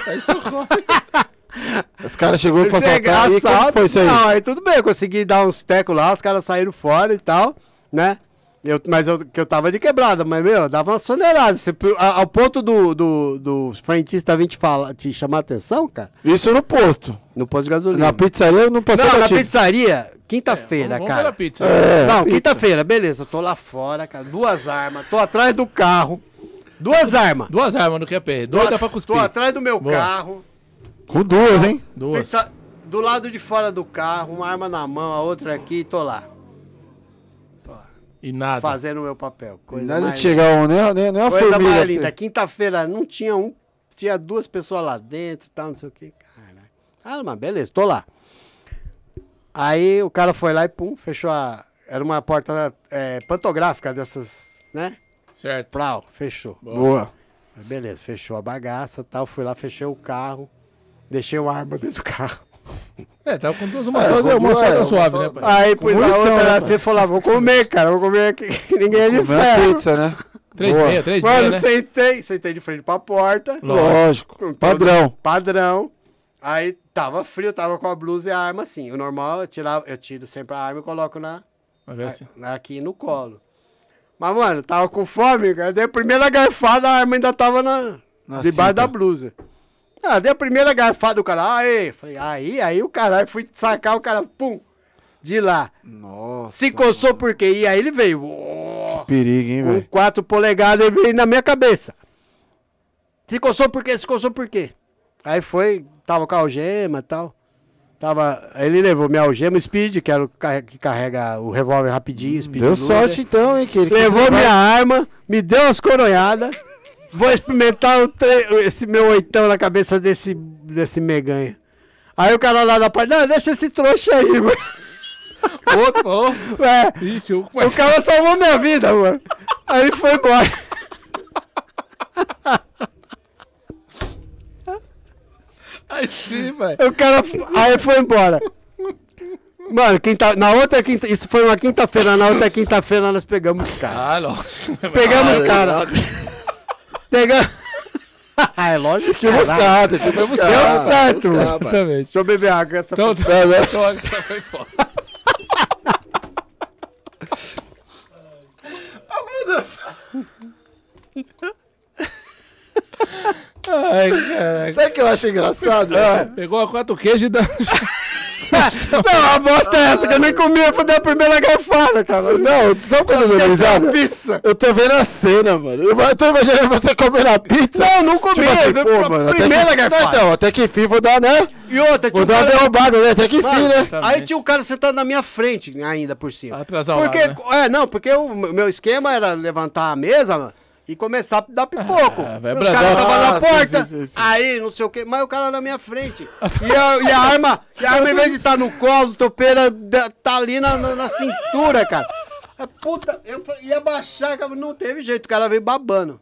Os caras chegou pra Chega, assaltar. E como assalto. foi isso aí? Não, aí tudo bem, eu consegui dar uns tecos lá, os caras saíram fora e tal, né? Eu, mas eu, que eu tava de quebrada, mas, meu, dava uma soneirada. Você, ao ponto do, do, do frentista vir te, fala, te chamar a atenção, cara, Isso no posto. no posto de gasolina. Na pizzaria eu não passei não, na pizzaria, quinta-feira, Vamos cara. pizza. É, não, pizza. quinta-feira, beleza, tô lá fora, cara, duas armas, tô atrás do carro, duas armas. Duas armas no QP. Tô, Doida pra cuspir. tô atrás do meu Boa. carro, Com duas, hein? Duas. Pensa- do lado de fora do carro, uma arma na mão, a outra aqui, tô lá. E nada. Fazendo o meu papel. Coisa Nada mais de chegar um, nem, nem, nem uma Coisa mais linda. Quinta-feira não tinha um, tinha duas pessoas lá dentro e tal, não sei o que. Ah, mas beleza, tô lá. Aí o cara foi lá e pum, fechou a. Era uma porta é, pantográfica dessas, né? Certo. Plau, fechou. Boa. Mas Beleza, fechou a bagaça tal. Fui lá, fechei o carro. Deixei uma arma dentro do carro. É, tava com duas, uma É, só, uma só tá suave, né, pai? Aí pus a outra né, e falou: vou comer, cara, vou comer aqui. que Ninguém é de ferro. pizza, né? Três Boa. meia, três meia, Mano, né? sentei, sentei de frente pra porta. Lógico. Todo- Padrão. Aí tava frio, tava com a blusa e a arma assim. O normal, eu, tirava, eu tiro sempre a arma e coloco na, assim. na- aqui no colo. Mas, mano, tava com fome, cara. Dei a primeira garfada, a arma ainda tava na, Na debaixo da blusa. Ah, dei a primeira garfada, o cara, aí. Falei, aí, aí o caralho, fui sacar o cara, pum, de lá. Nossa. Se coçou por quê? E aí ele veio. ó, Perigo, hein, com velho? 4 polegadas ele veio na minha cabeça. Se coçou por quê? Se coçou por quê? Aí foi, tava com a algema e tal. Tava, ele levou minha algema Speed, que era o que carrega o revólver rapidinho, Speed Deu sorte então, hein, que ele Levou minha arma, me deu umas coronhadas. Vou experimentar o tre- esse meu oitão na cabeça desse, desse meganha. Aí o cara lá da parte, não, deixa esse trouxa aí, mano. Outro, ó. É, Ixi, o o cara salvou minha vida, mano. Aí ele foi embora. Aí sim, velho. O cara, aí foi embora. Mano, quinta, na outra quinta, isso foi uma quinta-feira, na outra quinta-feira nós pegamos os caras. Ah, lógico. Pegamos os caras. Pegamos. é lógico que buscar, tem que buscar. Deu certo. Exatamente. Deixa eu beber água. Essa Então, É, né? então olha que você foi fora. Ai, caraca. Sabe o que eu acho engraçado? Pegou a quatro queijos e dá... Não, a bosta é essa que eu nem comia pra dar a primeira garfada, cara. Não, sabe quando eu risada? Pizza. Eu tô vendo a cena, mano. Eu tô imaginando você comendo a pizza. Não, não comi. Tipo assim, pô, a mano, primeira que, garfada. Não, então, até que enfim vou dar, né? E outra, Vou um dar uma cara... derrubada, né? Até que Mano, né? Exatamente. Aí tinha um cara sentado na minha frente ainda por cima. Atrasar o Porque, lado, né? é, não, porque o meu esquema era levantar a mesa, mano, e começar a dar pipoco. Ah, vai Os caras estavam na porta, sim, sim, sim. aí não sei o que, mas o cara na minha frente. E a, e a arma, e a arma, em vez de estar no colo, topeira, tá ali na, na, na cintura, cara. É, Puta, eu ia baixar, não teve jeito, o cara veio babando.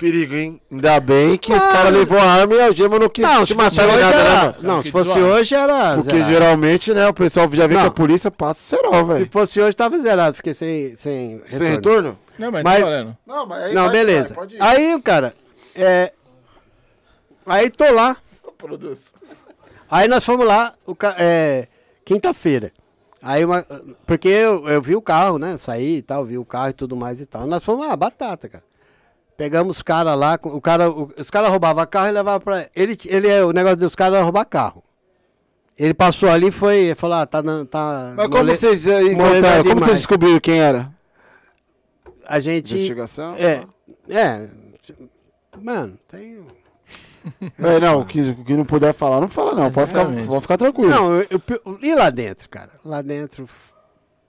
Perigo, hein? Ainda bem que os Mano. caras levou a arma e a algema não quis te se matar nada, né, era, mano? não, se fosse zoado. hoje era Porque zerado. geralmente, né, o pessoal já vê Não. que a polícia passa serol, Se velho. fosse hoje tava zerado, fiquei sem, sem Sem retorno? Não, mas, Mas- tá valendo. Não, mas aí Não, beleza. Aí, cara, é. Aí tô lá. Produz. Aí nós fomos lá, o ca- é, quinta-feira. Aí uma. Porque eu, eu vi o carro, né? Saí e tal, vi o carro e tudo mais e tal. Nós fomos, ah, batata, cara. Pegamos os caras lá, o cara, o- os caras roubavam carro e levavam pra. Ele, ele, é- o negócio dos caras era roubar carro. Ele passou ali e foi, falou, ah, tá. tá Mas como mole- vocês eh, encontraram? Como vocês descobriram quem era? A gente. Investigação? É. É. Mano, tem. É, não, o que, que não puder falar, não fala, não. Pode ficar, pode ficar tranquilo. Não, eu, eu- e lá dentro, cara? Lá dentro,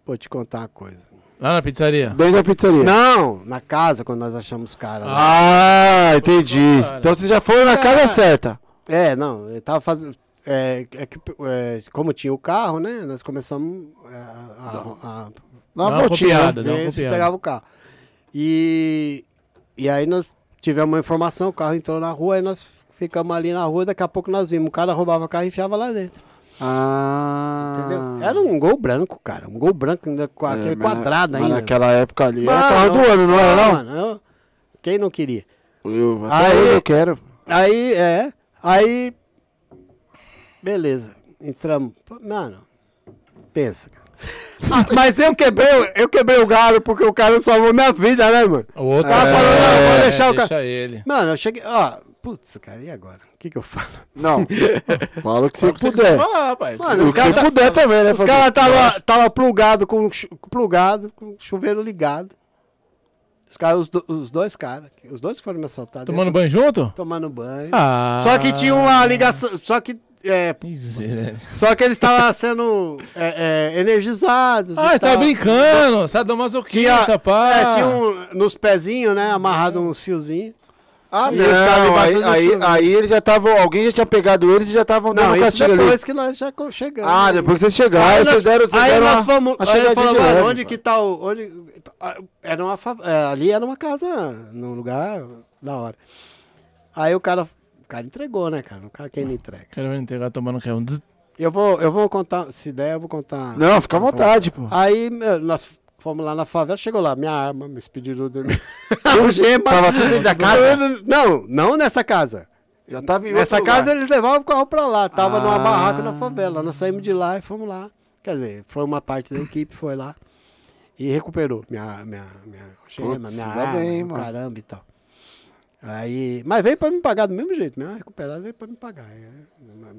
vou te contar uma coisa. Lá na pizzaria. Dentro da pizzaria. Não, na casa, quando nós achamos os caras. lá. Ah, entendi. cara. Então vocês já foram na casa Cara. certa. É, não, eu tava fazendo. É, é que, é, como tinha o carro, né? Nós começamos é, a, a, a Na Dá uma voltinha. copiada. né? Copiada. pegava o carro. E, e aí nós tivemos uma informação, o carro entrou na rua, aí nós ficamos ali na rua, daqui a pouco nós vimos, o cara roubava o carro e enfiava lá dentro. Ah. Entendeu? Era um gol branco, cara. Um gol branco ainda com É, aquele mas- quadrado mas ainda. naquela época ali era Mano, carro do ano, não era não? Mano, eu- quem não queria? Eu, até Aí- eu quero. Aí, é. Aí. Beleza. Entramos. Mano, pensa. cara. Ah, mas eu quebrei, eu quebrei o galo porque o cara salvou minha vida, né, mano? O outro cara falou, não, vou deixar o deixa cara- ele. Mano, eu cheguei. Ó, putz, cara, e agora? O que que eu falo? Não. Fala o que você que você puder. quiser falar, rapaz. Mano, o que tá- puder também, né? Os caras tava, tava plugado com plugado, com chuveiro ligado. Os, cara, os, do- os dois caras, os dois que foram me assaltar. Tomando dentro- banho junto? Tomando banho. Ah. Só que tinha uma ligação. Só que. É. Só que eles estavam sendo é, é, energizados. Ah, e você tava tal. brincando. Sadomasoquista, Tinha, pá. é, tinha um, nos pezinhos, né? Amarrado uns fiozinhos. Ah, E não. Aí, aí, aí eles já estavam. Alguém já tinha pegado eles e já estavam Não, dando isso castigo ali. depois que nós já chegamos. Ah, depois que vocês Aí chegaram, nós, vocês deram, vocês aí deram nós uma, fomos. uma Aí falou, de leve, onde que tá o. Onde, era uma é, ali era uma casa, num lugar da hora. Aí o cara. O cara entregou, né, cara? O cara quem não entrega. Quero entregar tomando que um. Eu vou, eu vou contar. Se der, eu vou contar. Não, fica à vontade, pô. Aí meu, nós fomos lá na favela, chegou lá, minha arma, meu speedruder, algema. Tava tudo dentro da casa? Não, não nessa casa. Já tava em Nessa casa lugar. eles levavam o carro pra lá. Tava numa Ah. barraca na favela. Nós saímos de lá e fomos lá. Quer dizer, foi uma parte da equipe, foi lá. E recuperou minha, minha, minha algema, Putz, minha arma, bem, mano. caramba e tal. Aí, mas veio pra me pagar do mesmo jeito, mesmo recuperado veio pra me pagar. É,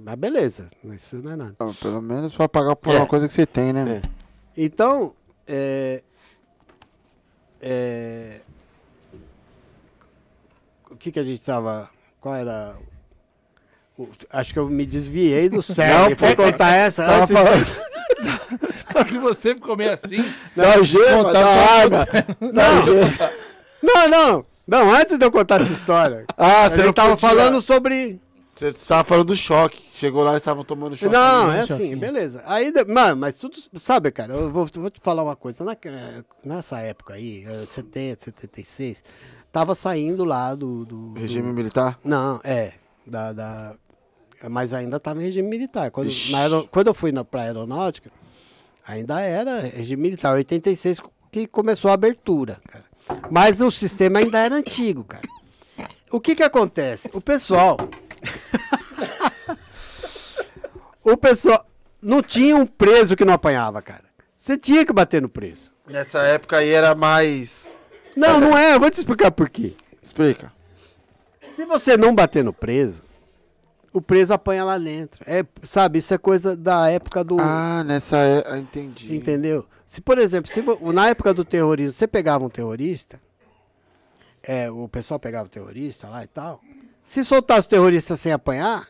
Mas beleza, isso não é nada. Pelo menos vai pagar por É. uma coisa que você tem, né? É. Então, é, é, o que que a gente tava, qual era? o- acho que eu me desviei do sério. Pra contar essa Tava antes. falando que você ficou meio assim. da gema, da o que arma. da gema. Não, não. Não, antes de eu contar essa história. Ah, você gente não tava podia- falando sobre. Você estava falando do choque. Chegou lá e estavam tomando choque. Não, é assim, choquinho? beleza. Aí, mano, mas tudo. Sabe, cara, eu vou, vou te falar uma coisa. Na- nessa época aí, eh, 70, 76, tava saindo lá do. do- Regime do- militar? Não, é. Da, da- mas ainda estava em regime militar. Quando, quando eu fui na, pra aeronáutica, ainda era regime militar. 86 que começou a abertura, cara. Mas o sistema ainda era antigo, cara. O que que acontece? O pessoal. o pessoal. Não tinha um preso que não apanhava, cara. Você tinha que bater no preso. Nessa época aí era mais. Não, não é. Eu vou te explicar por quê. Explica. Se você não bater no preso, o preso apanha lá dentro. É, sabe, isso é coisa da época do. Ah, nessa época. Entendi. Entendeu? Se, por exemplo, se, na época do terrorismo, você pegava um terrorista, é, o pessoal pegava o terrorista lá e tal. Se soltasse o terrorista sem apanhar,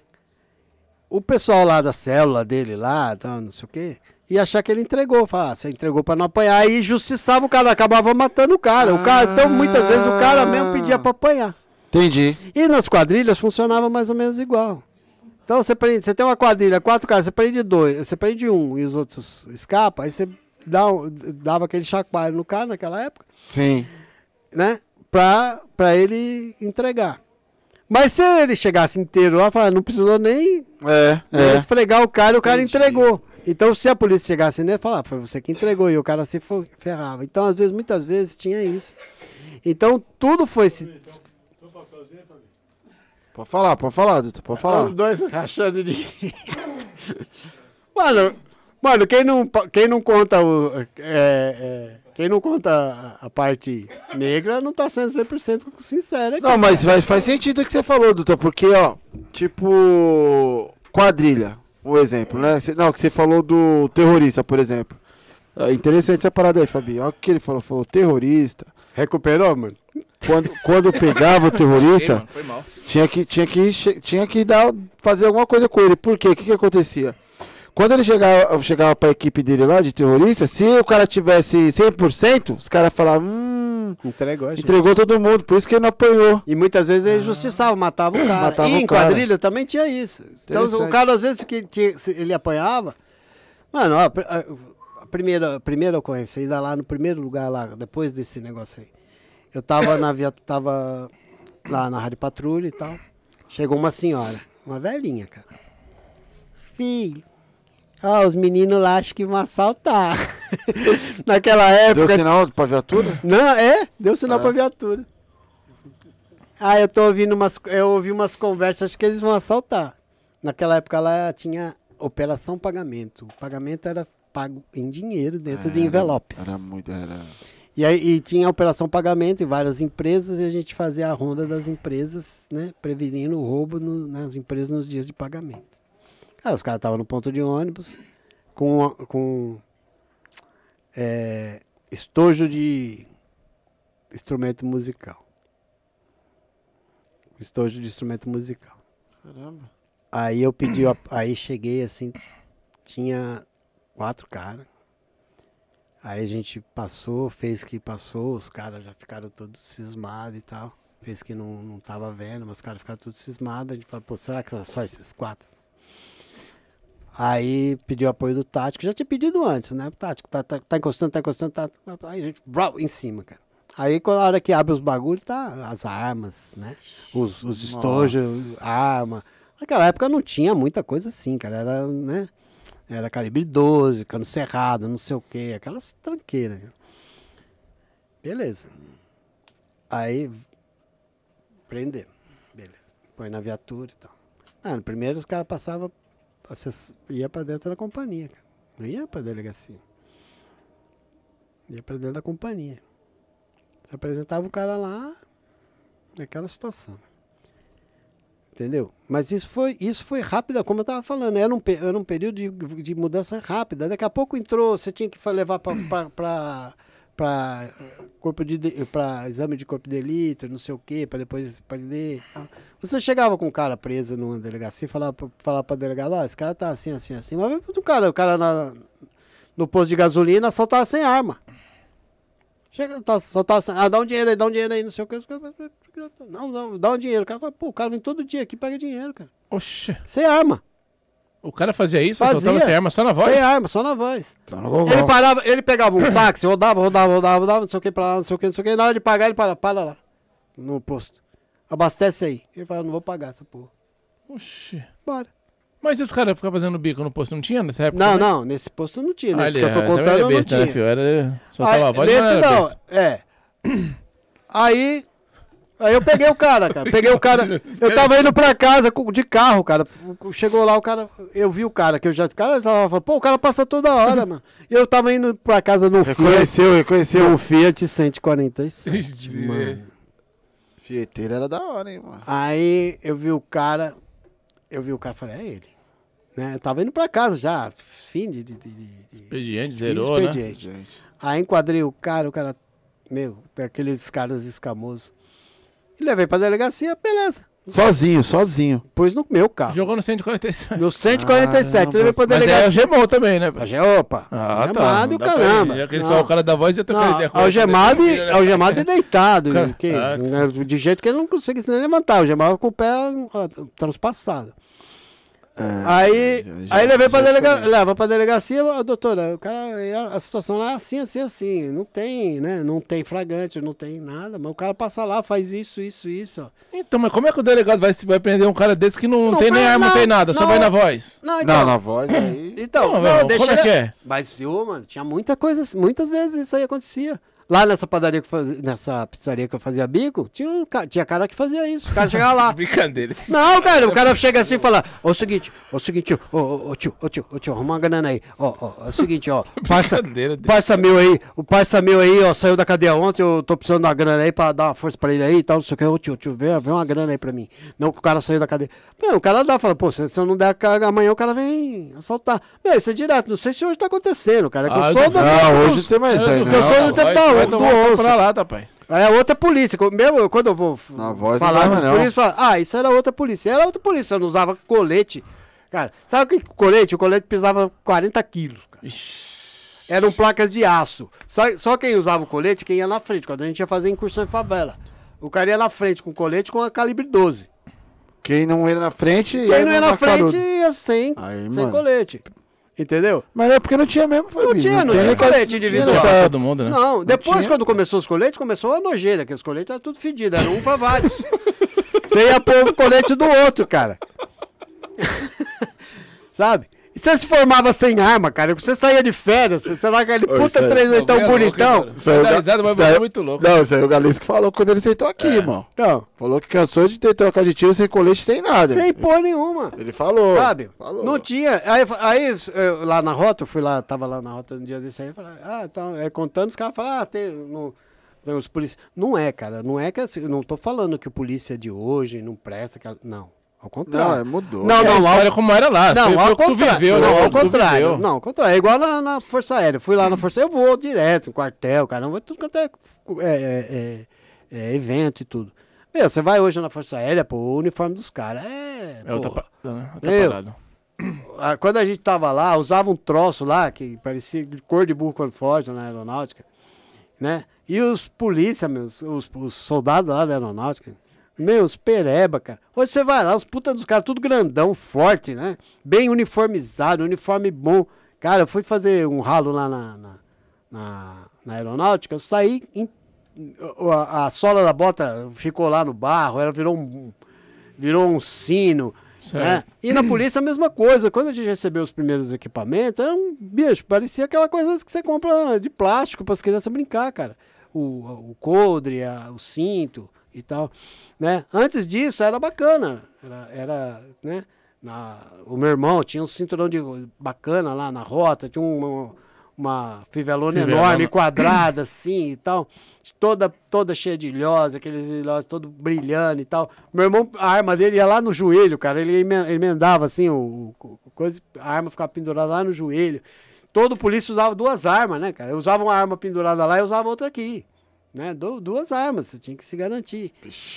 o pessoal lá da célula dele lá, tal, não sei o quê, ia achar que ele entregou. Falar, ah, você entregou pra não apanhar. Aí justiçava o cara, acabava matando o cara. O cara então, muitas vezes, o cara mesmo pedia pra apanhar. Entendi. E nas quadrilhas funcionava mais ou menos igual. Então você prende, você tem uma quadrilha, quatro caras, você prende dois, você prende um e os outros escapam, aí você dá, dava aquele chacoalho no cara naquela época, Sim. né? Pra, pra ele entregar. Mas se ele chegasse inteiro lá, fala, não precisou nem, É, nem é. esfregar o cara e o cara Entendi. entregou. Então se a polícia chegasse nele, falava, foi você que entregou e o cara se ferrava. Então às vezes, muitas vezes tinha isso. Então tudo foi se Pode falar, pode falar, Dutra, pode falar. Os dois rachando de. mano, mano, quem não, quem não conta o. é, é, quem não conta a, parte negra não tá sendo 100% sincero aqui. Não, mas faz, faz sentido o que você falou, Dutra, porque, ó, tipo, quadrilha, um exemplo, né? Não, que você falou do terrorista, por exemplo. É interessante essa parada aí, Fabi. Olha o que ele falou, falou terrorista. Recuperou, mano? Quando, quando pegava o Ei, terrorista, mano, foi mal. tinha que, tinha que, tinha que dar, fazer alguma coisa com ele. Por quê? O que, que acontecia? Quando ele chegava, chegava pra equipe dele lá, de terrorista, se o cara tivesse 100%, os caras falavam, hum, Entregou, gente. entregou todo mundo, por isso que ele não apanhou. E muitas vezes ele justiçava, matava o cara. Matava e o em cara. quadrilha também tinha isso. Então o cara, às vezes, que tinha- ele apanhava. Mano, ó, a primeira, a primeira ocorrência, ainda lá no primeiro lugar lá, depois desse negócio aí. Eu tava na via, tava lá na Rádio Patrulha e tal. Chegou uma senhora, uma velhinha, cara. Filho. Ó, os meninos lá acham que vão assaltar. Naquela época. Deu sinal pra viatura? Não, é, deu sinal Ah. pra viatura. Ah, eu tô ouvindo umas. Eu ouvi umas conversas, acho que eles vão assaltar. Naquela época lá tinha operação pagamento. O pagamento era pago em dinheiro dentro de Era- envelopes. Era muito, era... E aí e tinha operação pagamento em várias empresas e a gente fazia a ronda das empresas, né? Prevenindo o roubo no- nas empresas nos dias de pagamento. Ah, os caras estavam no ponto de ônibus com, com é, estojo de instrumento musical. Estojo de instrumento musical. Caramba. Aí eu pedi, aí cheguei assim, tinha quatro caras. Aí a gente passou, fez que passou, os caras já ficaram todos cismados e tal. Fez que não, não tava vendo, mas os caras ficaram todos cismados. A gente falou, pô, será que são só esses quatro? Aí pediu apoio do Tático, já tinha pedido antes, né? Tático, tá, tá, tá encostando, tá encostando, tá. Aí a gente, vrau, em cima, cara. Aí quando a hora que abre os bagulhos, tá as armas, né? Os, os estojos, arma. Naquela época não tinha muita coisa assim, cara. Era, né? Era calibre 12, cano cerrado, não sei o quê, aquelas tranqueiras. cara. Beleza. Aí, prender. Beleza. Põe na viatura e tal. Ah, no primeiro os caras passavam, ia pra dentro da companhia, cara. Não ia pra delegacia. Ia pra dentro da companhia. Você apresentava o cara lá, naquela situação. Entendeu? Mas isso foi, isso foi rápido, como eu estava falando, era um, era um período de, de mudança rápida. Daqui a pouco entrou, você tinha que levar para pra, corpo de, de- pra exame de corpo de delito, não sei o quê, pra depois prender e tal. Você chegava com um cara preso numa delegacia e falava, pra- falava pra delegado, ó, esse cara tá assim, assim, assim. Mas o cara, o cara na- no posto de gasolina assaltava sem arma. Chega, tá, soltava sem, ah, dá um dinheiro aí, dá um dinheiro aí, não sei o que. Não, não, dá um dinheiro. O cara fala, pô, o cara vem todo dia aqui e pega dinheiro, cara. Oxe. Sem arma. O cara fazia isso, Fazia. soltava sem arma só na voz? Sem arma, só na voz. No gogó. Ele parava, ele pegava um táxi, rodava, rodava, rodava, rodava, não sei o que pra lá, não sei o que, não sei o que. Na hora de pagar, ele para, para lá. No posto. Abastece aí. Ele fala, não vou pagar essa porra. Oxe. Bora. Mas e os caras ficavam fazendo bico no posto? Não tinha nessa época? Não, também? não, nesse posto não tinha. Ah, Nesse ele, que eu tô é, contando, era não besta, né, tinha. filho? Era... Soltava Aí, a voz, nesse não era não, besta. é. Aí, aí eu peguei o cara, cara. Peguei o cara. Eu tava indo pra casa de carro, cara. Chegou lá o cara, eu vi o cara, que eu já. O cara tava falando, pô, o cara passa toda hora, mano. E eu tava indo pra casa no Fiat. Reconheceu, reconheceu. Um Fiat 147, Ixi, mano. Fieteiro era da hora, hein, mano. Aí eu vi o cara, eu vi o cara e falei, é ele. Né? Eu tava indo pra casa já, fim de. de, de- de- Expediente, fim de zerou, né? expediente. Gente. Aí enquadrei o cara, o cara, meu, daqueles caras escamosos. E levei pra delegacia, beleza. Sozinho, sozinho. Pôs no meu carro. Jogou no 147. No 147, Caramba. levei pra Mas é delegacia. algemou também, né? Alge- Opa, Ah, tá. algemado e o pra caramba. ir. Já que ele Não. só o cara da voz ia trocar ideia com ele. algemado, e, Né? algemado e deitado. Que- ah, né, de jeito que ele não conseguia nem levantar. Algemava com o pé ó, transpassado. Aí, já- aí levei pra delega, leva pra delegacia, doutora, o cara, a, a situação lá é assim, assim, assim. Não tem, né? Não tem flagrante, não tem nada. Mas o cara passa lá, faz isso, isso, isso. ó. Então, mas como é que o delegado vai, vai prender um cara desse que não, Não tem nem arma, não não, tem nada, só não. vai na voz? Não, Não, na voz aí. Então, Não, não, deixa como é que é? Mas, ô, mano, tinha muita coisa, muitas vezes isso aí acontecia. Lá nessa padaria que fazia, nessa pizzaria que eu fazia bico, tinha, um ca- tinha cara que fazia isso. O cara chegava lá. Brincadeira. Não, cara, o cara chega assim e fala: Ó, o seguinte, ó, o seguinte, ô, ô, tio, ô, tio, ô, tio, arruma uma grana aí. Ó, ó, é o seguinte, ó, parça, parça meu aí, o parça meu aí, ó, saiu da cadeia ontem, eu tô precisando de uma grana aí pra dar uma força pra ele aí e tal, não sei o que. Ô, tio, tio, vê, vê uma grana aí pra mim. Não que o cara saiu da cadeia. Meu, o cara dá, fala, pô, se, se eu não der a carga amanhã, o cara vem assaltar. Meu, isso é direto, não sei se hoje tá acontecendo, cara, é que Ah, eu sou eu da. Não, hoje tem mais aí, eu né? sou do tempo da- vai do tomar um onça. pra lá, tá, pai? É outra polícia. Mesmo eu- quando eu vou Na voz não falar dava, com os não. fala, ah, isso era outra polícia. Era outra polícia, eu não usava colete. Cara, sabe o que colete? O colete pesava 40 quilos. cara. Eram placas de aço. Só, só quem usava o colete, quem ia na frente, quando a gente ia fazer incursão em favela. O cara ia na frente com colete com a calibre 12. Quem não ia na frente. Quem não ia na frente ia sem, Aí, sem mano. colete. Entendeu? Mas é porque não tinha mesmo, foi Não tinha, não tinha colete individual. época. todo mundo, né? Não, depois tinha. quando começou os coletes, começou a nojeira, que os coletes eram tudo fedidos, era um pra vários. Você ia pôr o colete do outro, cara. Sabe? E você se formava sem arma, cara. Você saía de férias, você lá aquele puta é louco, hein, bonitão. Isso aí risada, mas é eu- muito louco. Não, isso aí o Galice que falou quando ele sentou aqui, irmão. Então, Falou que cansou de ter trocar de tiro sem colete, sem nada. sem porra nenhuma. Ele falou. Sabe? Falou. Não tinha. Aí, aí eu, lá na rota, eu fui lá, tava lá na rota um dia desse aí, falei, ah, então, é, contando, os caras falaram, ah, tem. No, tem os polícia. Não é, cara. Não é que assim, eu não tô falando que o polícia de hoje não presta. Que, não. Ao Não, contrário. é, mudou. Não, É a não, história como era lá. Não, ao tu contrário. viveu, né? não, ao contrário. viveu. Não, ao contrário. É igual na, na Força Aérea. Fui lá na Força Aérea, eu vou direto, em quartel, caramba, tudo quanto é, é, é, é, é evento e tudo. Meu, você vai hoje na Força Aérea, pô, o uniforme dos caras é. É outra, pa- né? outra Meu, parada. Quando a gente tava lá, usava um troço lá que parecia de cor de burro quando forte na aeronáutica, né? E os polícia, meus, os, os soldados lá da aeronáutica, meus pereba, cara. Hoje você vai lá, os putas dos caras, tudo grandão, forte, né? Bem uniformizado, uniforme bom. Cara, eu fui fazer um ralo lá na, na, na, na aeronáutica, eu saí, em- a, a sola da bota ficou lá no barro, ela virou um, virou um sino, né? E na polícia a mesma coisa. Quando a gente recebeu os primeiros equipamentos, era um bicho, parecia aquela coisa que você compra de plástico para as crianças brincar, cara. O, o coldre, a- o cinto e tal, né? Antes disso era bacana, era, era né? Na, o meu irmão tinha um cinturão de bacana lá na rota, tinha uma, uma fivelona Fivelona. enorme, quadrada assim e tal, toda toda cheia de ilhós, aqueles ilhós todo brilhando e tal. Meu irmão, a arma dele ia lá no joelho, cara, ele emen- emendava assim o, o- o coisa, a arma ficava pendurada lá no joelho. todo polícia usava duas armas, né, cara? Eu usava uma arma pendurada lá e usava outra aqui. Né? Du duas armas, você tinha que se garantir.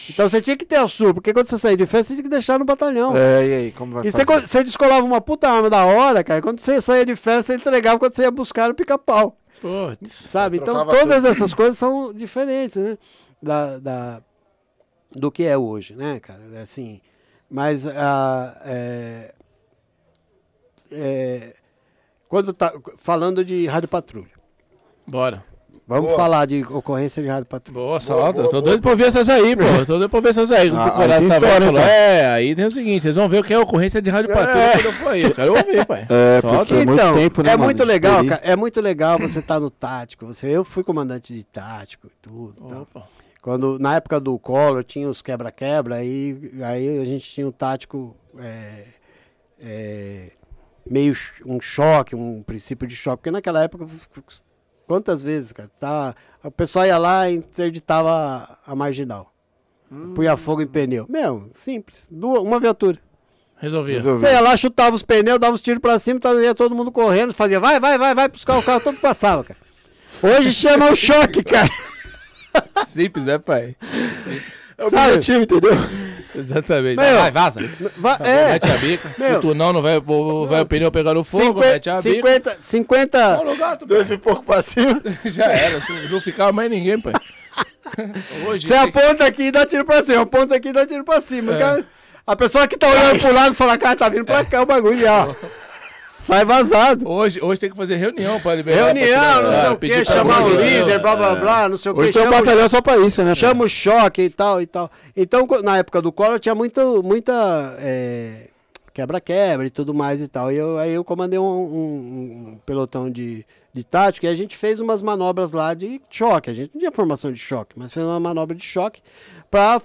Então você tinha que ter a sua, porque quando você saía de festa, você tinha que deixar no batalhão. É, e aí, como vai E você, fazer? você descolava uma puta arma da hora, cara. Quando você saía de festa, você entregava quando você ia buscar o pica-pau. Putz. Sabe? Então todas essas coisas são diferentes, né? Da, da- do que é hoje, né, cara? É Assim, mas ah, é, é, quando tá falando de rádio patrulha, Bora. Vamos Boa. falar de ocorrência de rádio patrulha. Boa, solta. boa, tô boa. doido pra ouvir essas aí, pô. Tô doido pra ouvir essas aí. Ah, aí tem história, falou. É, aí tem o seguinte, vocês vão ver o que é ocorrência de rádio patrulha quando eu for aí. Eu quero ouvir, pai. É, Solta. porque- Foi muito tempo, né, é mano, muito legal, cara. É muito legal você estar no tático. Você, eu fui comandante de tático e tudo. tal. Opa. Quando, na época do Collor, tinha os quebra-quebra, aí, aí a gente tinha um tático é, é, meio um choque, um princípio de choque. Porque naquela época, quantas vezes, cara? Tá, o pessoal ia lá e interditava a, a marginal. Punha fogo em pneu. Meu, simples. Duas, uma viatura. Resolvi. Resolvi. Você ia lá, chutava os pneus, dava os tiros pra cima, tá, ia todo mundo correndo, fazia vai, vai, vai, vai, buscar o carro, todo passava, cara. Hoje chama o choque, cara. Simples, né, pai? É o objetivo, entendeu? Exatamente. Meu, vai, vaza. Va- é, Mete a bica. Meu. O tunão não vai, o- vai o pneu pegando fogo, mete a 50, bica. 50, 50, Olha o gato, Dois pai. pipocos pra cima. Já era. Não ficava mais ninguém, pai. Hoje. Você aponta aqui e dá tiro pra cima, aponta aqui e dá tiro pra cima. É. cara. a pessoa que tá olhando pro lado fala, cara, tá vindo pra cá o bagulho já. Sai vazado. Hoje, hoje tem que fazer reunião pra liberar. Reunião, pra não sei o que, chamar o de líder, blá blá blá, não sei o Hoje que. tem um batalhão só pra isso, né? chama o choque e tal e tal. Então, na época do Collor, tinha muito, muita é, quebra-quebra e tudo mais e tal. E eu, aí eu comandei um, um- um pelotão de, de tático e a gente fez umas manobras lá de choque. A gente não tinha formação de choque, mas fez uma manobra de choque para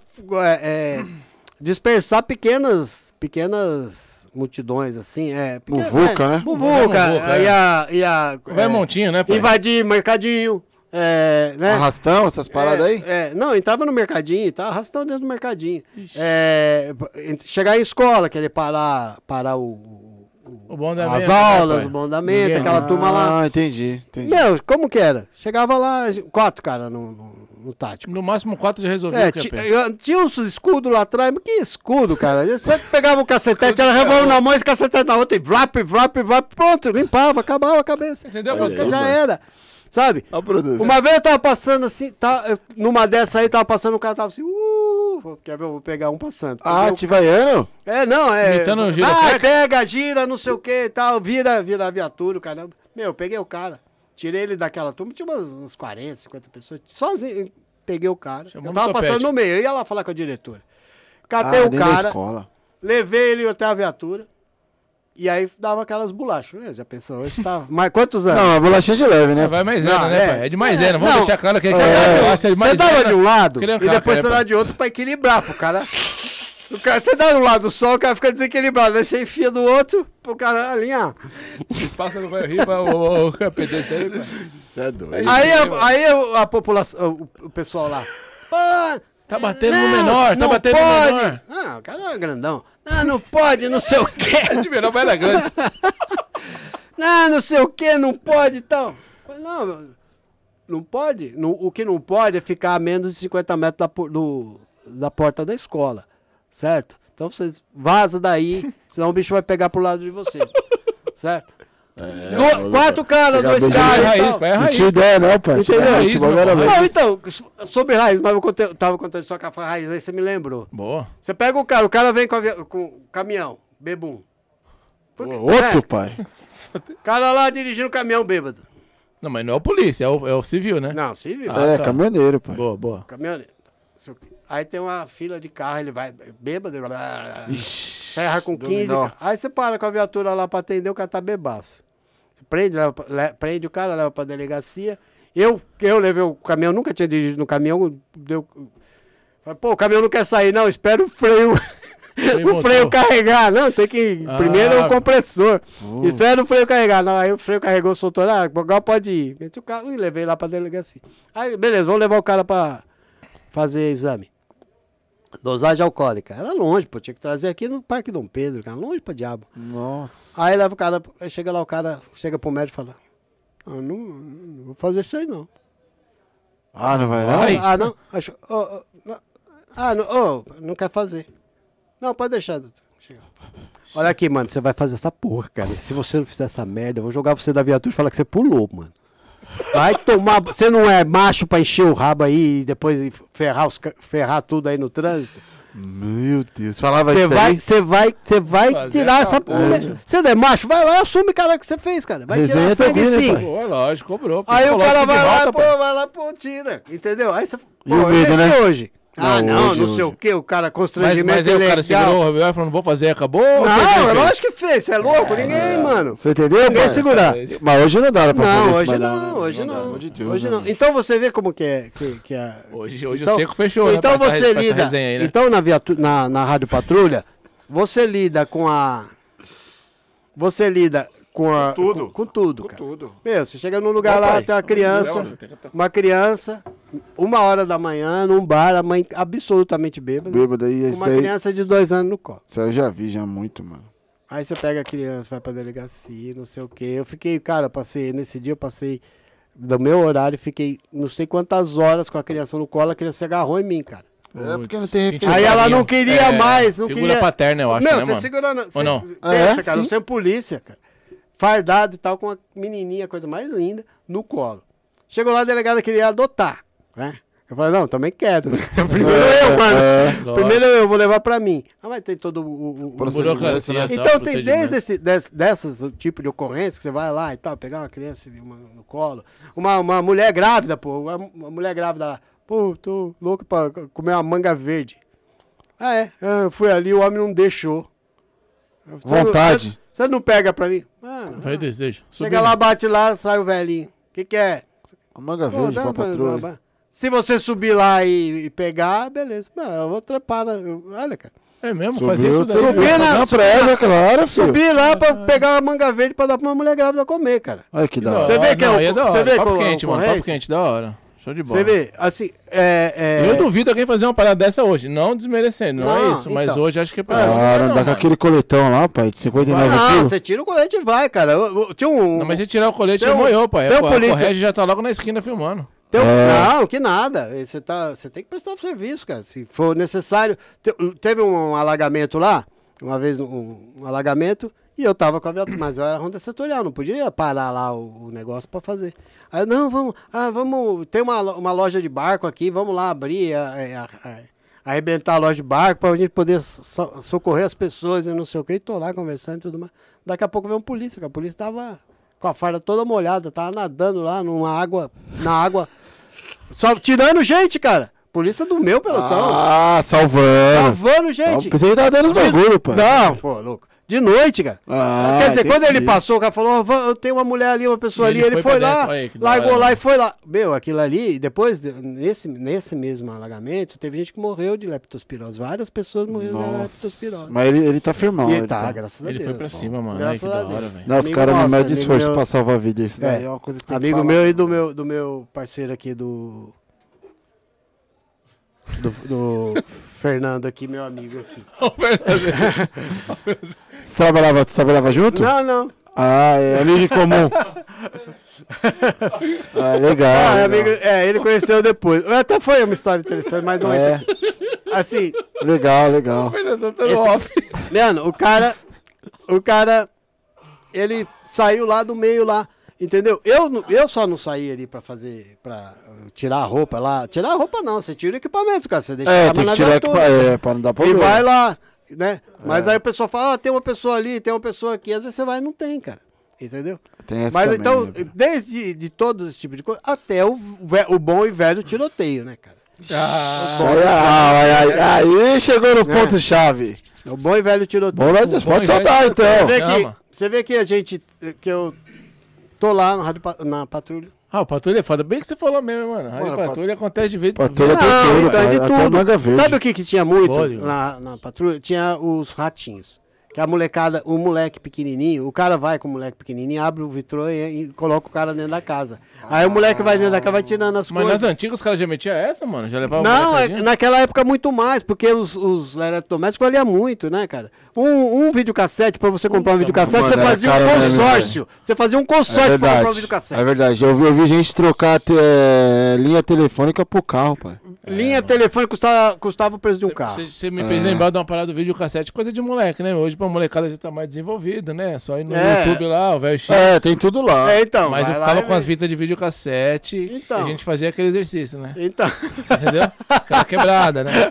dispersar pequenas, pequenas multidões, assim. É, pequena- Muvuca, é, né? Muvuca, e é. a, e a, Vai é, montinho, né, pai? invadir mercadinho. É, né? Arrastão, essas paradas aí? É, é, não, entrava no mercadinho, tá arrastando dentro do mercadinho. É, chegar em escola, querer parar, parar o, o- O bom da as né, aulas, pai? o bondamento, Ninguém- aquela turma lá. Ah, entendi, entendi. Meu, como que era? Chegava lá, quatro caras no, no, no tático. No máximo quatro já resolveu É, o que é eu- tinha uns escudos lá atrás, mas que escudo, cara? Você pegava o cacetete, era revólver na mão, esse cacetete na outra, e vrap, vrap, vrap, pronto, limpava, acabava a cabeça. Entendeu, aí, Já mano. era, sabe? Uma vez eu tava passando assim, tá, eu- numa dessa aí, tava passando, o cara tava assim, uh, vou- quer ver, eu vou pegar um passando. Ah, o- Tivaiano? É, não, é. Imitando o ah, giroflex? pega, gira, não sei o que e tal, vira, vira a viatura, o caramba. Meu, eu peguei o cara, tirei ele daquela turma, tinha umas, uns 40, 50 pessoas, sozinho, peguei o cara. Chamou eu tava topete. passando no meio, eu ia lá falar com a diretora. Catei ah, o cara, escola. levei ele até a viatura, e aí dava aquelas bolachas. Eu já pensou, hoje tá. Mas quantos anos? Não, a bolachinha de leve, né? Vai Não, né, é. pai? É de maisena. Vamos Não. deixar claro que a gente É, gosta de você dava de um lado e depois né, você dá pai? de outro pra equilibrar pro cara. O cara, você dá de um lado só, o cara fica desequilibrado. Aí você enfia do outro pro cara alinhar. Se passa no vai rir, vai o o desse aí, é doido. Aí, a, aí a, população, o, o pessoal lá. Pô, Tá batendo não, no menor, tá não batendo pode. no menor. Ah, o cara é grandão. Ah, não pode, não sei o quê. De menor vai na grande. Não, não sei o que, não pode e tal. Falei, Não, não pode. Não- o que não pode é ficar a menos de 50 metros da, do- da porta da escola, certo? Então vocês vazam daí, senão o bicho vai pegar pro lado de vocês, certo? É, maluco. quatro caras, dois É caras e raiz, pai, é Não tinha ideia, não, pai. Entendeu? Tinha Raiz, pai. mesmo. Não, então, sobre raiz, mas eu contei- tava contando só que a raiz, aí você me lembrou. Boa. Você pega o cara, o cara vem com, avi- com caminhão, bebum. Por que- Outro, É, pai. o cara lá dirigindo o caminhão bêbado. Não, mas não é o polícia, é o, é o civil, né? Não, sim, viu? Ah, é, tá. caminhoneiro, pai. Boa, boa. Caminhoneiro. Aí tem uma fila de carro, ele vai bêbado, blá, blá, blá, Ixi, ferra com 15. dominó. ca- Aí você para com a viatura lá pra atender, o cara tá bebaço. Você prende, leva le- prende o cara, leva pra delegacia. Eu, eu levei o caminhão, nunca tinha dirigido no caminhão, deu. Falei, Pô, o caminhão não quer sair, não, espera o freio. Freio o freio carregar, não, tem que. Ah. Primeiro é o compressor. Putz. Espera o freio carregar. Não, aí o freio carregou, soltou. Ah, agora pode ir. Meti o carro e levei lá pra delegacia. Aí, beleza, vamos levar o cara pra fazer exame. Dosagem alcoólica. Era longe, pô. Tinha que trazer aqui no Parque Dom Pedro, cara. Longe pra diabo. Nossa. Aí leva o cara, aí chega lá, o cara chega pro médico e fala: ah, não, não vou fazer isso aí não. Ah, não vai não? Vai. Ah, não? Acho, ô, ô, não. Ah, não, ô, não quer fazer. Não, pode deixar, doutor. Chega. Olha aqui, mano, você vai fazer essa porra, cara. Se você não fizer essa merda, eu vou jogar você da viatura e falar que você pulou, mano. Vai tomar. Você não é macho pra encher o rabo aí e depois ferrar, os, ferrar tudo aí no trânsito? Meu Deus. Falava Você isso vai, você vai, você vai Fazer tirar essa. Você não é macho? Vai lá, assume, cara, que você fez, cara. Vai Resenha tirar sangue né, sim. pai? Pô, lógico, cobrou. Aí o cara vai lá, volta, pô, pô. vai lá, pô, tira. Entendeu? Aí você. Pô, E o medo, né? hoje. Ah, Não, não, hoje, não sei hoje. o que, o cara Mas, constrangimento mas aí o cara segurou o Rabel e falou, não vou fazer, acabou? Não, é lógico que fez, você é louco, ninguém, mano. Você entendeu, Ninguém segurar. Mas hoje não dá pra fazer Não, isso hoje mais não, né? hoje não. amor de Deus, Hoje né, não. Então você vê como que é. Que, que é Hoje, hoje Então- o Seco fechou, né, então essa- você essa lida. aí, né? Então na, viatu, na, na Rádio Patrulha, você lida com a. Você lida com a. tudo. Com, com tudo, Com cara. tudo. Meu, você chega num lugar Ô, lá, pai. tem uma criança. Não, Uma criança, uma hora da manhã, num bar, a mãe absolutamente bêbada. Bêbado aí, com isso uma daí. criança de dois anos no colo. Isso aí eu já vi, já muito, mano. Aí você pega a criança, vai pra delegacia, não sei o quê. Eu fiquei, cara, eu passei, nesse dia eu passei do meu horário, fiquei não sei quantas horas com a criança no colo, a criança se agarrou em mim, cara. É, porque não tem sentiu Aí ela não queria mais, não figura queria- paterna, eu acho, Meu, né, você mano? segurando. Você, não? Pensa, É, cara, sim. você é polícia, cara. Fardado e tal, com uma menininha, coisa mais linda, no colo. Chegou lá, a delegada queria adotar, né? Eu falei, não, também quero. Primeiro eu, mano. É. Primeiro eu vou levar pra mim. Ah, mas tem todo o. o- Burocracia, né? tal, então tem desde esse, des- dessas o tipo de ocorrência que você vai lá e tal, pegar uma criança uma- no colo. Uma, uma mulher grávida, pô. Uma, uma mulher grávida lá. Pô, tô louco pra comer uma manga verde. Ah, é? Ah, Eu fui ali, o homem não deixou. Você não- Vontade. Você, você não pega pra mim? Mano, Vai desejo. chega lá, bate lá, sai o velhinho. O que, que é? A manga Pô, verde pra pra- Se você subir lá e, e pegar, beleza. Não, eu vou trepar. na- olha, cara. É mesmo? Subiu, Fazer isso daí. Subir na- na presa, claro, filho. Subir lá pra pegar uma manga verde pra dar pra uma mulher grávida comer, cara. Olha que da hora. Você vê que é o- da você vê Papo é quente, mano. Papo ocorrência? quente, da hora. Show de bola. Você vê, assim, é... é- Eu duvido alguém fazer uma parada dessa hoje. Não desmerecendo, não, é Não, isso. Mas então. hoje acho que é pra. Cara, não, andar com aquele coletão lá, pai, de 59 Não, quilos. você tira o colete e vai, cara. Tinha um... Não, mas se tirar o colete, ele um- moiou, pai. tem um a polícia- Correge já tá logo na esquina filmando. tem um- É. Não, que nada. Você, tá, você tem que prestar serviço, cara. Se for necessário... Te- Teve um alagamento lá, uma vez um, um alagamento, e eu tava com a viatura, mas eu era ronda setorial, não podia parar lá o, o negócio pra fazer. Aí, não, vamos, ah, vamos, tem uma, uma loja de barco aqui, vamos lá abrir, a- a- a- arrebentar a loja de barco pra gente poder so- socorrer as pessoas e não sei o que, e tô lá conversando e tudo mais. Daqui a pouco veio um polícia, que a polícia tava com a farda toda molhada, tava nadando lá numa água, na água, só tirando gente, cara. Polícia do meu pelotão. Ah, salvando. Salvando gente. Pensei que tava dando os bagulho, pai. Não, pô, louco. De noite, cara. Ah, Quer dizer, quando ele entendi. passou, o cara falou, "Ó, va- eu tenho uma mulher ali, uma pessoa E ali, ele ele foi foi lá, aí, largou hora, lá né? e foi lá. Meu, aquilo ali, depois, de- nesse, nesse mesmo alagamento, teve gente que morreu de leptospirose. Várias pessoas morreram de Nossa. leptospirose. Mas ele, ele tá firmão. E ele tá, tá. graças a Ele Deus. foi pra cima, mano. Graças que a da Deus. hora, velho. Não, os caras não medem esforço meu- pra salvar a vida. Isso daí É. é uma coisa que tem Amigo que falar. meu e do meu, do meu parceiro aqui do. Do, do Fernando aqui, meu amigo aqui. Você trabalhava, você trabalhava junto? Não, não. Ah, é amigo em comum. ah, legal. Ah, é, amigo, é, ele conheceu depois. Até foi uma história interessante, mas não é. É, Assim, legal, legal. Fernando, tá off. Mano, o cara. O cara. Ele saiu lá do meio lá. Entendeu? Eu, eu só não saí ali pra fazer. pra tirar a roupa lá. Tirar a roupa não, você tira o equipamento, cara. Você deixa a É, arma tem que tirar equipa- é, pra não dar E problema. vai lá, né? Mas aí o pessoal fala, ah, tem uma pessoa ali, tem uma pessoa aqui. Às vezes você vai e não tem, cara. Entendeu? Tem essa Mas também, então, né, desde de todo esse tipo de coisa, até o, o bom e velho tiroteio, né, cara? Aí, ah, aí, aí, aí chegou no ponto-chave. O bom e velho tiroteio. Bom, nós pode e soltar então. Você vê, que, você vê que a gente. Que eu tô lá no rádio, pa- na patrulha. Ah, o patrulha é foda. Bem que você falou mesmo, mano. Rádio Mano, patrulha acontece de vez Patrulha vez- tem tudo, então é de até tudo. manga verde. Sabe o que, que tinha muito Pode, na, na patrulha? Tinha os ratinhos. Que a molecada, o moleque pequenininho, o cara vai com o moleque pequenininho, abre o vitrô e, e coloca o cara dentro da casa. Aí o moleque vai dentro da casa, vai tirando as Mas coisas. nas antigas os caras já metiam essa, mano? Já levavam Não, é- naquela época muito mais, porque os, os eletrodomésticos valiam muito, né, cara? Um, um videocassete, pra você comprar um videocassete, mano, você era fazia um mesmo, consórcio. Você fazia um É consórcio pra comprar um videocassete. É verdade. Eu vi, eu vi gente trocar te- é, linha telefônica pro carro, pai. Linha telefônica custava, custava o preço de um carro. Você me fez lembrar de uma parada do videocassete, coisa de moleque, né? Hoje pra molecada já tá mais desenvolvida, né? Só ir no É. YouTube lá, o velho X. É, tem tudo lá. É, então. Mas eu ficava e com as fitas de videocassete Então. e a gente fazia aquele exercício, né? Então. Entendeu? Aquela quebrada, né?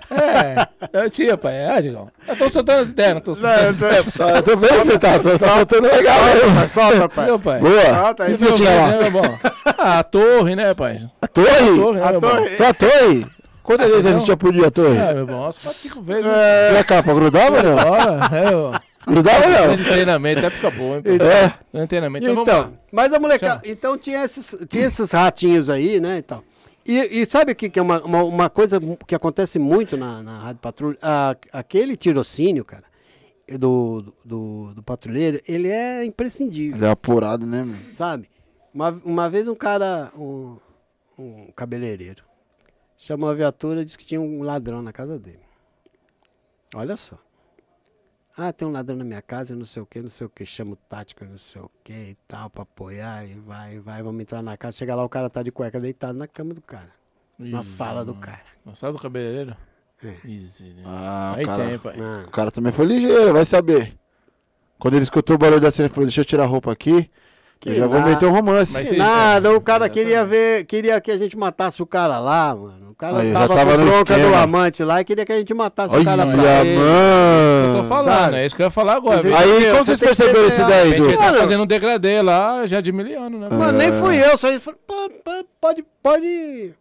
É, eu tinha, pai. É, Digão. Eu tô soltando as ideias, não tô soltando. Tá, eu tô vendo que você tá, tá, tá soltando legal aí, mano. Solta, pai. Entendeu, pai? Boa. E aí. lá? Né, meu bom? Ah, a torre, né, pai? A torre? torre, né, A meu torre. Só a torre? Quantas vezes você assistia por dia a torre? É, meu bom, umas 4, 5 vezes. né? E a capa, grudava ou não? É, ó. Grudava não? treinamento, época boa, hein. É. Grande treinamento. Então, vamos lá. Então, mas a molecada. Então tinha esses, tinha esses ratinhos aí, né? Então. E, e sabe o que, que é uma, uma, uma coisa que acontece muito na, na Rádio Patrulha? A- aquele tirocínio, cara, do, do, do patrulheiro, ele é imprescindível, Ele é apurado, né, mano? sabe? Uma, uma vez um cara, um, um cabeleireiro, chamou a viatura e disse que tinha um ladrão na casa dele. Olha só. Ah, tem um ladrão na minha casa, não sei o que, não sei o que, chama o tático, não sei o que e tal, pra apoiar, e vai, vai, vamos entrar na casa. Chega lá, o cara tá de cueca deitado na cama do cara, na Ih, sala do mano. cara. Na sala do cabeleireiro? É. Easy, né? Ah, Aí o cara, tem, pai. Ah, o cara também foi ligeiro, vai saber. Quando ele escutou o barulho da cena, ele falou, deixa eu tirar a roupa aqui, que eu já vou nada. meter um romance. Mas que nada, é, o cara queria ver, queria que a gente matasse o cara lá, mano. O cara Aí, já tava, tava com no bronca do esquema. amante lá e queria que a gente matasse Olha, o cara pra mano. ele. Eu tô falando, sabe? é isso que eu ia falar agora. Mas ele- Aí, como você vocês que perceberam isso A daí, gente Du? tá fazendo um degradê lá já de miliano, né? Mano, nem fui eu, só ele falou, pode, pode,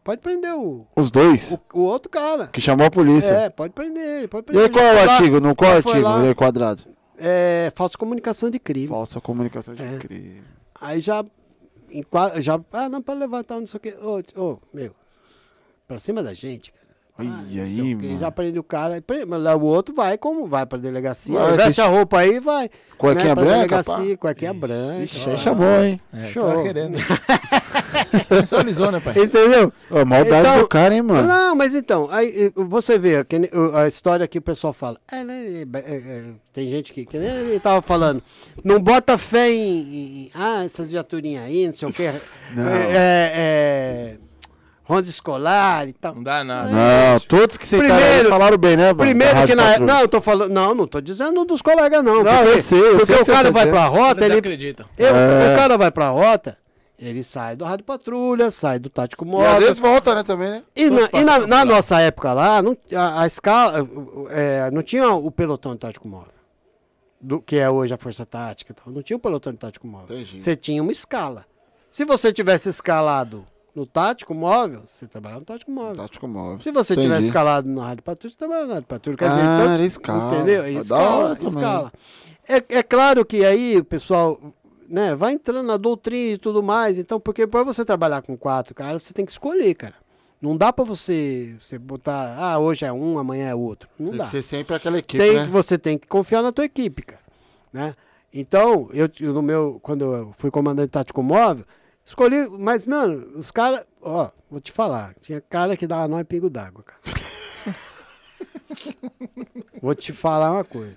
pode, prender o, Os dois, o, o outro cara. que chamou a polícia. É, pode prender ele, pode E prender aí, qual é Ele o artigo? No qual ele artigo? lá- Lei quadrado. É, falsa comunicação de crime. Falsa comunicação de É. crime. Aí já, já, ah, não, pode levantar, não sei o quê. Ô, ô, meu, pra cima da gente, cara. Ai, Ah, sei aí, mano. Já prende o cara, o outro vai como? Vai pra delegacia, Vai, veste deixa- a roupa aí e vai. Cuequinha né, branca, pá. delegacia, Cuequinha branca. Ixi, aí chamou, hein? É, Show. querendo. Sensualizou, né, pai? Entendeu? Ô, maldade Então- do cara, hein, mano? Não, mas então, aí eh, você vê a história que o pessoal fala. É, né, é, é, é, tem gente que, que nem ele tava falando, não bota fé em, em- ah, essas viaturinhas aí, não sei o. Não. É, é, é, ronda escolar e tal. Não dá nada. Não, todos que sentaram aí Primeiro- falaram bem, né, mano? Primeiro Da que na Patrulha. Não, eu tô falando. Não, não tô dizendo dos colegas, não. Não, porque, eu sei, eu Porque sei o cara tá vai dizendo. pra rota, Eles ele. acreditam. eu- É. O cara vai pra rota, ele sai do rádio patrulha, sai do tático E às móvel. vezes volta, né, também, né? E, na, e na- na nossa época lá, não, a, a escala, é, não tinha o pelotão de tático móvel, do, que é hoje a força tática. e tal. Não tinha o pelotão de tático móvel. Entendi. Você tinha uma escala. Se você tivesse escalado no tático móvel, você trabalhava no tático móvel. Tático móvel. Se você Entendi. tivesse escalado no rádio patrulha, você trabalhava no rádio patrulha. Quer Ah, dizer, então- era escala. Entendeu? Escala, também. escala. É, é claro que aí o pessoal né, vai entrando na doutrina e tudo mais. Então, porque para você trabalhar com quatro caras, você tem que escolher, cara. Não dá para você, você botar, ah, hoje é um, amanhã é outro. Não Tem dá. que ser sempre aquela equipe, Tem, né? Você tem que confiar na tua equipe, cara. Né? Então, eu no meu, quando eu fui comandante tático móvel, escolhi, mas, mano, os caras, ó, vou te falar, tinha cara que dava nó em pingo d'água, cara. vou te falar uma coisa.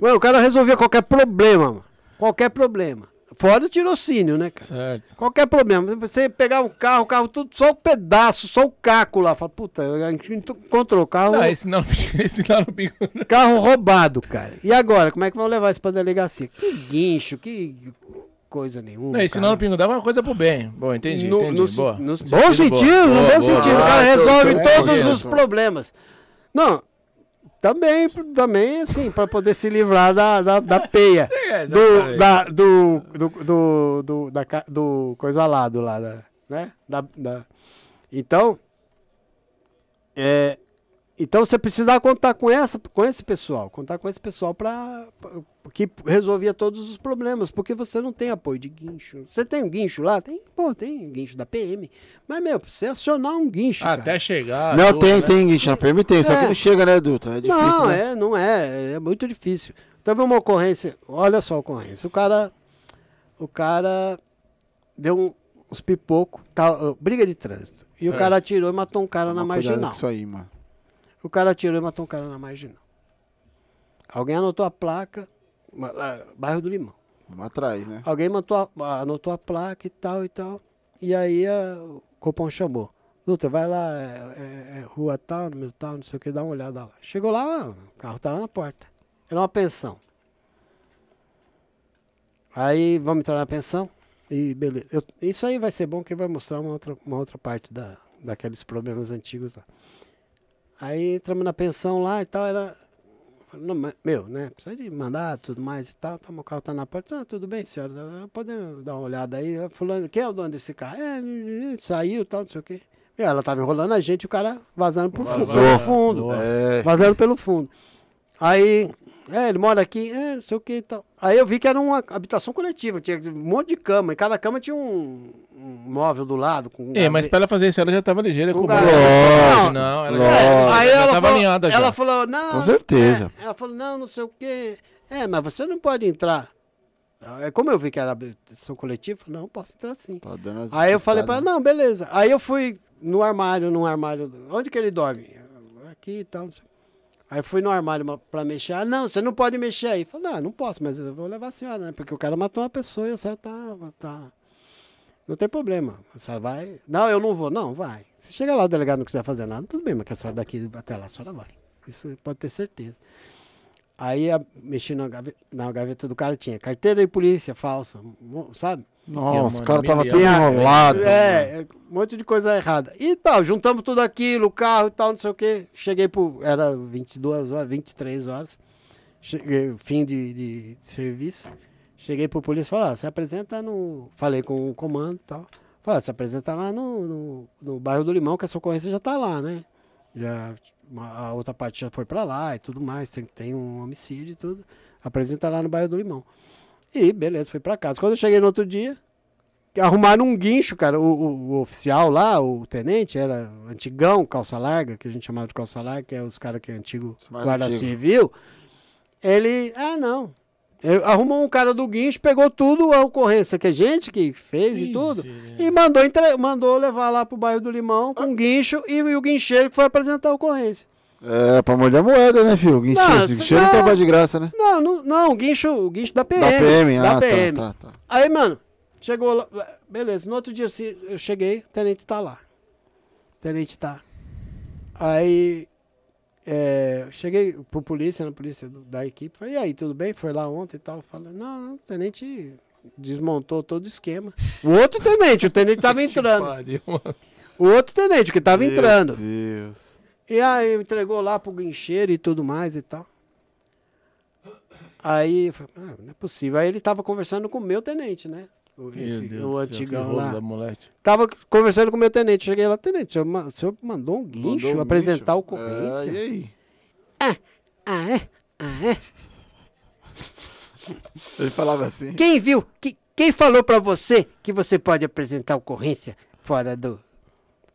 Mano, o cara resolvia qualquer problema, mano. Qualquer problema. Fora o tirocínio, né, cara? Certo. Qualquer problema. Você pegar um carro, o carro tudo, só o pedaço, só o caco lá. Fala, puta, a gente encontrou o carro. Não, esse não, esse não bico. Carro roubado, cara. E agora, como é que vão levar isso pra delegacia? Que guincho, que coisa nenhuma. Não, esse cara. não pingo dava uma coisa pro bem. Boa, entendi, No- entendi. no- boa. no- Sentido, bom boa. sentido, no Boa, bom boa. sentido. O Ah, cara resolve tô todos os tô. problemas. Não, também, também assim, pra poder se livrar da, da, da peia. É, do, da, do, do, do, do, da, do coisa lá, do lá, né? Da, da- Então, é, então você precisava contar com, essa, com esse pessoal, contar com esse pessoal para que resolvia todos os problemas, porque você não tem apoio de guincho. Você tem um guincho lá? Tem, pô, tem guincho da PM. Mas, meu, você acionar um guincho. cara, Até chegar. Não, tudo, tem, né? tem, Guincho, na PM tem, só que É. não chega, né, Duto? É difícil, não, né? é, não é, é muito difícil. Teve uma ocorrência, olha só a ocorrência. O cara, o cara deu um, uns pipocos, tá, briga de trânsito. E Certo. o cara atirou e matou um cara na marginal. com isso aí, mano. O cara atirou e matou um cara na marginal. Alguém anotou a placa, bairro do Limão. Vamos atrás, né? Alguém anotou a, anotou a placa e tal e tal. E aí a- o Copom chamou. Dutra, vai lá, é, é- é rua tal, número tal, não sei o que, dá uma olhada lá. Chegou lá, o carro tava na porta. Era uma pensão. Aí vamos entrar na pensão e beleza. Eu- isso aí vai ser bom que vai mostrar uma outra, uma outra parte da, daqueles problemas antigos lá. Aí entramos na pensão lá e tal, falei, Não, meu, né? Precisa de mandar tudo mais e tal. Tá, meu carro tá na porta. Ah, tudo bem, senhora. Podemos dar uma olhada aí. Fulano, quem é o dono desse carro? É, saiu e tal, não sei o quê. E ela tava enrolando a gente o cara vazando pro fundo. Vazou. Pelo fundo. É. Vazando pelo fundo. Aí, é, ele mora aqui, é, não sei o que e tal. Aí eu vi que era uma habitação coletiva, tinha um monte de cama, e cada cama tinha um, um móvel do lado. Com É, mas pra ela fazer isso, ela já tava ligeira Com o bagulho. Não, Não, ela lógico. já, Aí já ela tava falou, alinhada já. ela falou, não. Com certeza. é, ela falou, não, não sei o quê. É, mas você não pode entrar. É como eu vi que era habitação coletiva, eu falei, não, posso entrar sim. Tá dando Aí eu falei pra ela, não, beleza. Aí eu fui no armário, no armário. Onde que ele dorme? Aqui e tal. não sei. Aí fui no armário pra mexer. Ah, não, você não pode mexer aí. Falei, não, não posso, mas eu vou levar a senhora, né? Porque o cara matou uma pessoa e a senhora tá. tá... Não tem problema. A senhora vai. Não, eu não vou. Não, vai. Se chegar lá, o delegado não quiser fazer nada, tudo bem, mas que a senhora daqui até lá, a senhora vai. Isso pode ter certeza. Aí a- mexi na gaveta, na gaveta do cara, tinha carteira de polícia falsa, sabe? Nossa, o cara tava tudo enrolado. É, é, um monte de coisa errada. E tal, juntamos tudo aquilo, o carro e tal, não sei o quê. Cheguei pro. Era 22 horas, 23 horas. Cheguei, fim de, de serviço. Cheguei pro polícia e falei, ah, se apresenta no. Falei com o comando e tal. Falei, ah, se apresenta lá no, no, no bairro do Limão, que essa ocorrência já tá lá, né? Já, uma- a outra parte já foi pra lá e tudo mais. Tem, tem um homicídio e tudo. Apresenta lá no bairro do Limão. E beleza, fui pra casa. Quando eu cheguei no outro dia, arrumaram um guincho, cara. O, o- o oficial lá, o tenente, era antigão, calça larga, que a gente chamava de calça larga, que é os caras que é antigo guarda civil. Ele, ah, não. Arrumou um cara do guincho, pegou tudo a ocorrência que a gente que fez e tudo. E mandou, entre... mandou levar lá pro bairro do Limão com um guincho e, o guincheiro que foi apresentar a ocorrência. É, pra molhar moeda, né, filho? Guincheiro, Não, guincheiro não não. trabalha de graça, né? Não, não, não o guincho, o guincho da PM. Da PM, da ah, PM. tá, tá, tá. Aí, mano, chegou lá. Beleza, no outro dia eu cheguei, o tenente tá lá. O tenente tá. Aí, é, cheguei pro polícia, na polícia do- da equipe. Falei, e aí, tudo bem? Foi lá ontem e tal. Falei, não, não, o tenente desmontou todo o esquema. O outro tenente, o tenente tava entrando. O outro tenente que tava entrando. Meu Deus. E aí entregou lá pro guincheiro e tudo mais e tal. Aí, eu falei, ah, não é possível. Aí ele tava conversando com o meu tenente, né? O, Meu esse- Deus o antigão lá. da moleque. Tava conversando com o meu tenente. Cheguei lá, tenente, o senhor, ma- o senhor mandou um guincho Mandou um apresentar guincho? ocorrência? É, e aí? Ah, é? Ah, é? Ele falava assim. Quem viu? Que- quem falou pra você que você pode apresentar ocorrência fora do.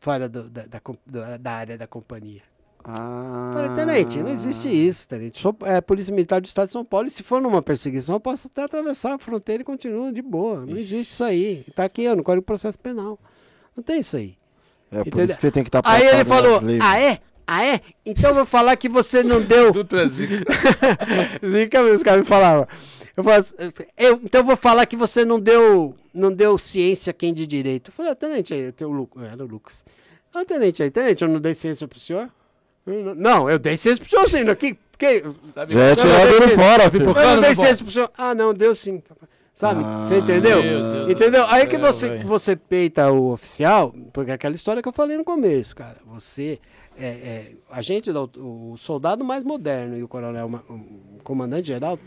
Fora do- da, da com- da- da área da companhia? Ah. Falei, tenente, não existe isso, tenente. Sou é, Polícia Militar do Estado de São Paulo e se for numa perseguição, eu posso até atravessar a fronteira e continua de boa. Não existe isso aí. Tá aqui, ó, no Código de Processo Penal. Não tem isso aí. É por Entendeu? isso que você tem que estar aí ele falou, ah é? Ah é? Então eu vou falar que você não deu... Dutra Zica. Zica mesmo, os caras me falavam. Eu falava assim, eu, então eu vou falar que você não deu, não deu ciência a quem de direito. Eu falei, ah, tenente, aí, tem o Lucas. Era o Lucas. Ah, tenente aí, tenente, eu não dei ciência pro senhor? Não- eu dei ciência pro senhor sim. Aqui, que, Já é tirado ele não, fora, filho. eu não dei no ciência pro senhor. Ah, não, deu sim. Sabe? Ah, você entendeu? Entendeu? Aí que você, você peita o oficial, porque é aquela história que eu falei no começo, cara. Você é, é a gente, o soldado mais moderno e o coronel, o comandante geral,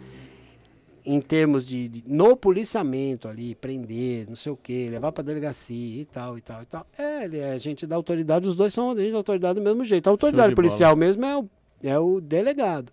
em termos de, de- no policiamento ali, prender, não sei o que, levar pra delegacia e tal, e tal, e tal. É, ele é gente da autoridade, os dois são gente da autoridade do mesmo jeito. A autoridade de bola. policial mesmo é o, é o delegado.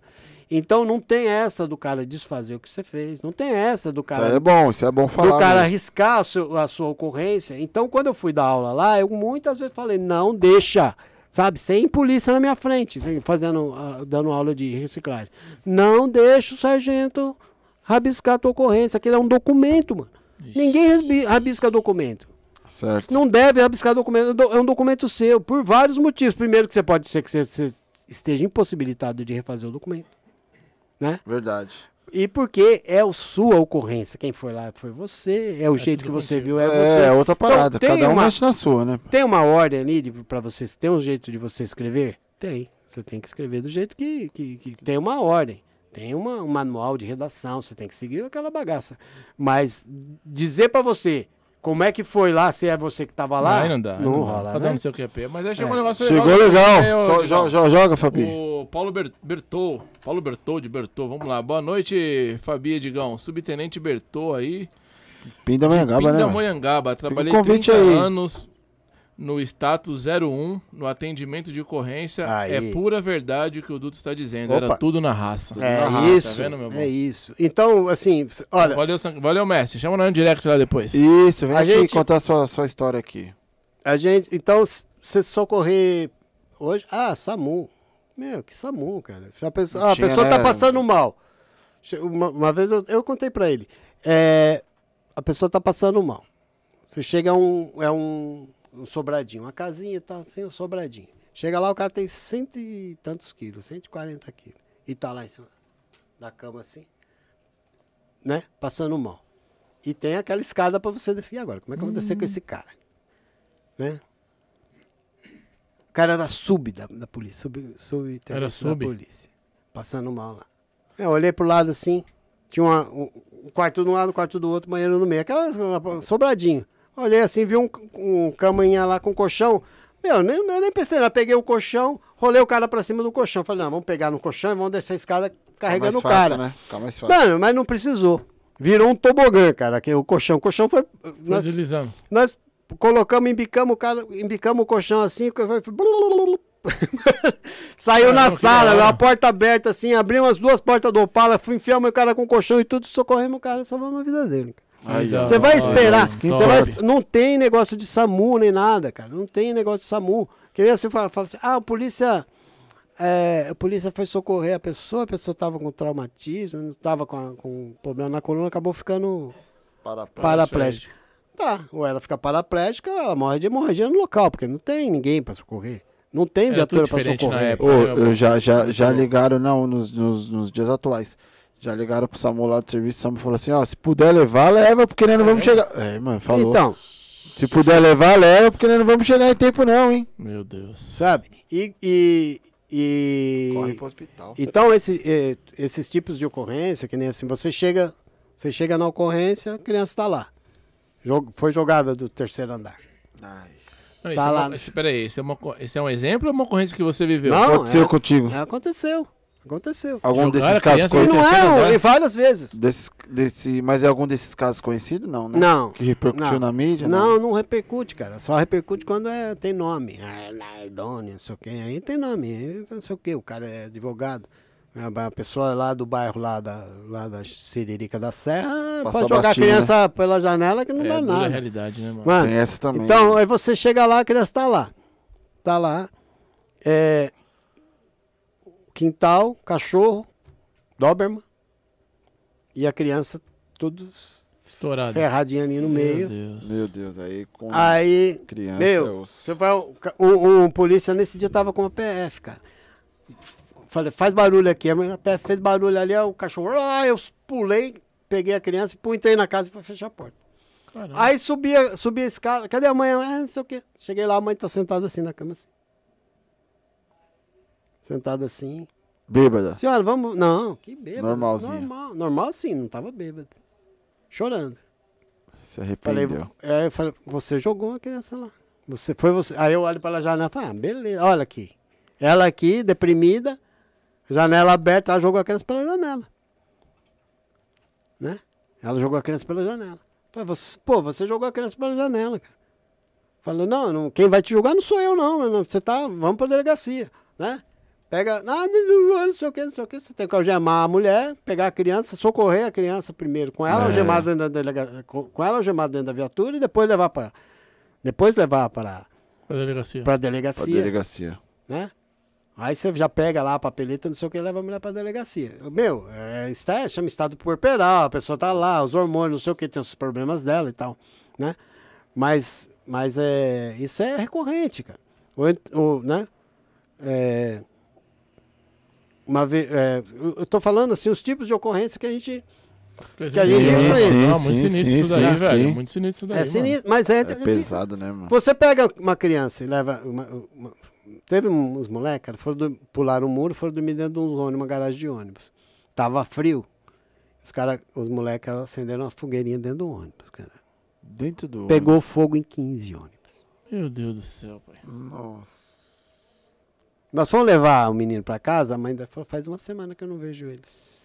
Então não tem essa do cara desfazer o que você fez, não tem essa do Isso cara aí é bom, isso é bom falar. do cara mesmo. arriscar a, seu- a sua ocorrência. Então, quando eu fui dar aula lá, eu muitas vezes falei, não deixa. Sabe? Sem polícia na minha frente, fazendo, ah, dando aula de reciclagem. Não deixa o sargento rabiscar a tua ocorrência. Aquilo é um documento, mano. Ninguém rasbi- rabisca documento. Certo. Não deve rabiscar documento. do- É um documento seu, por vários motivos. Primeiro, que você pode ser que você, esteja impossibilitado de refazer o documento. Né? Verdade. E porque é a sua ocorrência. Quem foi lá foi você. É o jeito tudo que você viu, é, É, você. outra parada. tem Cada um uma- mexe na sua, né? Tem uma ordem ali de, pra você. Tem um jeito de você escrever? Tem. Você tem que escrever do jeito que, que, que tem uma ordem. Tem uma, um manual de redação, você tem que seguir aquela bagaça. Mas dizer pra você como é que foi lá, se é você que tava lá, Aí não dá. não não dá. rola, um né? no seu QP. Mas aí chegou É. um negócio Chegou legal. legal. Só jo- jo- joga, Fabi. O Paulo Ber Bertô, Paulo Bertô de Bertô, vamos lá. Boa noite, Fabi e Digão. Subtenente Bertô aí. Pindamonhangaba, né? Pindamonhangaba. Trabalhei convite 30 aí. anos no status 01, no atendimento de ocorrência. Aí. É pura verdade o que o Duto está dizendo. Era Opa. tudo na raça. É Na raça, isso, Tá vendo, meu bom? é isso. Então, assim, olha, Valeu, valeu, mestre. Chama no direct lá depois. Isso, vem A aqui gente- contar a sua, sua história aqui. a gente, então, se você socorrer hoje, ah, SAMU. Meu, que SAMU, cara. A pessoa, ah, a pessoa tá né? passando mal. Uma, uma vez eu, eu contei pra ele. É, a pessoa tá passando mal. Você chega a um, é um, um sobradinho, uma casinha e tal, assim, um sobradinho. Chega lá, o cara tem cento e tantos quilos, 140 quilos. E tá lá em cima da cama assim, né? Passando mal. E tem aquela escada pra você descer agora. Como é que eu vou descer com esse cara? Né? O cara era sub da, da polícia, sub, sub Era sub? da polícia. Passando mal lá. Eu olhei pro lado assim, tinha uma- um, um quarto de um lado, um quarto do outro, banheiro no meio. Aquela sobradinho. Olhei assim, vi um, um lá com colchão. Meu, nem, nem pensei, nada. peguei o colchão, rolei o cara pra cima do colchão. Falei, não, vamos pegar no colchão e vamos descer a escada carregando o Tá mais fácil, cara. né? Tá mais fácil. Mano, mas não precisou. Virou um tobogã, cara, aquele, o colchão. O colchão foi. Foi Nós, deslizando. nós colocamos, embicamos o cara, embicamos o colchão assim, foi- saiu na que sala, a porta aberta assim, abrimos as duas portas do Opala, fui enfiamos o cara com o colchão e tudo, socorremos o cara, salvamos a vida dele. Ó. Você vai esperar, você vai, não tem negócio de SAMU nem nada, cara, não tem negócio de SAMU. Que nem você fala, fala assim, ah, a polícia, é, a polícia foi socorrer a pessoa, a pessoa estava com traumatismo, estava com, com problema na coluna, acabou ficando Para, para. paraplégica. Tá, ou ela fica paraplégica ela morre de hemorragia no local, porque não tem ninguém para socorrer. Não tem viatura para socorrer. época. Eu já, já, já ligaram, não, nos, nos, nos dias atuais. Já ligaram pro Samu lá do serviço, o Samu falou assim, ó, se puder levar, leva, porque nós não vamos chegar. É, mano, falou. Então, se puder levar, leva, porque nós não vamos chegar em tempo não, hein? Meu Deus. sabe? E. e, e- Corre pro hospital. Então, esse, esses tipos de ocorrência, que nem assim, você chega, você chega na ocorrência, a criança está lá. Jog- foi jogada do terceiro andar. Ai. Não, esse Tá é lá. uma- esse- peraí, esse é, uma, esse é um exemplo ou uma ocorrência que você viveu? Não, Aconteceu é- contigo? É, aconteceu. Aconteceu. Algum Jogaram desses casos conhecidos? não é, e várias vezes. Desse, desse, mas é algum desses casos conhecido? Não, né? Não. Que repercutiu Não. na mídia? Não, não repercute, cara. Só repercute quando é, tem nome. Ah, Nardone, não sei o quê. Aí tem nome. Aí não sei o quê. O cara é advogado. A a pessoa lá do bairro, lá da, lá da Siririca da Serra, Passa pode jogar a criança pela janela que não é dá nada. realidade, né, mano? Mano, Tem essa também. então, aí você chega lá, a criança tá lá. Tá lá. É, quintal, cachorro, Doberman. E a criança tudo Estourado. ferradinha ali no Meu meio. Deus. Meu Deus, aí com Aí criança é Meu, osso. você vai, um, um polícia nesse dia tava com a PF, cara. Falei, faz barulho aqui. A PF fez barulho ali, o cachorro. Ah, eu pulei, peguei a criança e pô, entrei na casa pra fechar a porta. Caramba. Aí subia, subia a escada. Cadê a mãe? Ah, não sei o quê. Cheguei lá, a mãe tá sentada assim na cama assim. Sentada assim. Bêbada. Senhora, vamos. Não, que bêbado. Normalzinho. Normal, normal sim, não tava bêbado. Chorando. Se Falei, arrependeu. aí eu falei, você jogou a criança lá. Você foi você. Aí eu olho pela janela e falo, ah, beleza, olha aqui. Ela aqui, deprimida, janela aberta, ela jogou a criança pela janela. Né? Ela jogou a criança pela janela. Falei, você- pô, você jogou a criança pela janela, cara. Falou, não, não, quem vai te julgar não sou eu, não. Você tá, vamos pra delegacia, né? Pega, ah, não, não, não sei o que, não sei o que. Você tem que algemar a mulher, pegar a criança, socorrer a criança primeiro, com ela É. algemada dentro da delega, com, com ela algemada dentro da viatura e depois levar para depois levar para Pra delegacia. pra Pra delegacia, delegacia. né? Aí você já pega lá a papeleta, não sei o que, e leva a mulher pra delegacia. Meu, é, está, chama estado puerperal, a pessoa tá lá, os hormônios, não sei o que, tem os problemas dela e tal, né? Mas, mas é, isso é recorrente, cara. Ou, ou, né? É, uma vez, é, eu- tô falando assim, os tipos de ocorrência que a gente Que a gente Sim, enfrenta. sim, muito sim, sinistro isso daí, sim, velho. sim. Muito sinistro isso daí, é mano. sinistro, mas é, É pesado, né, mano? Você pega uma criança e leva. Uma, uma- teve uns moleques, cara, foram do- pularam o muro, foram dormir dentro de um ônibus, uma garagem de ônibus. Tava frio. Os cara, os moleques acenderam uma fogueirinha dentro do ônibus, cara. Dentro do. Pegou fogo em 15 ônibus. Meu Deus do céu, pai. Nossa. Nós fomos levar o menino pra casa, a mãe dele falou: faz uma semana que eu não vejo eles.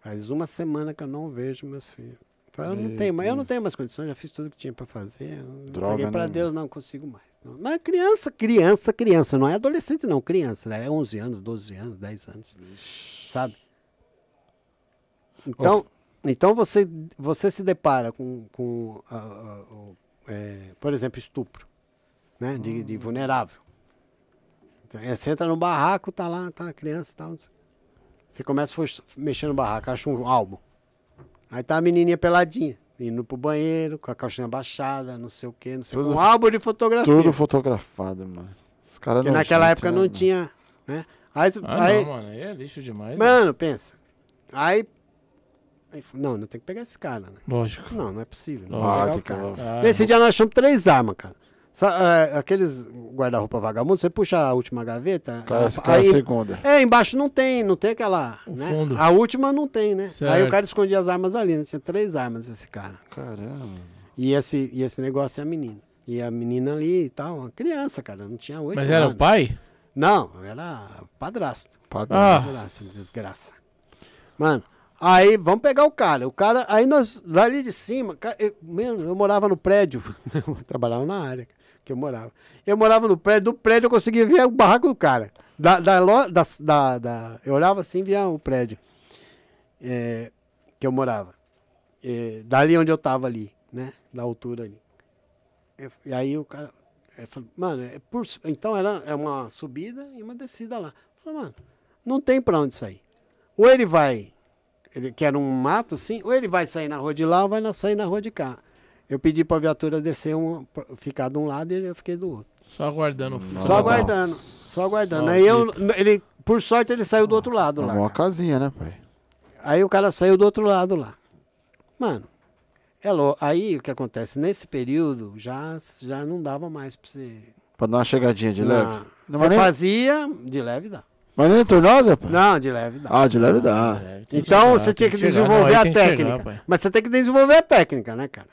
Faz uma semana que eu não vejo meus filhos. Eu falei, eu não tenho, mas eu não tenho mais condições, já fiz tudo que tinha pra fazer. Droga, pra né, Deus, não consigo mais. Não. Mas criança, criança, criança, não é adolescente não, criança, é 11 anos, 12 anos, 10 anos, sabe? Então, então você, você se depara com, com ah, ah, o, é, por exemplo, estupro, né, de, de vulnerável. Então, é, você entra no barraco, tá lá, tá a criança, tá, você começa a mexer no barraco, acha um álbum. Aí tá a menininha peladinha, indo pro banheiro, com a calcinha baixada, não sei o que, não sei o Tudo- que. Um álbum de fotografia. Tudo fotografado, mano. Os caras Porque naquela época não tinha, né? Aí, Ah, aí não, mano. Aí é lixo demais. né? mano, pensa. Aí, não, não tem que pegar esse cara, né? Lógico. Não, não é possível. Não vou pegar tem o que- cara. Ah, Nesse dia nós achamos três armas, cara. É, aqueles guarda-roupa vagabundo, você puxa a última gaveta. Cara, a- esse cara é aí- a segunda. é, embaixo não tem, não tem aquela. O né? fundo. A última não tem, né? Aí Certo. o cara escondia as armas ali, né? Tinha três armas esse cara. Caramba. E esse, e esse negócio é a menina. E a menina ali e tal, uma criança, cara, não tinha oito Mas era anos. o pai? Não, era padrasto. Padrão. Ah. Desgraça, desgraça. Mano, aí vamos pegar o cara. O cara, aí nós, dali de cima, eu, mano, eu morava no prédio. eu trabalhava na área que eu morava. Eu morava no prédio, do prédio eu conseguia ver o barraco do cara. Da, da, da, da, da- eu olhava assim, via o prédio é, que eu morava. É, dali onde eu tava ali, né? Da altura ali. Eu- e aí o cara. falei, mano, é por, então era é uma subida e uma descida lá. Eu falei, mano, não tem pra onde sair. Ou ele vai, ele quer um mato assim, ou ele vai sair na rua de lá ou vai sair na rua de cá. Eu pedi pra viatura descer, um, ficar de um lado e eu fiquei do outro. Só aguardando. Só aguardando, só aguardando. Aí eu, ele, por sorte, ele saiu do outro lado lá. Uma cara. casinha, né, pai? Aí o cara saiu do outro lado lá. Mano, é aí o que acontece? Nesse período já, já não dava mais pra você. Pra dar uma chegadinha de Não. leve. Não, Você mas, nem, fazia, de leve dá. mas nem tornosa, pai? Não, de leve dá. Ah, de leve dá. É, tem que Então chegar, você tinha que, chegar. desenvolver Não, a que chegar, técnica. pai. Mas você tem que desenvolver a técnica, né, cara?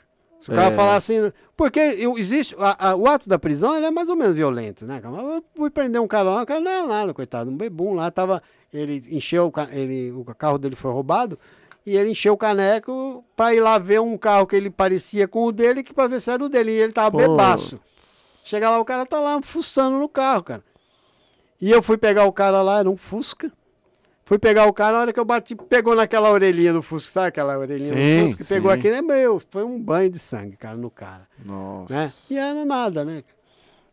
Se o cara É. falar assim. Porque eu- existe. a- a- o ato da prisão ele é mais ou menos violento, né, eu fui prender um cara lá, o cara não é nada, coitado. Um bebum lá, tava. Ele encheu ele, o carro dele foi roubado. E ele encheu o caneco pra ir lá ver um carro que ele parecia com o dele, que pra ver se era o dele. E ele tava Pô. bebaço. Chega lá, o cara tá lá fuçando no carro, cara. E eu fui pegar o cara lá, era um Fusca. Fui pegar o cara, a hora que eu bati, pegou naquela orelhinha do Fusca, sabe aquela orelhinha Sim, do Fusca? Pegou sim. aqui, é meu, foi um banho de sangue, cara, no cara, Nossa. né? E era nada, né?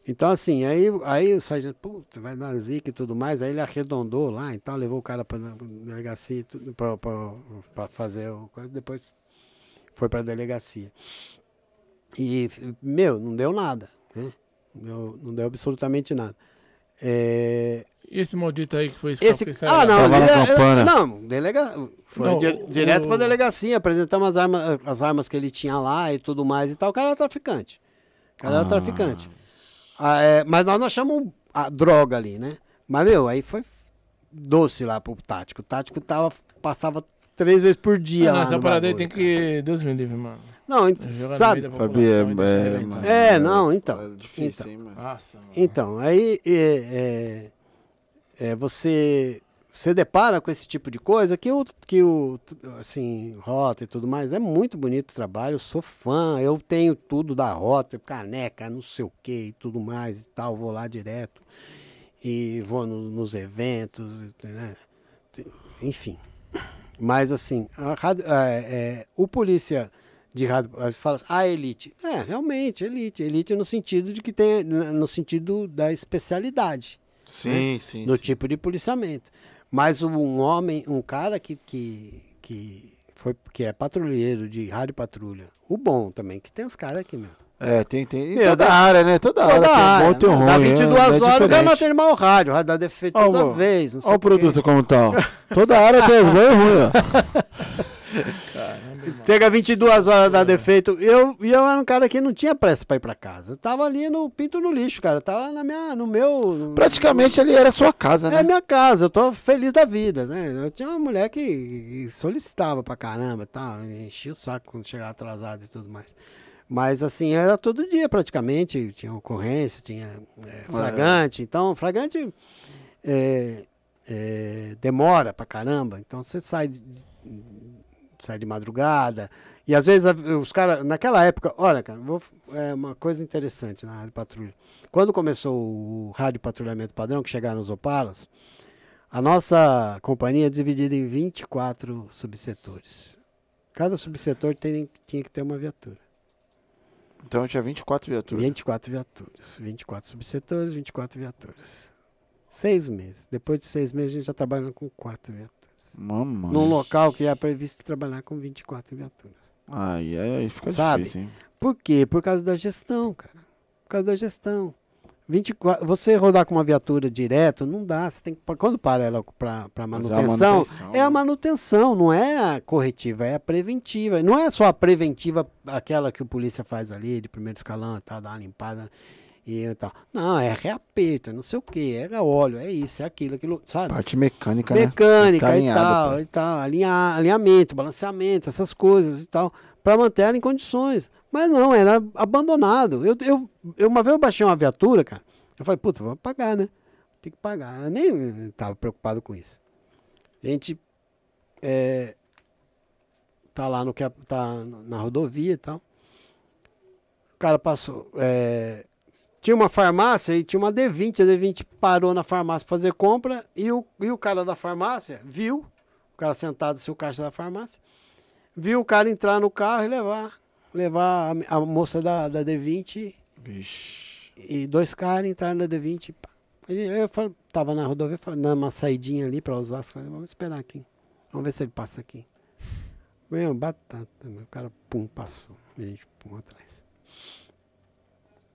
Então, assim, aí, aí o sargento, puta, vai dar zica e tudo mais, aí ele arredondou lá, então levou o cara pra delegacia, pra, pra, pra fazer o coisa, depois foi pra delegacia. E, meu, não deu nada, né? Não deu, não deu absolutamente nada. É, esse maldito aí que foi esse, que saiu ah, não, Tava na ele é- não, delega, foi Não, di- o- direto o- pra delegacia, apresentamos as armas, as armas que ele tinha lá e tudo mais e tal. O cara era traficante. O cara era Ah. traficante. Ah, é, mas nós não achamos a droga ali, né? Mas, meu, aí foi doce lá pro tático. O tático tava, passava três vezes por dia. Ah, lá não, essa parada aí tem que. Deus me livre, mano. Não, ent- Jogar no sabe? Fabi, é, é, É, não, então. É difícil, Então. hein, mano. Nossa, mano. Então, aí é, é, você você depara com esse tipo de coisa que o que o assim rota e tudo mais é muito bonito o trabalho. Eu sou fã, eu tenho tudo da rota, caneca, não sei o que e tudo mais e tal. Vou lá direto e vou no- nos eventos, né? enfim. Mas assim, a rádio- é, o polícia de rádio. Fala assim, ah, elite. É, realmente, elite. Elite no sentido de que tem, no sentido da especialidade. Sim, sim. Do sim. tipo de policiamento. Mas um homem, um cara que, que, que, foi, que é patrulheiro de rádio patrulha. O bom também, que tem os caras aqui, meu. É, tem, tem. Em Meu, toda dá- área, né? Toda, Toda área. Tem um bom, tem um né? Dá ruim. 22 é, é horas, o cara não tem mal o rádio. O rádio dá defeito Ó, toda o- vez. Olha o produto como tá. ó. Toda área tem as boas e ruins, ó. Chega 22 horas, dá defeito. Eu, e eu era um cara que não tinha pressa pra ir pra casa. Eu tava ali no pinto no lixo, cara. Eu tava na minha, no meu. Praticamente ali era a sua casa, É né? minha casa, eu tô feliz da vida, né? Eu tinha uma mulher que solicitava pra caramba e tal, enchia o saco quando chegava atrasado e tudo mais. Mas assim, era todo dia praticamente, tinha ocorrência, tinha é, flagrante. Então, flagrante é, é, demora pra caramba. Então você sai de, sai de madrugada. E às vezes os caras, naquela época, olha, cara, vou, é uma coisa interessante na rádio patrulha. Quando começou o rádio patrulhamento padrão, que chegaram os Opalas, a nossa companhia é dividida em 24 subsetores. Cada subsetor tem, tinha que ter uma viatura. Então tinha 24 viaturas. 24 viaturas. 24 subsetores, 24 viaturas. Seis meses. Depois de seis meses, a gente já trabalhando com quatro viaturas. Mamãe. Num local que é previsto trabalhar com 24 viaturas. Aí, aí fica Sabe? difícil, hein? Por quê? Por causa da gestão, cara. Por causa da gestão. 24, você rodar com uma viatura direto, não dá. Você tem que, quando para ela para é manutenção, manutenção, é a né? manutenção, não é a corretiva, é a preventiva. Não é só a preventiva, aquela que o polícia faz ali, de primeiro escalão, tal, dá uma limpada e tal. Não, é reaperto, não sei o que, é óleo, é isso, é aquilo, aquilo, sabe? Parte mecânica, né? Mecânica Tá e alinhado, tal, pô. e tal, alinha- alinhamento, balanceamento, essas coisas e tal, para manter ela em condições. Mas não, era abandonado. Eu, eu, eu- uma vez eu baixei uma viatura, cara. Eu falei, puta, vamos pagar, né? Tem que pagar. Eu nem estava preocupado com isso. A gente é, tá lá no que tá na rodovia e tal. O cara passou. é, tinha uma farmácia e tinha uma D20. A D20 parou na farmácia pra fazer compra e o, e o cara da farmácia viu, o cara sentado assim, o caixa da farmácia, viu o cara entrar no carro e levar, levar a, a moça da, da D20 Vixe. e dois caras entraram na D20. pá. Eu falei, tava na rodovia, falei, dando uma saidinha ali pra usar as coisas. Vamos esperar aqui. Vamos ver se ele passa aqui. Meu, batata. meu, O cara, pum, passou. A gente, pum, atrás.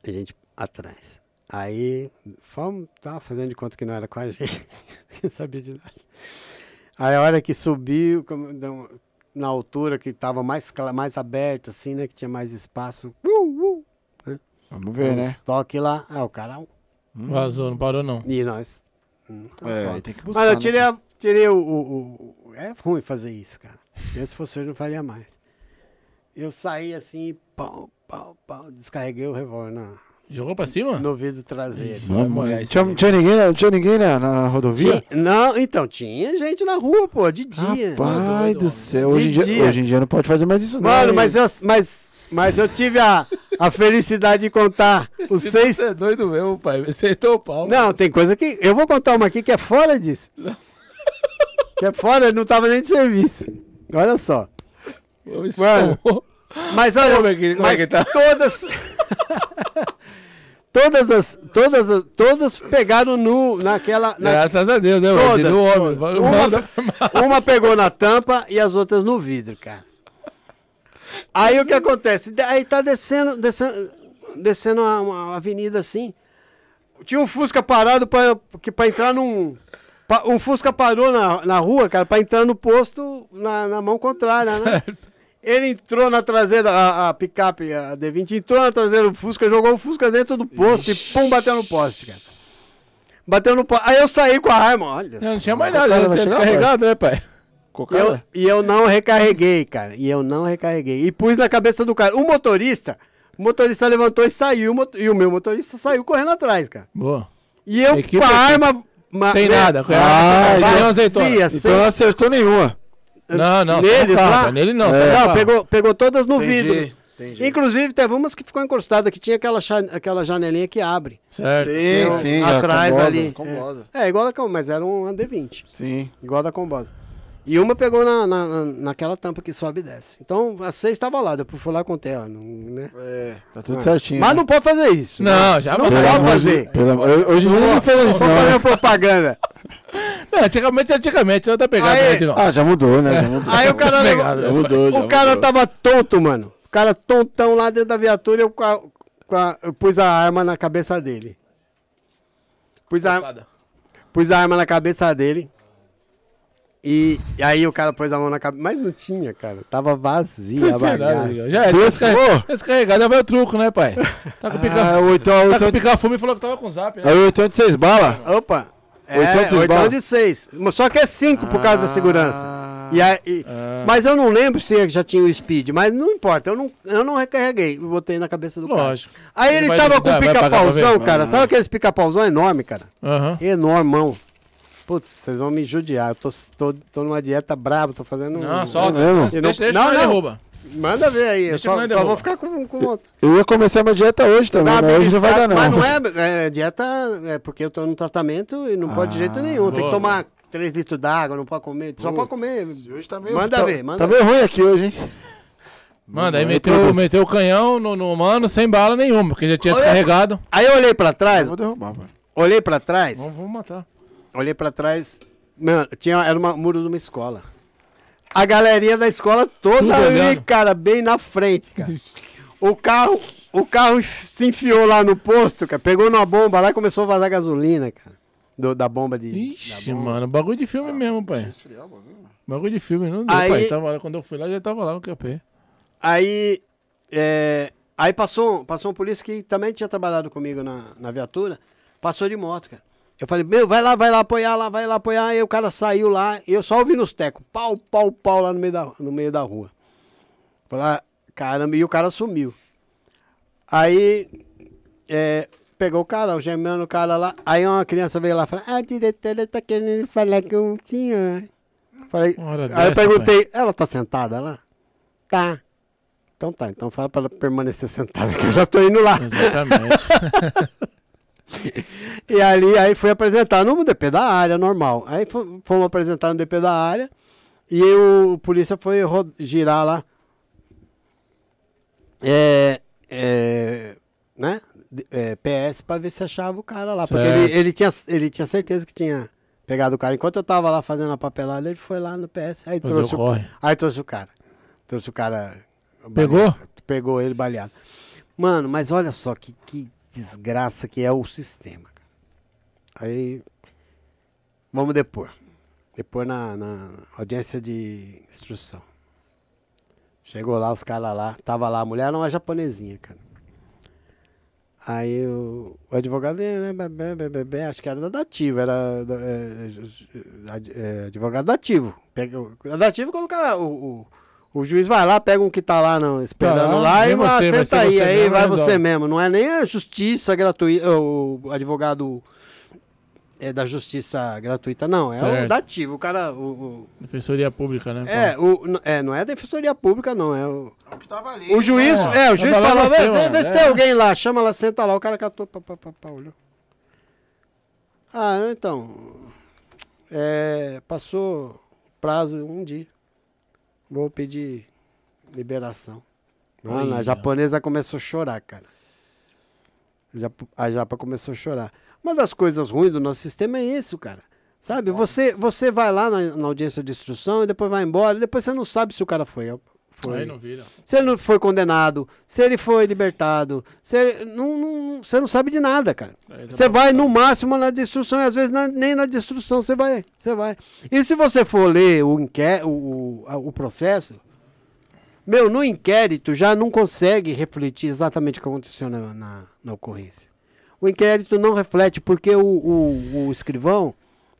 A gente, atrás. Aí, fomos, tava fazendo de conta que não era com a gente. Não sabia de nada. Aí a hora que subiu, na altura que tava mais, mais aberto, assim, né? Que tinha mais espaço. Uh, uh, Vamos ver, né? Toque lá. Ah, o cara. Vazou, não parou não. E nós. hum, É, tem que buscar. Mas eu né? tirei, a- tirei o, o- o- É ruim fazer isso, cara. Eu, se fosse hoje, não faria mais. Eu saí assim, pau, pau, pau. Descarreguei o revólver na, Jogou pra cima? no vidro traseiro. Isso Tinha, tinha ninguém, na- tinha ninguém na, na rodovia? Tinha- não, então, tinha gente na rua, pô, de dia. Rapaz do céu. Hoje em, dia, dia. hoje em dia não pode fazer mais isso, não. Mano, mas eu, mas, mas eu tive a, a felicidade de contar os seis. você é doido mesmo, pai. Acertou o pau. Não, tem coisa que. Eu vou contar uma aqui que é fora disso. Que é fora, não tava nem de serviço. Olha só. Mano. Mas olha, Como é que- como é mas que tá? todas. todas as. Todas as. Todas pegaram no, naquela. na- Graças a Deus, né? Todas, No homem. Uma-. Uma pegou na tampa e as outras no vidro, cara. Aí o que acontece? Aí tá descendo, descendo, descendo uma, uma avenida assim. Tinha um Fusca parado pra, que- pra entrar num. Um Fusca parou na, na rua, cara, pra entrar no posto na, na mão contrária, né? Certo. Ele entrou na traseira, a, a picape, a D20, entrou na traseira do Fusca, jogou o Fusca dentro do posto e pum, bateu no poste, cara. Bateu no poste. Aí eu saí com a arma, olha. Não, não tinha mais nada, já tinha descarregado, né, pai? E eu, e eu não recarreguei, cara. E eu não recarreguei. E pus na cabeça do cara. O motorista, o motorista levantou e saiu. E o meu motorista saiu correndo atrás, cara. Boa. E eu Equipe, com a arma. ma- Sem né, nada, com a Ah, arma, sem azeitona. Então não acertou nenhuma. Não, não, só Neles carro, lá? Nele não, É. Não, pegou, pegou todas no vidro. Entendi. Inclusive, teve umas que ficou encostada, que tinha aquela, aquela janelinha que abre. Certo. Sim, sim. atrás combosa, ali. combosa. É, igual a da Com- mas era um D20. Sim. Igual a da Combosa. E uma pegou na, na, na- naquela tampa que sobe e desce. Então, a seis estava lá, depois fui lá com ela, não, né? É, tá tudo certinho. Mas né? não pode fazer isso. Não, já Não pode amor fazer. pelo Hoje em dia não faz isso, não. fazer né? propaganda. Não, antigamente, antigamente, não tá pegando Aí- a gente, não. Ah, já mudou, né? Já mudou. Aí o cara, Pegado, Já mudou, já o cara mudou. tava tonto, mano. O cara tontão lá dentro da viatura, eu, a- eu pus a arma na cabeça dele. Pus a, pus a arma na cabeça dele. E, e aí o cara pôs a mão na cabeça. Mas não tinha, cara. Tava vazia a bagaça. Já era, descarregado. Descarregado, vai o truco, né, pai? Tá com pica, Ah, o oitão, tá com pica fumo e falou que tava com zap, né? aí o oitão de seis bala. Opa! É, Oitão de seis oitão balas? de seis. Só que é cinco por causa da segurança. Ah. E aí, e- Ah. Mas eu não lembro se já tinha o speed, mas não importa, eu não, eu não recarreguei, botei na cabeça do cara. Lógico. Aí Ele ele tava ajudar, com pica-pauzão, cara. Sabe aqueles pica-pauzão enorme, cara? Aham. Enormão. Putz, vocês vão me judiar. Eu tô, tô, tô numa dieta braba, tô fazendo. Não, um- solta. É mesmo? Deixa, não- deixa, deixa não, não. derruba. Manda ver aí. Eu Deixa só, nós só derruba. vou ficar com, com outra. Eu ia começar minha dieta hoje também, mas hoje não vai dar não. Mas não é, é dieta, é porque eu tô no tratamento e não pode de jeito Ah, nenhum. Tem que boa, tomar 3 litros d'água, não pode comer. Só pode comer. Hoje tá meio, Manda tá, ver, manda Tá meio ruim aqui hoje, hein? Manda, aí meteu, meteu o canhão no, no mano sem bala nenhuma, porque já tinha Olha. descarregado. Aí eu olhei pra trás, Vou derrubar, pai. olhei pra trás, Vamos, vamos matar. Olhei pra trás. Mano, tinha, era um muro de uma escola. A galerinha da escola toda Tudo ali, olhando. cara, bem na frente, cara. O carro, o carro se enfiou lá no posto, cara. Pegou numa bomba lá e começou a vazar gasolina, cara. Do- da bomba de. Ixi, mano, bagulho de filme mesmo, pai. Esfriar bagulho. Bagulho de filme, não deu, Aí- pai. Tava lá, quando eu fui lá, já tava lá no QP. Aí, é, aí passou, passou um polícia que também tinha trabalhado comigo na, na viatura, passou de moto, cara. Eu falei, meu, vai lá, vai lá apoiar lá, vai lá apoiar. Aí o cara saiu lá, e eu só ouvi nos tecos, pau, pau, pau lá no meio da, no meio da rua. Falei, ah, caramba, e o cara sumiu. Aí, é, pegou o cara, o gemendo o cara lá. Aí uma criança veio lá e falou, ah, a diretora tá querendo falar com o senhor. Falei, Aí eu dessa, perguntei, ela tá sentada lá? Tá. Então tá, então fala pra ela permanecer sentada, que eu já tô indo lá. pai. Exatamente. E ali, aí fui apresentar no DP da área, normal. Aí fo- fomos apresentar no DP da área, e o polícia foi girar lá. É, é, né? É, PS pra ver se achava o cara lá. Porque Certo. ele, ele, tinha, ele tinha certeza que tinha pegado o cara. Enquanto eu tava lá fazendo a papelada, ele foi lá no PS. Aí trouxe o corre. Aí trouxe o cara. Trouxe o cara. Pegou? baleado. Pegou ele baleado. Mano, mas olha só que, que desgraça que é o sistema. Aí. Vamos depor. Depor na, na audiência de instrução. Chegou lá, os caras lá. Tava lá, a mulher era uma japonesinha, cara. Aí o, o advogado, né, bebê, acho que era da Dativo, era é, ju- ad- é, advogado dativo. Pega, dativo quando o o, o, juiz vai lá, pega um que tá lá não, esperando Tá lá, lá e você, senta aí, você aí mesmo, vai resolve. você mesmo. Não é nem a justiça gratuita, o advogado é da justiça gratuita, não, é Certo. o dativo. O cara, o, o- Defensoria Pública, né? é, o, é, não é a defensoria pública, não, é o, É o que tava ali. o juiz, É, é, o juiz vai lá fala, você, vê, vê, vê se é. tem alguém lá, chama lá, senta lá, o cara catou, pá, pá, pá, pá, olhou. Ah, então, é, passou prazo um dia, vou pedir liberação. Mano, a japonesa começou a chorar, cara. A japa começou a chorar. Uma das coisas ruins do nosso sistema é isso, cara. Sabe, você, você vai lá na, na audiência de instrução e depois vai embora, e depois você não sabe se o cara foi. Foi Aí não vira. se ele não foi condenado, se ele foi libertado, se ele, não, não- você não sabe de nada, cara. Dá Você vai no máximo na destruição e às vezes na- nem na destrução você vai, você vai. E se você for ler o, inqué o, o, o processo, meu, no inquérito já não consegue refletir exatamente o que aconteceu na, na, na ocorrência. O inquérito não reflete porque o, o, o escrivão,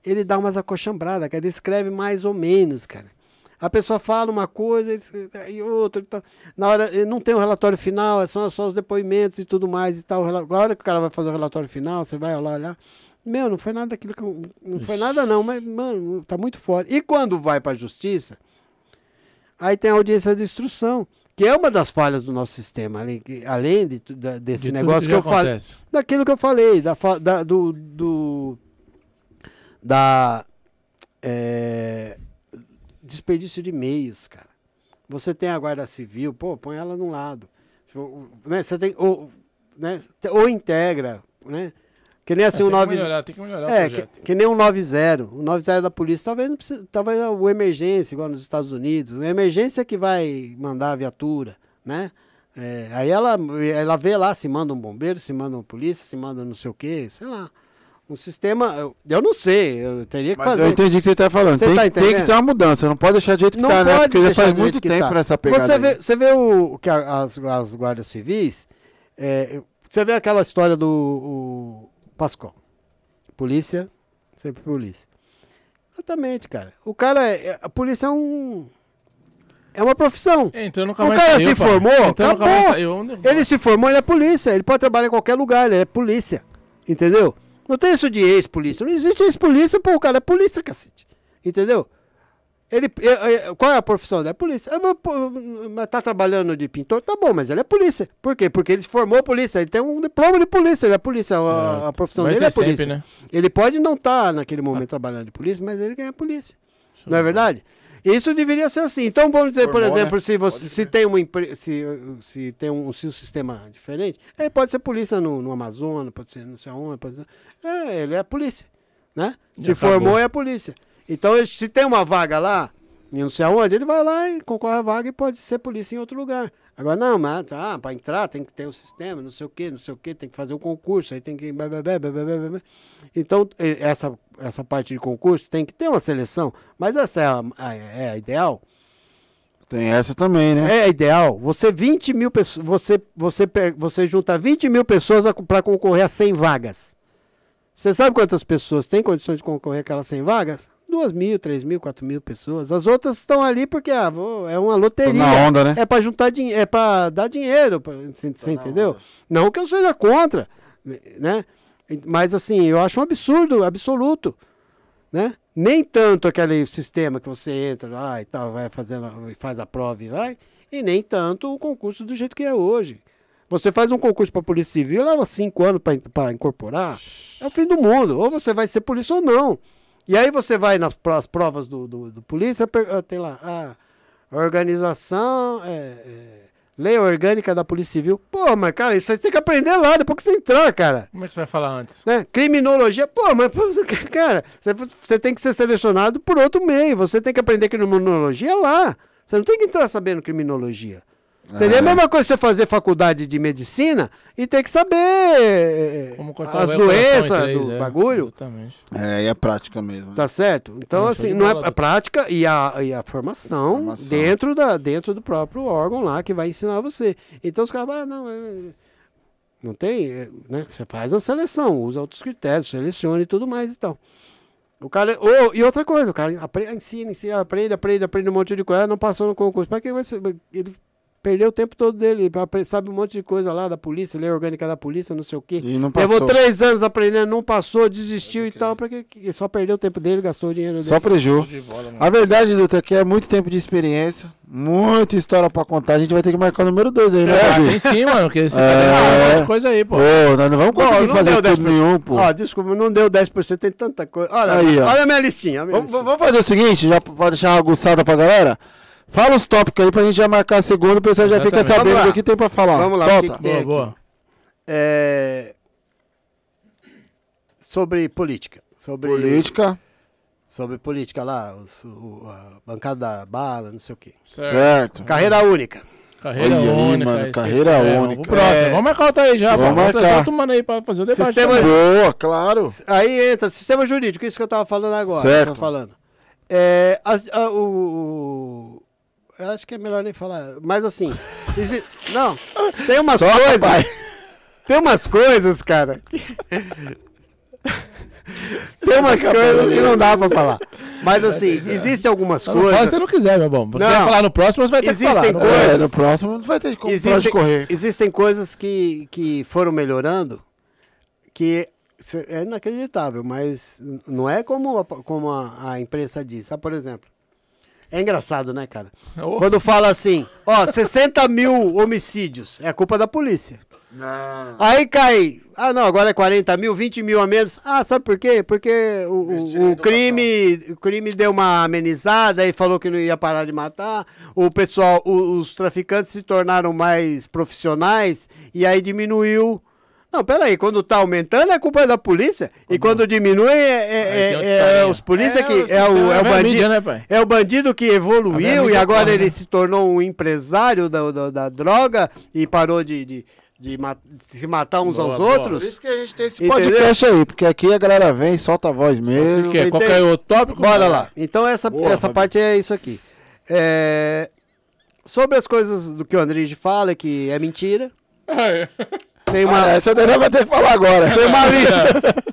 ele dá umas acochambradas, cara, ele escreve mais ou menos, cara. A pessoa fala uma coisa e outra. e tal. Na hora, eh, não tem o relatório final, é só, só os depoimentos e tudo mais e tal. A hora que o cara vai fazer o relatório final, você vai lá olhar. Meu, não foi nada daquilo que. eu- Não foi nada, não, mas, mano, tá muito fora. E quando vai pra justiça, aí tem a audiência de instrução, que é uma das falhas do nosso sistema, além, que- além de, desse De negócio que, já eu falei daquilo que eu falei, da, da- do, do- da, é, desperdício de meios, cara. Você tem a Guarda Civil, pô, põe ela num lado. Né, você tem, ou, né, ou integra, né? Que nem assim É, o tem, 9 que melhorar, tem que melhorar é, o que, projeto. que nem um 90. O 90 da polícia, talvez não precisa, talvez o emergência, igual nos Estados Unidos. O emergência que vai mandar a viatura, né? É, aí ela, ela vê lá se manda um bombeiro, se manda uma polícia, se manda não sei o quê, sei lá. Um sistema, eu, eu não sei, eu teria que Mas fazer. eu entendi o que você tá falando. Você Tem, tá que- tem que ter uma mudança. Não pode deixar do jeito que Não tá, né? Porque já faz muito tempo tá. nessa pegada. Você aí. vê, você vê o que a- as, as guardas civis, é, você vê aquela história do o Pascoal. Polícia, sempre polícia. Exatamente, cara. O cara, é, a polícia é um é uma profissão. Entrou nunca O mais cara saiu, se pai. formou, mais acabou. saiu. Onde- Ele se formou, ele é polícia. Ele pode trabalhar em qualquer lugar, ele é polícia. Entendeu? Não tem isso de ex-polícia. Não existe ex-polícia, pô, o cara é polícia, cacete. Entendeu? Ele, é- é- qual é a profissão dele? É polícia. Ah, mas, mas tá trabalhando de pintor? Tá bom, mas ele é polícia. Por quê? Porque ele se formou polícia. Ele tem um diploma de polícia. Ele é polícia. A, a profissão Vai dele é sempre, polícia. né? Ele pode não estar naquele momento trabalhando de polícia, mas ele ganha polícia. Não é verdade? Isso deveria ser assim. Então, vamos dizer, por Formou, exemplo, né? se, você, se tem uma se, se tem um, se um sistema diferente, ele pode ser polícia no, no Amazonas, pode ser não sei aonde, pode ser... É, ele é polícia, né? Se formou, é a polícia. Então, ele- se tem uma vaga lá, e não sei aonde, ele vai lá e concorre à vaga e pode ser polícia em outro lugar. Agora, não, mas tá, para entrar tem que ter um sistema, não sei o quê, não sei o quê, tem que fazer o concurso, aí tem que... Então, essa, essa parte de concurso tem que ter uma seleção, mas essa é a, é a ideal. Tem essa também, né? É a ideal. Você 20 mil pessoas, você, você, você junta 20 mil pessoas para concorrer a 100 vagas. Você sabe quantas pessoas têm condições de concorrer aquelas 100 vagas? 2 mil, 3 mil, 4 mil pessoas. As outras estão ali porque ah, vou- é uma loteria. na onda, né? É para juntar dinheiro, é para dar dinheiro, pra- você entendeu? onda. Não que eu seja contra, né? Mas assim, eu acho um absurdo, absoluto, né? Nem tanto aquele sistema que você entra lá e tal, vai fazendo, faz a prova e vai, e nem tanto o concurso do jeito que é hoje. Você faz um concurso para Polícia Civil, leva cinco anos para incorporar, é o fim do mundo. Ou você vai ser polícia ou não. E aí você vai nas provas do, do, do polícia, ah, tem lá, a organização, é, é, lei orgânica da Polícia Civil. Pô, mas cara, isso aí você tem que aprender lá, depois que você entrar, cara. Como é que você vai falar antes? Né? Criminologia, pô, mas cara, você, você tem que ser selecionado por outro meio. Você tem que aprender criminologia lá. Você não tem que entrar sabendo criminologia. Seria É. a mesma coisa você fazer faculdade de medicina e ter que saber eh, as doenças três, do é, bagulho. Exatamente. É, e é prática mesmo. Tá certo? Então, show assim, não é a prática e a, e a formação, Formação. Dentro, da, dentro do próprio órgão lá que vai ensinar você. Então os caras falam, ah, não, é- não tem, é, né? Você faz a seleção, usa outros critérios, seleciona e tudo mais e tal. O cara, ou, e outra coisa, o cara aprende, ensina, ensina, aprende, aprende, aprende um monte de coisa, não passou no concurso. Para que vai ser? Ele perdeu o tempo todo dele, sabe um monte de coisa lá da polícia, lei orgânica da polícia, não sei o quê. E não passou. Levou três anos aprendendo, não passou, desistiu e tal, porque que- só perdeu o tempo dele, gastou o dinheiro dele. Só preju. A verdade, Dutra, é que é muito tempo de experiência, muita história pra contar. A gente vai ter que marcar o número 2 aí, né, Ah, Davi? tem sim, mano, porque você É. tá devendo um monte de coisa aí, pô. Pô, nós não vamos Pô, conseguir não fazer tudo 10%. nenhum, pô. Ó, desculpa, não deu 10%, tem tanta coisa. Olha, Aí, ó. olha a minha listinha. a minha Vamos, listinha. vamos fazer o seguinte, já pra deixar uma aguçada pra galera? Fala os tópicos aí pra gente já marcar a segunda, o pessoal já fica sabendo Vamos do que tem pra falar. Vamos lá, o Solta. que que? Boa, boa. É, Sobre política. Sobre Política, Sobre política lá, os- o- a bancada da bala, não sei o quê. Certo. certo. Carreira única. Carreira Olha aí, única. mano, esqueci. carreira É, única. O próximo. É. Vamos marcar outra aí já, Vamos. Vamos marcar. outro mano aí pra fazer o debate Sistema- também. Boa, claro. Aí entra sistema jurídico, isso que eu tava falando agora. Certo. Tô falando. É, as- a- o, o- eu acho que é melhor nem falar. Mas assim, exi- não, tem umas Solta, coisas. pai. Tem umas coisas, cara. tem umas coisas que não dá pra falar. Mas assim, existem algumas Só não fala se coisas. você não quiser, meu bom. Se Não. quiser falar no próximo, você vai ter que Existem falar. Não coisas-. É, no próximo não vai ter onde Existem, correr. existem coisas que, que foram melhorando que é inacreditável, mas não é como, a, como a, a imprensa diz. Sabe, por exemplo? É engraçado, né, cara? Ô, Quando fala assim, ó, 60 mil homicídios, é culpa da polícia. Não. Aí cai. Ah, não, agora é 40 mil, 20 mil a menos. Ah, sabe por quê? Porque o, o crime, o crime deu uma amenizada e falou que não ia parar de matar. O pessoal, o- os traficantes se tornaram mais profissionais e aí diminuiu. Não, peraí, quando tá aumentando é culpa da polícia e quando diminui é, é- é- é os polícia É, que o é o, sistema- é o é a bandido. mídia, né, pai? É o bandido que evoluiu e agora corre, ele né? se tornou um empresário da, da, da droga e parou de, de, de ma- de se matar uns Boa, aos boa. outros. Por isso que a gente tem esse Entendeu? podcast aí, porque aqui a galera vem, solta a voz mesmo. Que é? Qual é o tópico? Bora lá. Então essa, Boa, essa parte é isso aqui. É, Sobre as coisas do que o Andrige fala, que é mentira. Tem uma, Ah, essa daí nós vai ter que falar agora. tem uma lista.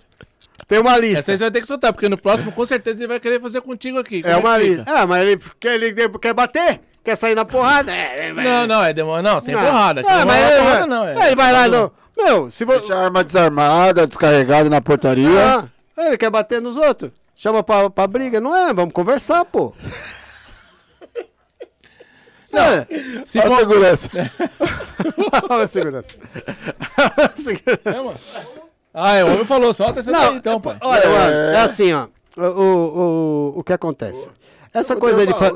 tem uma Essa lista. aí você vai ter que soltar, porque no próximo com certeza ele vai querer fazer contigo aqui. Como É uma lista. Ah, mas ele quer, ele quer bater? Quer sair na porrada? É, é, Não, não, é demora. Não, sem Não. porrada. Ah, não mas é ele, porrada, vai- não. É, ele vai lá no. Meu, se você. Deixa a arma desarmada, descarregada na portaria. Ah, ele quer bater nos outros. Chama pra, pra briga. Não é? Vamos conversar, pô. Não. Se Olha a for... segurança. Olha a segurança. Chama. Ah, é, o homem falou, solta essa Não, daí então, pai. Olha, É. mano, é assim, ó. O, o, o, o que acontece? Essa coisa de. fa-?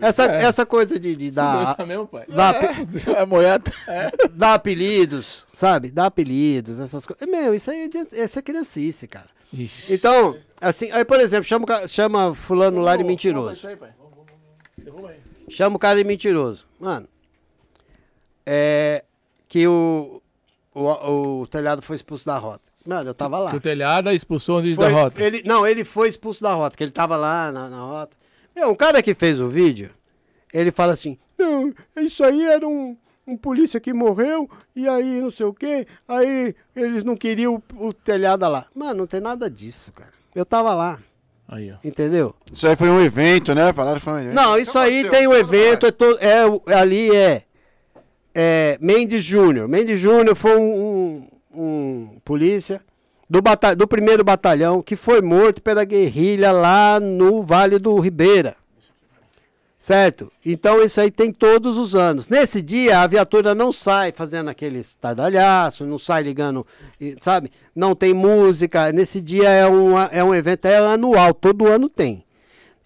Essa, É. essa coisa de, de dar, mesmo, pai. dar, ape- É moeda. dar apelidos, sabe? Dar apelidos, essas coisas. Meu, isso aí é, de- isso é criancice, cara. Ixi. Então, assim, aí, por exemplo, chama, chama fulano lá de mentiroso. isso aí, pai. Vamos, vamos, vamos. Derruba aí. Chama o cara de mentiroso. Mano, é. Que o, o, o telhado foi expulso da rota. Mano, eu tava lá. Que o telhado expulsou o Foi- da rota. Ele, não, ele foi expulso da rota, que ele tava lá na, na rota. Meu, o cara que fez o vídeo, ele fala assim: Não, isso aí era um, um polícia que morreu, e aí não sei o quê, aí eles não queriam o, o telhado lá. Mano, não tem nada disso, cara. Eu tava lá, Aí, ó. entendeu? Isso aí foi um evento, né? Falaram que foi um evento. Não, isso aí tem tudo evento, é, to- é, o- ali é, é Mendes Júnior. Mendes Júnior foi um, um, um polícia do, bata- do primeiro batalhão que foi morto pela guerrilha lá no Vale do Ribeira. Certo? Então isso aí tem todos os anos. Nesse dia a viatura não sai fazendo aqueles tardalhaço, não sai ligando, sabe? Não tem música. Nesse dia é um, é um evento é anual, todo ano tem.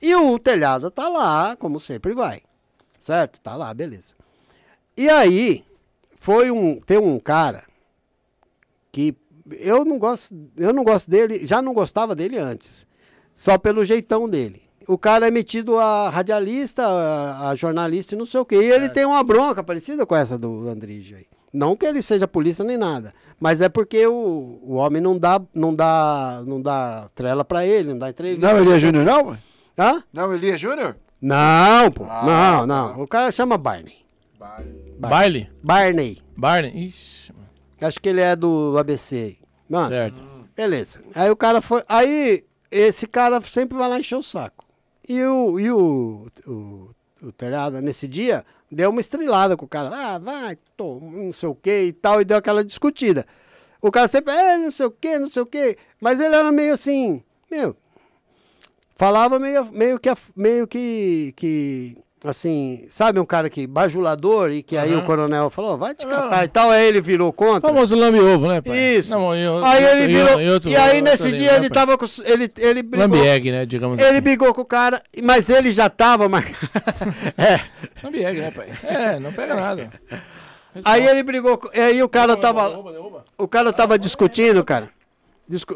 E o telhado tá lá, como sempre vai. Certo? Tá lá, beleza. E aí, foi um. Tem um cara que eu não gosto. Eu não gosto dele, já não gostava dele antes. Só pelo jeitão dele. O cara é metido a radialista, a, a jornalista e não sei o quê. E ele tem uma bronca parecida com essa do Andrige aí. Não que ele seja polícia nem nada, mas é porque o, o homem não dá, não dá, não dá trela pra ele, não dá entrevista. Não, Elias Júnior, não? Hã? Não, Elias Júnior? Não, pô. Ah, não, tá. não. O cara chama Barney. Baile? Barney. Barney? Ixi, mano. Acho que ele é do ABC. Mano, certo. beleza. Aí o cara foi. Aí esse cara sempre vai lá encher o saco. E o, e o, o, o telhado, nesse dia, deu uma estrelada com o cara. Ah, vai, tô, não sei o que e tal, e deu aquela discutida. O cara sempre, é, não sei o que, não sei o que. Mas ele era meio assim, meu. Falava meio, meio que, meio que, que, assim, sabe um cara que, bajulador, e que aí Aham. o coronel falou, vai te Ah. catar e tal, aí ele virou contra. Famoso lambe-ovo, né, pai? Isso. Não, o- Aí ele virou. em outro- e aí nesse dia né, ele pai? tava com. Ele, ele brigou. Lambieg, né, digamos Ele assim. brigou com o cara, mas ele já tava marcado. é. Lambieg, né, pai? É, não pega nada. Aí ele brigou. Aí o cara tava. O cara tava discutindo, cara.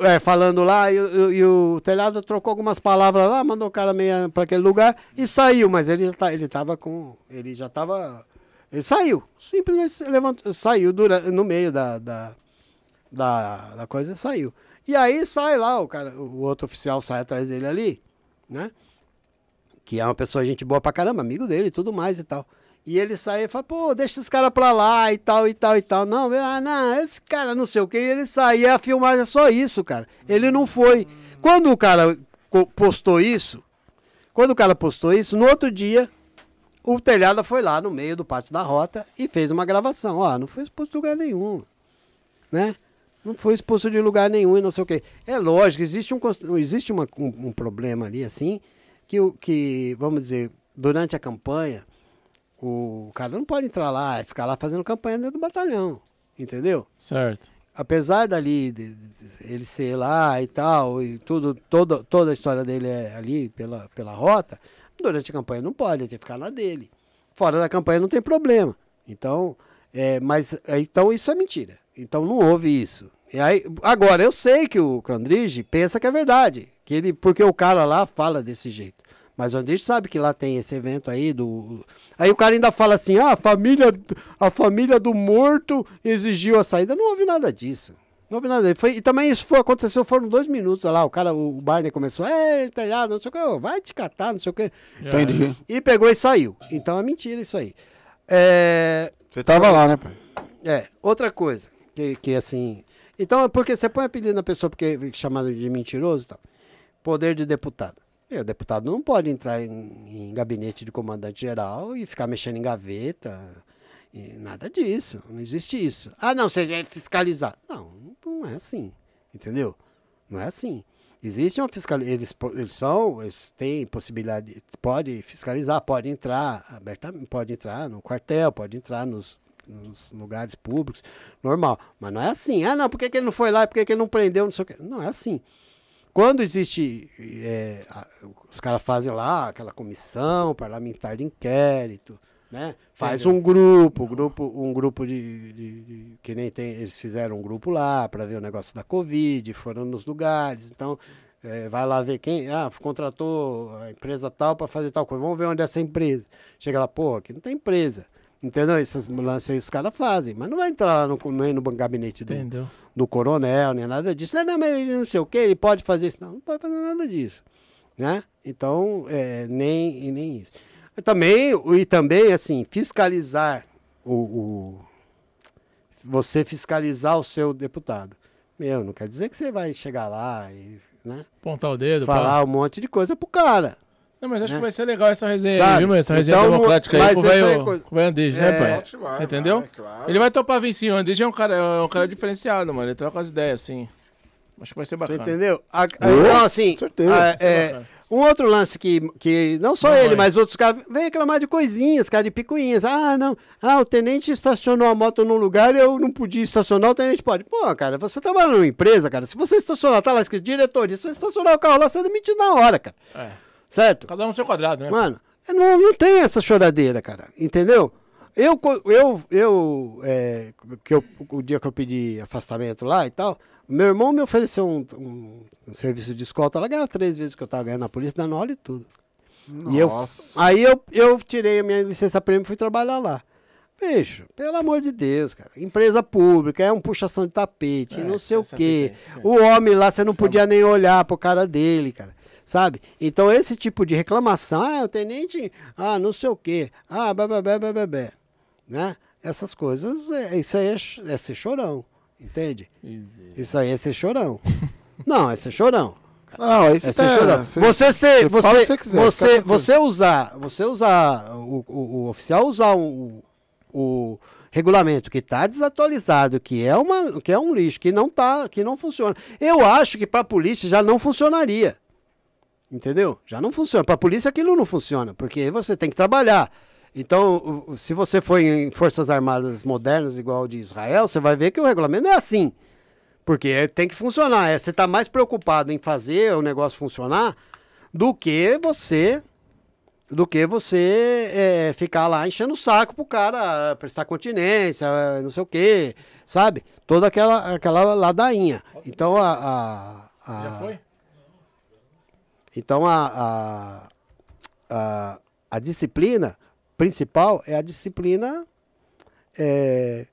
É, falando lá, e, o- e o telhado trocou algumas palavras lá, mandou o cara meio pra aquele lugar e saiu, mas ele já tá, ele tava com. Ele já tava. Ele saiu. Simplesmente levantou, saiu no meio da, da, da, da coisa saiu. E aí sai lá, o cara, o outro oficial sai atrás dele ali, né? Que é uma pessoa, gente boa pra caramba, amigo dele e tudo mais e tal. E ele sai e fala, pô, deixa esse cara pra lá e tal, e tal, e tal. Não, ah, não, esse cara não sei o que. E ele sai, e a filmagem é só isso, cara. Ele não foi. Quando o cara postou isso, quando o cara postou isso, no outro dia, o telhado foi lá no meio do pátio da rota e fez uma gravação. Ó, não foi expulso de lugar nenhum, né? Não foi expulso de lugar nenhum e não sei o quê. É lógico, existe um, existe uma- um, um problema ali, assim, que, que, vamos dizer, durante a campanha, o cara não pode entrar lá e ficar lá fazendo campanha dentro do batalhão. Entendeu? Certo. Apesar dali de, de, ele ser lá e tal, e tudo, todo, toda a história dele é ali pela, pela rota, durante a campanha não pode, ele tem que ficar na dele. Fora da campanha não tem problema. Então, é, mas é, então isso é mentira. Então não houve isso. E aí, agora, eu sei que o Candrige pensa que é verdade. Que ele, porque o cara lá fala desse jeito. Mas o Andrige sabe que lá tem esse evento aí do. Aí o cara ainda fala assim: ah, a família, a família do morto exigiu a saída. Não houve nada disso. Não houve nada. Foi, e também isso foi, aconteceu, foram dois minutos lá. O cara, o Barney começou, é, telhado, não sei o que, vai te catar, não sei o que. Entendi. E pegou e saiu. Então é mentira isso aí. É, Você tava lá, né, pai? é, outra coisa, que, que assim. Então, é porque você põe apelido na pessoa porque é chamado de mentiroso e tal. Poder de deputado. E o deputado não pode entrar em, em gabinete de comandante geral e ficar mexendo em gaveta. Nada disso. Não existe isso. Ah, não, você vai fiscalizar. Não, não é assim. Entendeu? Não é assim. Existe uma fiscalização. Eles, eles são, eles têm possibilidade. Pode fiscalizar, pode entrar abertamente, pode entrar no quartel, pode entrar nos, nos lugares públicos, normal. Mas não é assim. Ah, não, por que, que ele não foi lá? Por que, que ele não prendeu? Não sei o quê. Não é assim. Quando existe. é, os caras fazem lá aquela comissão parlamentar de inquérito, né? Faz um grupo, grupo um grupo de, de- de- que nem tem. Eles fizeram um grupo lá para ver o negócio da Covid, foram nos lugares. Então, é, vai lá ver quem. Ah, contratou a empresa tal para fazer tal coisa. Vamos ver onde é essa empresa. Chega lá, pô, aqui não tem empresa. Entendeu? Esses lances aí os caras fazem. Mas não vai entrar lá no, no, no gabinete do, Entendeu? do coronel, nem nada disso. Não, não, mas ele não sei o que, ele pode fazer isso. Não, não pode fazer nada disso. Né? Então, é, nem, nem isso. E também, e também, assim, fiscalizar o, o- Você fiscalizar o seu deputado. Meu, não quer dizer que você vai chegar lá e né, Pontar o dedo. falar um monte de coisa pro cara. Não, mas acho né? que vai ser legal essa resenha aí, Sabe? viu, meu? Essa resenha Então, democrática aí com o aí é velho Andrige, né, É. pai? Vai, vai, Você entendeu? claro. Ele vai topar vir sim. O Andrige é um cara, é um cara diferenciado, mano. Ele troca as ideias, assim. Acho que vai ser Você bacana. entendeu? A- então, assim, com certeza. a- Vai é, um outro lance que, que não só Não ele, vai. mas outros caras, vem reclamar de coisinhas, cara, de picuinhas. Ah, não. Ah, o tenente estacionou a moto num lugar e eu não podia estacionar, o tenente pode. Pô, cara, você trabalha numa empresa, cara, se você estacionar, tá lá escrito diretoria, se você estacionar o carro lá, você é demitido na hora, cara. É. Certo? Cada um no seu quadrado, né? Mano, não, não tem essa choradeira, cara. Entendeu? Eu, eu, eu, é, que eu, o dia que eu pedi afastamento lá e tal, meu irmão me ofereceu um, um- um serviço de escolta lá, ganhava três vezes que eu tava ganhando na polícia, dando aula e tudo. E eu, Nossa. aí eu, eu tirei a minha licença prêmio e fui trabalhar lá. Bicho, pelo amor de Deus, cara. Empresa pública, é um puxação de tapete, É, não sei o essa quê. evidência, O homem lá, você não podia nem olhar pro cara dele, cara. Sabe? Então, esse tipo de reclamação, ah, o tenente, ah, não sei o quê, ah, bebê, bebê, bebê, né? Essas coisas, é, isso aí é, é ser chorão, entende? Isso aí é ser chorão. não, é ser chorão. Não, aí É tá... chorão. você- Você ser, você você, quiser, você, você usar, você usar o, o, o oficial usar o, o regulamento que está desatualizado, que é uma, que é um lixo, que não tá, que não funciona. Eu acho que para a polícia já não funcionaria. Entendeu? Já não funciona. Para a polícia aquilo não funciona, porque você tem que trabalhar. Então, se você for em Forças Armadas modernas, igual de Israel, você vai ver que o regulamento é assim. Porque é- tem que funcionar. É, você está mais preocupado em fazer o negócio funcionar do que você do que você é, ficar lá enchendo o saco pro cara prestar continência, eh, não sei o quê, sabe? Toda aquela, aquela ladainha. Então a. a- a- Já foi? Então a, a, a, a disciplina principal é a disciplina é,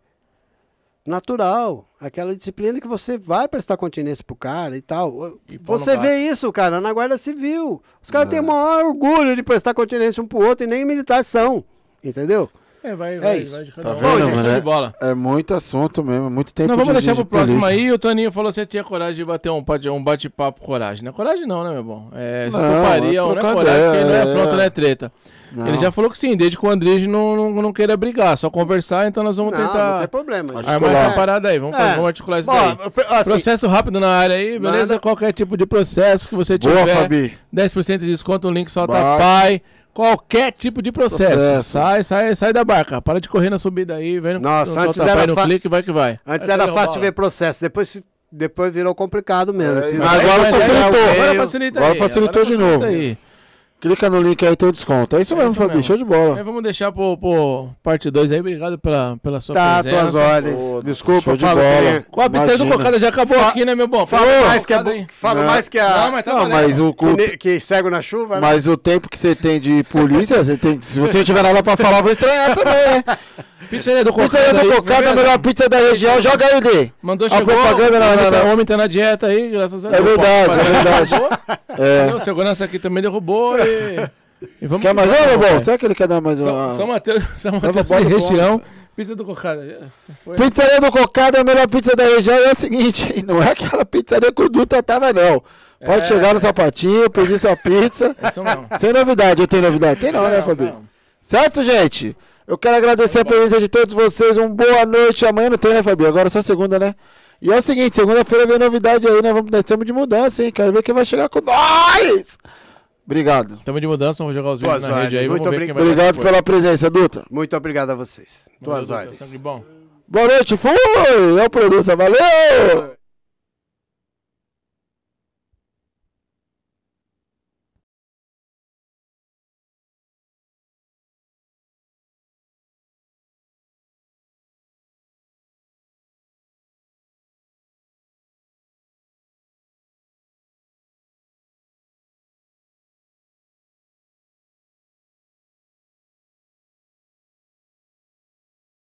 natural. Aquela disciplina que você vai prestar continência pro cara e tal. E você vê isso, cara, na Guarda Civil. Os caras É. têm o maior orgulho de prestar continência um pro outro e nem militares são. Entendeu? É, vai, vai, isso. vai de cada Tá um. vendo, Show mano? de bola. É muito assunto mesmo, muito tempo Não, vamos de- deixar de pro próximo aí. O Toninho falou que você tinha coragem de bater um, um bate-papo coragem. Não é coragem não, né, meu bom? É, você Não, toparia, é não é trocar coragem, porque ideia, não é é. afronta, não é treta. Não. Ele já falou que sim, desde que o Andrige não, não, não queira brigar, só conversar, então nós vamos não, não tentar tem problema. gente. armar essa parada aí. Vamos, É. vamos articular isso Bom, daí. assim, Processo rápido na área aí, beleza? Nada. Qualquer tipo de processo que você tiver. Boa, Fabi. 10% de desconto, o link solta Bate. pai. Qualquer tipo de processo. Processo. Sai, sai, sai da barca. Para de correr na subida aí, vem no, Nossa, no antes era no fa- clique, vai que vai. Antes era fácil ver processo, depois, se- depois virou complicado mesmo. É, mas não- agora Mas facilitou. Agora facilita Agora aí. facilitou agora de facilita novo. Aí. Clica no link aí, tem o desconto. É isso É mesmo, isso Fabi. mesmo. Show de bola. Aí vamos deixar pro, pro parte 2 aí. Obrigado pela, pela sua Tá, presença. tuas ordens. Pô, Desculpa, show de bola. Com a pizza do. Cocada já acabou Fa- aqui, né, meu bom? Falou, mais que a, bo- hein? falo Não. mais que a. Não, mas tá Não, mas o, que, que cego na chuva, né? mas o tempo que você tem de polícia, você tem, se você não tiver nada pra falar, eu vou estranhar também, né? Pizzaria do Cocada. Pizzaria do Cocada, a melhor pizza da região. Joga aí, Dê. Mandou, A chegou. propaganda, não, o homem não, tá- não. O homem tá na dieta aí, graças a Deus. É verdade, é verdade. É. O segurança aqui também derrubou e... e vamos Quer mais uma, meu bom? Será que ele quer dar mais São, uma? São Mateus, São Mateus e região. Pizza do Cocada. Foi. Pizzaria do Cocada é a melhor pizza da região. E é o seguinte, não é aquela pizzaria que o Dutra tava, não. Pode É. chegar no sapatinho, pedir sua pizza. Isso não. Sem novidade, eu tenho novidade? Tem não, né, Fabi? não. Certo, gente? Eu quero agradecer a presença de todos vocês. Um boa noite. Amanhã não tem, né, Fabi? Agora é só segunda, né? E é o seguinte, segunda-feira vem novidade aí, né? Vamos, nós estamos de mudança, hein? Quero ver quem vai chegar com nós! Obrigado. Tamo de mudança, vamos jogar os vídeos na rede aí. Muito Obrigado pela presença, Dutra. Muito obrigado a vocês. Ordens. Sangue bom. Boa noite, fui! É o producer, valeu!